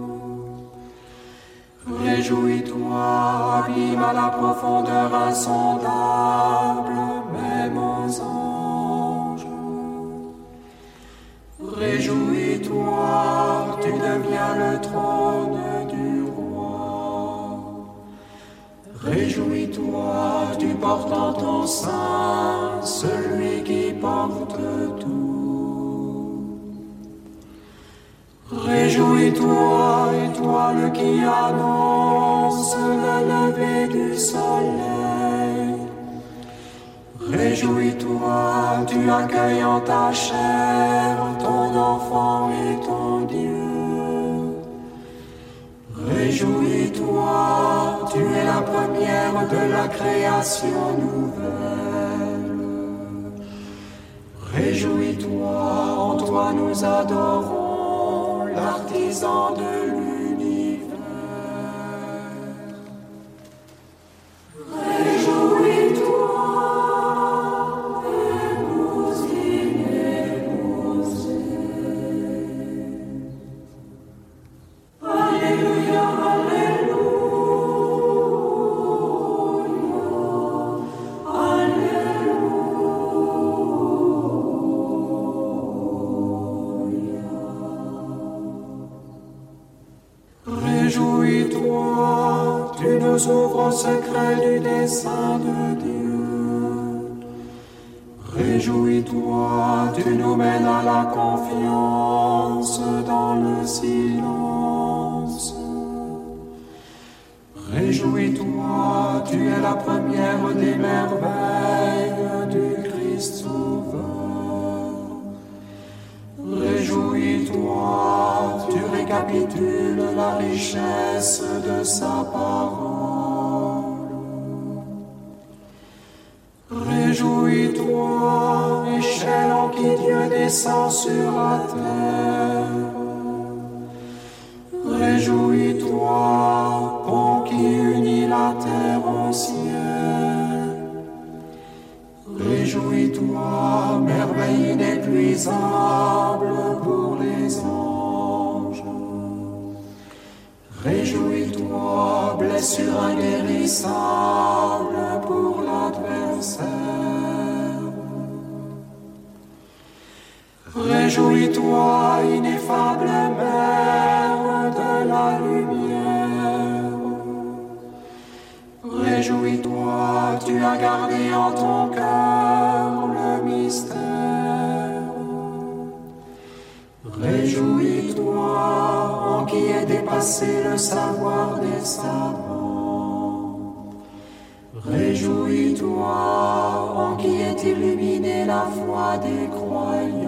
Réjouis-toi, abîme à la profondeur insondable, Réjouis-toi, tu deviens le trône du roi. Réjouis-toi, tu portes en ton sein celui qui porte tout. Réjouis-toi, étoile qui annonce le lever du soleil. Réjouis-toi, tu accueilles en ta chair ton enfant et ton Dieu. Réjouis-toi, tu es la première de la création nouvelle. Réjouis-toi, en toi nous adorons l'artisan de au secret Réjouis-toi, échelle en qui Dieu descend sur la terre. Réjouis-toi, pont qui unit la terre au ciel. Réjouis-toi, merveille inépuisable pour les anges. Réjouis-toi, blessure inguérissable pour l'adversaire. Réjouis-toi, ineffable mère de la lumière. Réjouis-toi, tu as gardé en ton cœur le mystère. Réjouis-toi, en qui est dépassé le savoir des savants. Réjouis-toi, en qui est illuminée la foi des croyants.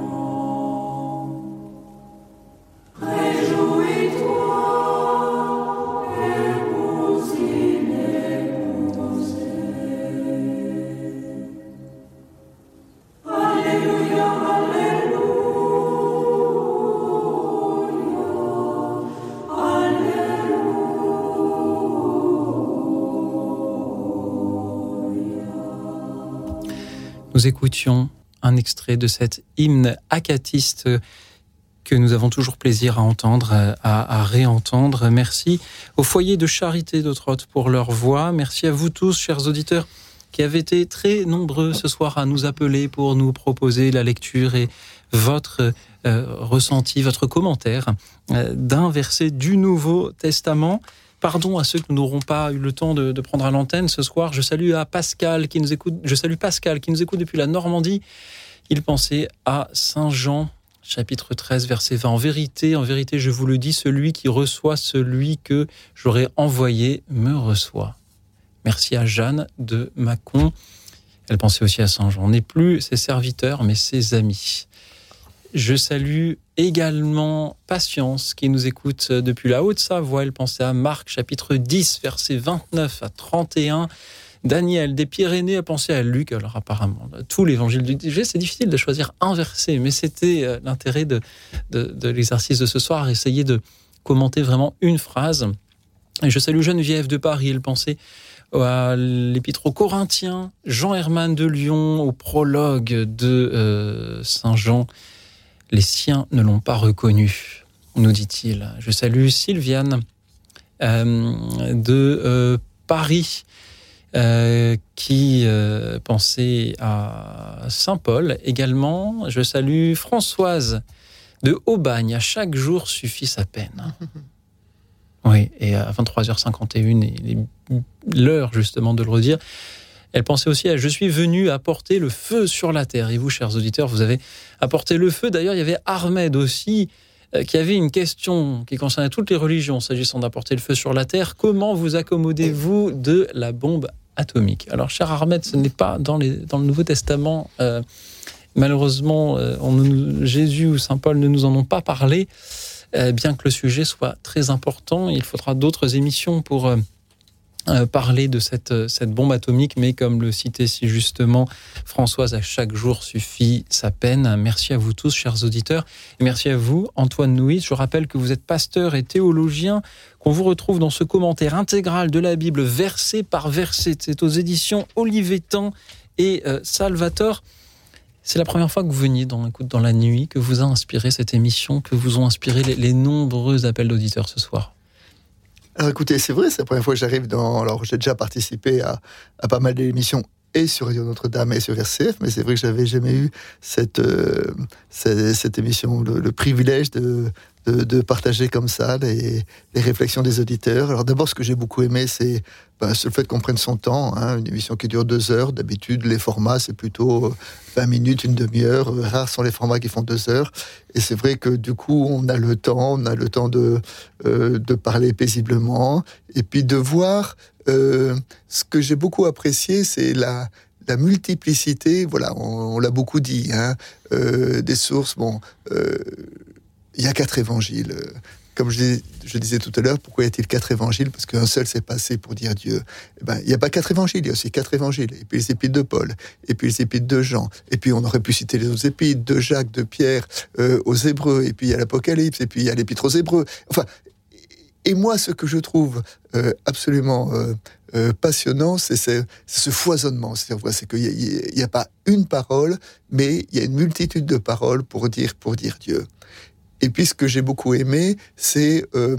Nous écoutions un extrait de cet hymne acatiste que nous avons toujours plaisir à entendre, à, réentendre. Merci au foyer de charité d'Autrotte pour leur voix. Merci à vous tous, chers auditeurs, qui avez été très nombreux ce soir à nous appeler pour nous proposer la lecture et votre euh, ressenti, votre commentaire euh, d'un verset du Nouveau Testament. Pardon à ceux que nous n'aurons pas eu le temps de, prendre à l'antenne ce soir. Je salue à Pascal qui nous écoute. Je salue Pascal qui nous écoute depuis la Normandie. Il pensait à Saint Jean chapitre 13, verset 20. En vérité, en vérité, je vous le dis, celui qui reçoit celui que j'aurai envoyé me reçoit. Merci à Jeanne de Mâcon. Elle pensait aussi à Saint Jean. On n'est plus ses serviteurs, mais ses amis. Je salue également Patience qui nous écoute depuis la Haute-Savoie. Elle pensait à Marc chapitre 10, verset 29 à 31. Daniel des Pyrénées a pensé à Luc. Alors apparemment, tout l'évangile du DG, c'est difficile de choisir un verset, mais c'était euh, l'intérêt de, de, l'exercice de ce soir, essayer de commenter vraiment une phrase. Je salue Geneviève de Paris, elle pensait à l'épître aux Corinthiens, Jean Herman de Lyon, au prologue de euh, Saint Jean. Les siens ne l'ont pas reconnu, nous dit-il. Je salue Sylviane euh, de euh, Paris. qui pensait à Saint-Paul également. Je salue Françoise de Aubagne. À chaque jour suffit sa peine. Oui, et à 23h51, l'heure justement de le redire. Elle pensait aussi à Je suis venu apporter le feu sur la terre. Et vous, chers auditeurs, vous avez apporté le feu. D'ailleurs, il y avait Ahmed aussi euh, qui avait une question qui concernait toutes les religions s'agissant d'apporter le feu sur la terre. Comment vous accommodez-vous de la bombe atomique? Alors, cher Ahmed, ce n'est pas dans, le Nouveau Testament. Euh, malheureusement, euh, Jésus ou Saint Paul ne nous en ont pas parlé. Bien que le sujet soit très important. Il faudra d'autres émissions pour euh, euh, parler de cette, cette bombe atomique, mais comme le citait si justement Françoise, à chaque jour suffit sa peine. Merci à vous tous, chers auditeurs, et merci à vous, Antoine Nouis. Je rappelle que vous êtes pasteur et théologien, qu'on vous retrouve dans ce commentaire intégral de la Bible, verset par verset. C'est aux éditions Olivetan et Salvatore. C'est la première fois que vous veniez dans la nuit, que vous a inspiré cette émission, que vous ont inspiré les, nombreux appels d'auditeurs ce soir. Alors écoutez, c'est vrai, c'est la première fois que j'arrive dans. Alors j'ai déjà participé à, pas mal d'émissions et sur Radio Notre-Dame et sur RCF, mais c'est vrai que j'avais jamais eu cette, euh, cette, émission, le, privilège de, de, partager comme ça les, réflexions des auditeurs. Alors d'abord, ce que j'ai beaucoup aimé, c'est ben, le fait qu'on prenne son temps. Hein, une émission qui dure deux heures. D'habitude, les formats, c'est plutôt 20 minutes, une demi-heure. Rares sont les formats qui font deux heures. Et c'est vrai que du coup, on a le temps, on a le temps de, euh, parler paisiblement et puis de voir. Euh, ce que j'ai beaucoup apprécié, c'est la, multiplicité, voilà, on, l'a beaucoup dit, hein, euh, des sources. Bon, il y a quatre évangiles. Comme je, disais tout à l'heure, pourquoi y a-t-il quatre évangiles? Parce qu'un seul s'est passé pour dire Dieu. Eh ben, il n'y a pas quatre évangiles, il y a aussi quatre évangiles. Et puis les épîtres de Paul, et puis les épîtres de Jean, et puis on aurait pu citer les autres épîtres, de Jacques, de Pierre, euh, aux Hébreux, et puis il y a l'Apocalypse, et puis il y a l'épître aux Hébreux. Enfin, et moi, ce que je trouve euh, absolument euh, passionnant, c'est ce, foisonnement. C'est qu'il n'y a, a, pas une parole, mais il y a une multitude de paroles pour dire, pour dire Dieu. Et puis ce que j'ai beaucoup aimé, euh,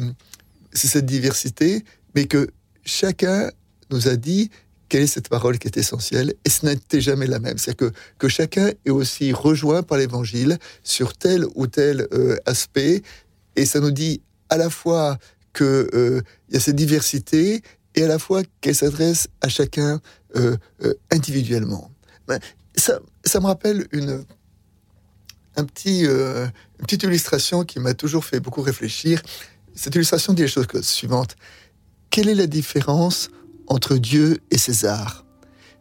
c'est cette diversité, mais que chacun nous a dit quelle est cette parole qui est essentielle, et ce n'était jamais la même. C'est-à-dire que, que chacun est aussi rejoint par l'Évangile sur tel ou tel euh, aspect, et ça nous dit à la fois qu'il euh, y a cette diversité, et à la fois qu'elle s'adresse à chacun individuellement. Ben, ça, ça me rappelle une, un petit, euh, petite illustration qui m'a toujours fait beaucoup réfléchir. Cette illustration dit la chose suivante. Quelle est la différence entre Dieu et César?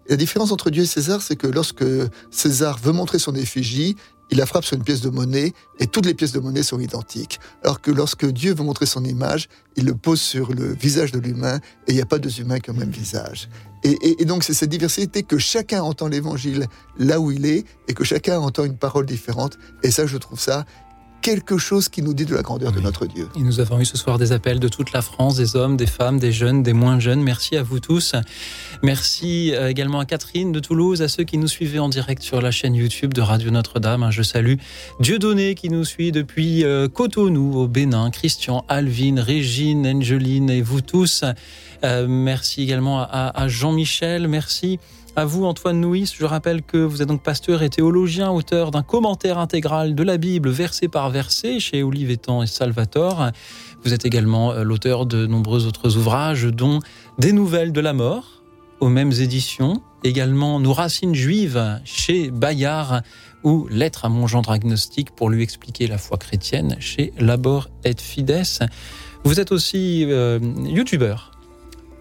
La différence entre Dieu et César, c'est que lorsque César veut montrer son effigie, il la frappe sur une pièce de monnaie et toutes les pièces de monnaie sont identiques. Alors que lorsque Dieu veut montrer son image, il le pose sur le visage de l'humain et il n'y a pas deux humains qui ont le même visage. Et, donc c'est cette diversité que chacun entend l'évangile là où il est et que chacun entend une parole différente. Et ça, je trouve ça quelque chose qui nous dit de la grandeur de notre Dieu. Et nous avons eu ce soir des appels de toute la France, des hommes, des femmes, des jeunes, des moins jeunes. Merci à vous tous. Merci euh, également à Catherine de Toulouse, à ceux qui nous suivaient en direct sur la chaîne YouTube de Radio Notre-Dame. Je salue Dieudonné qui nous suit depuis euh, Cotonou au Bénin, Christian, Alvin, Régine, Angeline et vous tous. Euh, merci également à, Jean-Michel. Merci à vous, Antoine Nouis. Je rappelle que vous êtes donc pasteur et théologien, auteur d'un commentaire intégral de la Bible, verset par verset, chez Olivetan et Salvatore. Vous êtes également euh, l'auteur de nombreux autres ouvrages, dont Des Nouvelles de la mort, aux mêmes éditions. Également Nos racines juives, chez Bayard, ou Lettre à mon gendre agnostique pour lui expliquer la foi chrétienne, chez Labor et Fides. Vous êtes aussi euh, youtubeur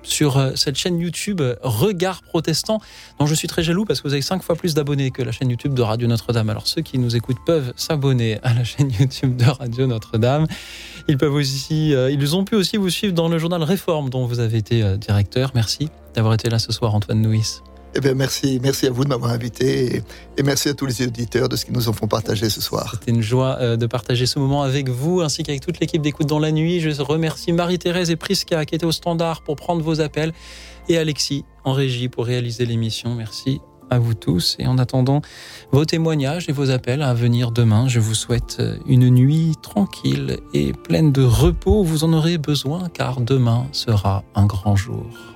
sur euh, cette chaîne YouTube euh, Regard Protestant, dont je suis très jaloux parce que vous avez cinq fois plus d'abonnés que la chaîne YouTube de Radio Notre-Dame. Alors ceux qui nous écoutent peuvent s'abonner à la chaîne YouTube de Radio Notre-Dame. Ils peuvent aussi, euh, ils ont pu aussi vous suivre dans le journal Réforme dont vous avez été directeur. Merci d'avoir été là ce soir, Antoine Nouis. Eh bien, merci, merci à vous de m'avoir invité et, merci à tous les auditeurs de ce qu'ils nous ont fait partager ce soir. C'était une joie euh, de partager ce moment avec vous ainsi qu'avec toute l'équipe d'écoute dans la nuit. Je remercie Marie-Thérèse et Priska qui étaient au standard pour prendre vos appels et Alexis en régie pour réaliser l'émission. Merci à vous tous et en attendant vos témoignages et vos appels à venir demain, je vous souhaite euh, une nuit tranquille et pleine de repos. Vous en aurez besoin car demain sera un grand jour.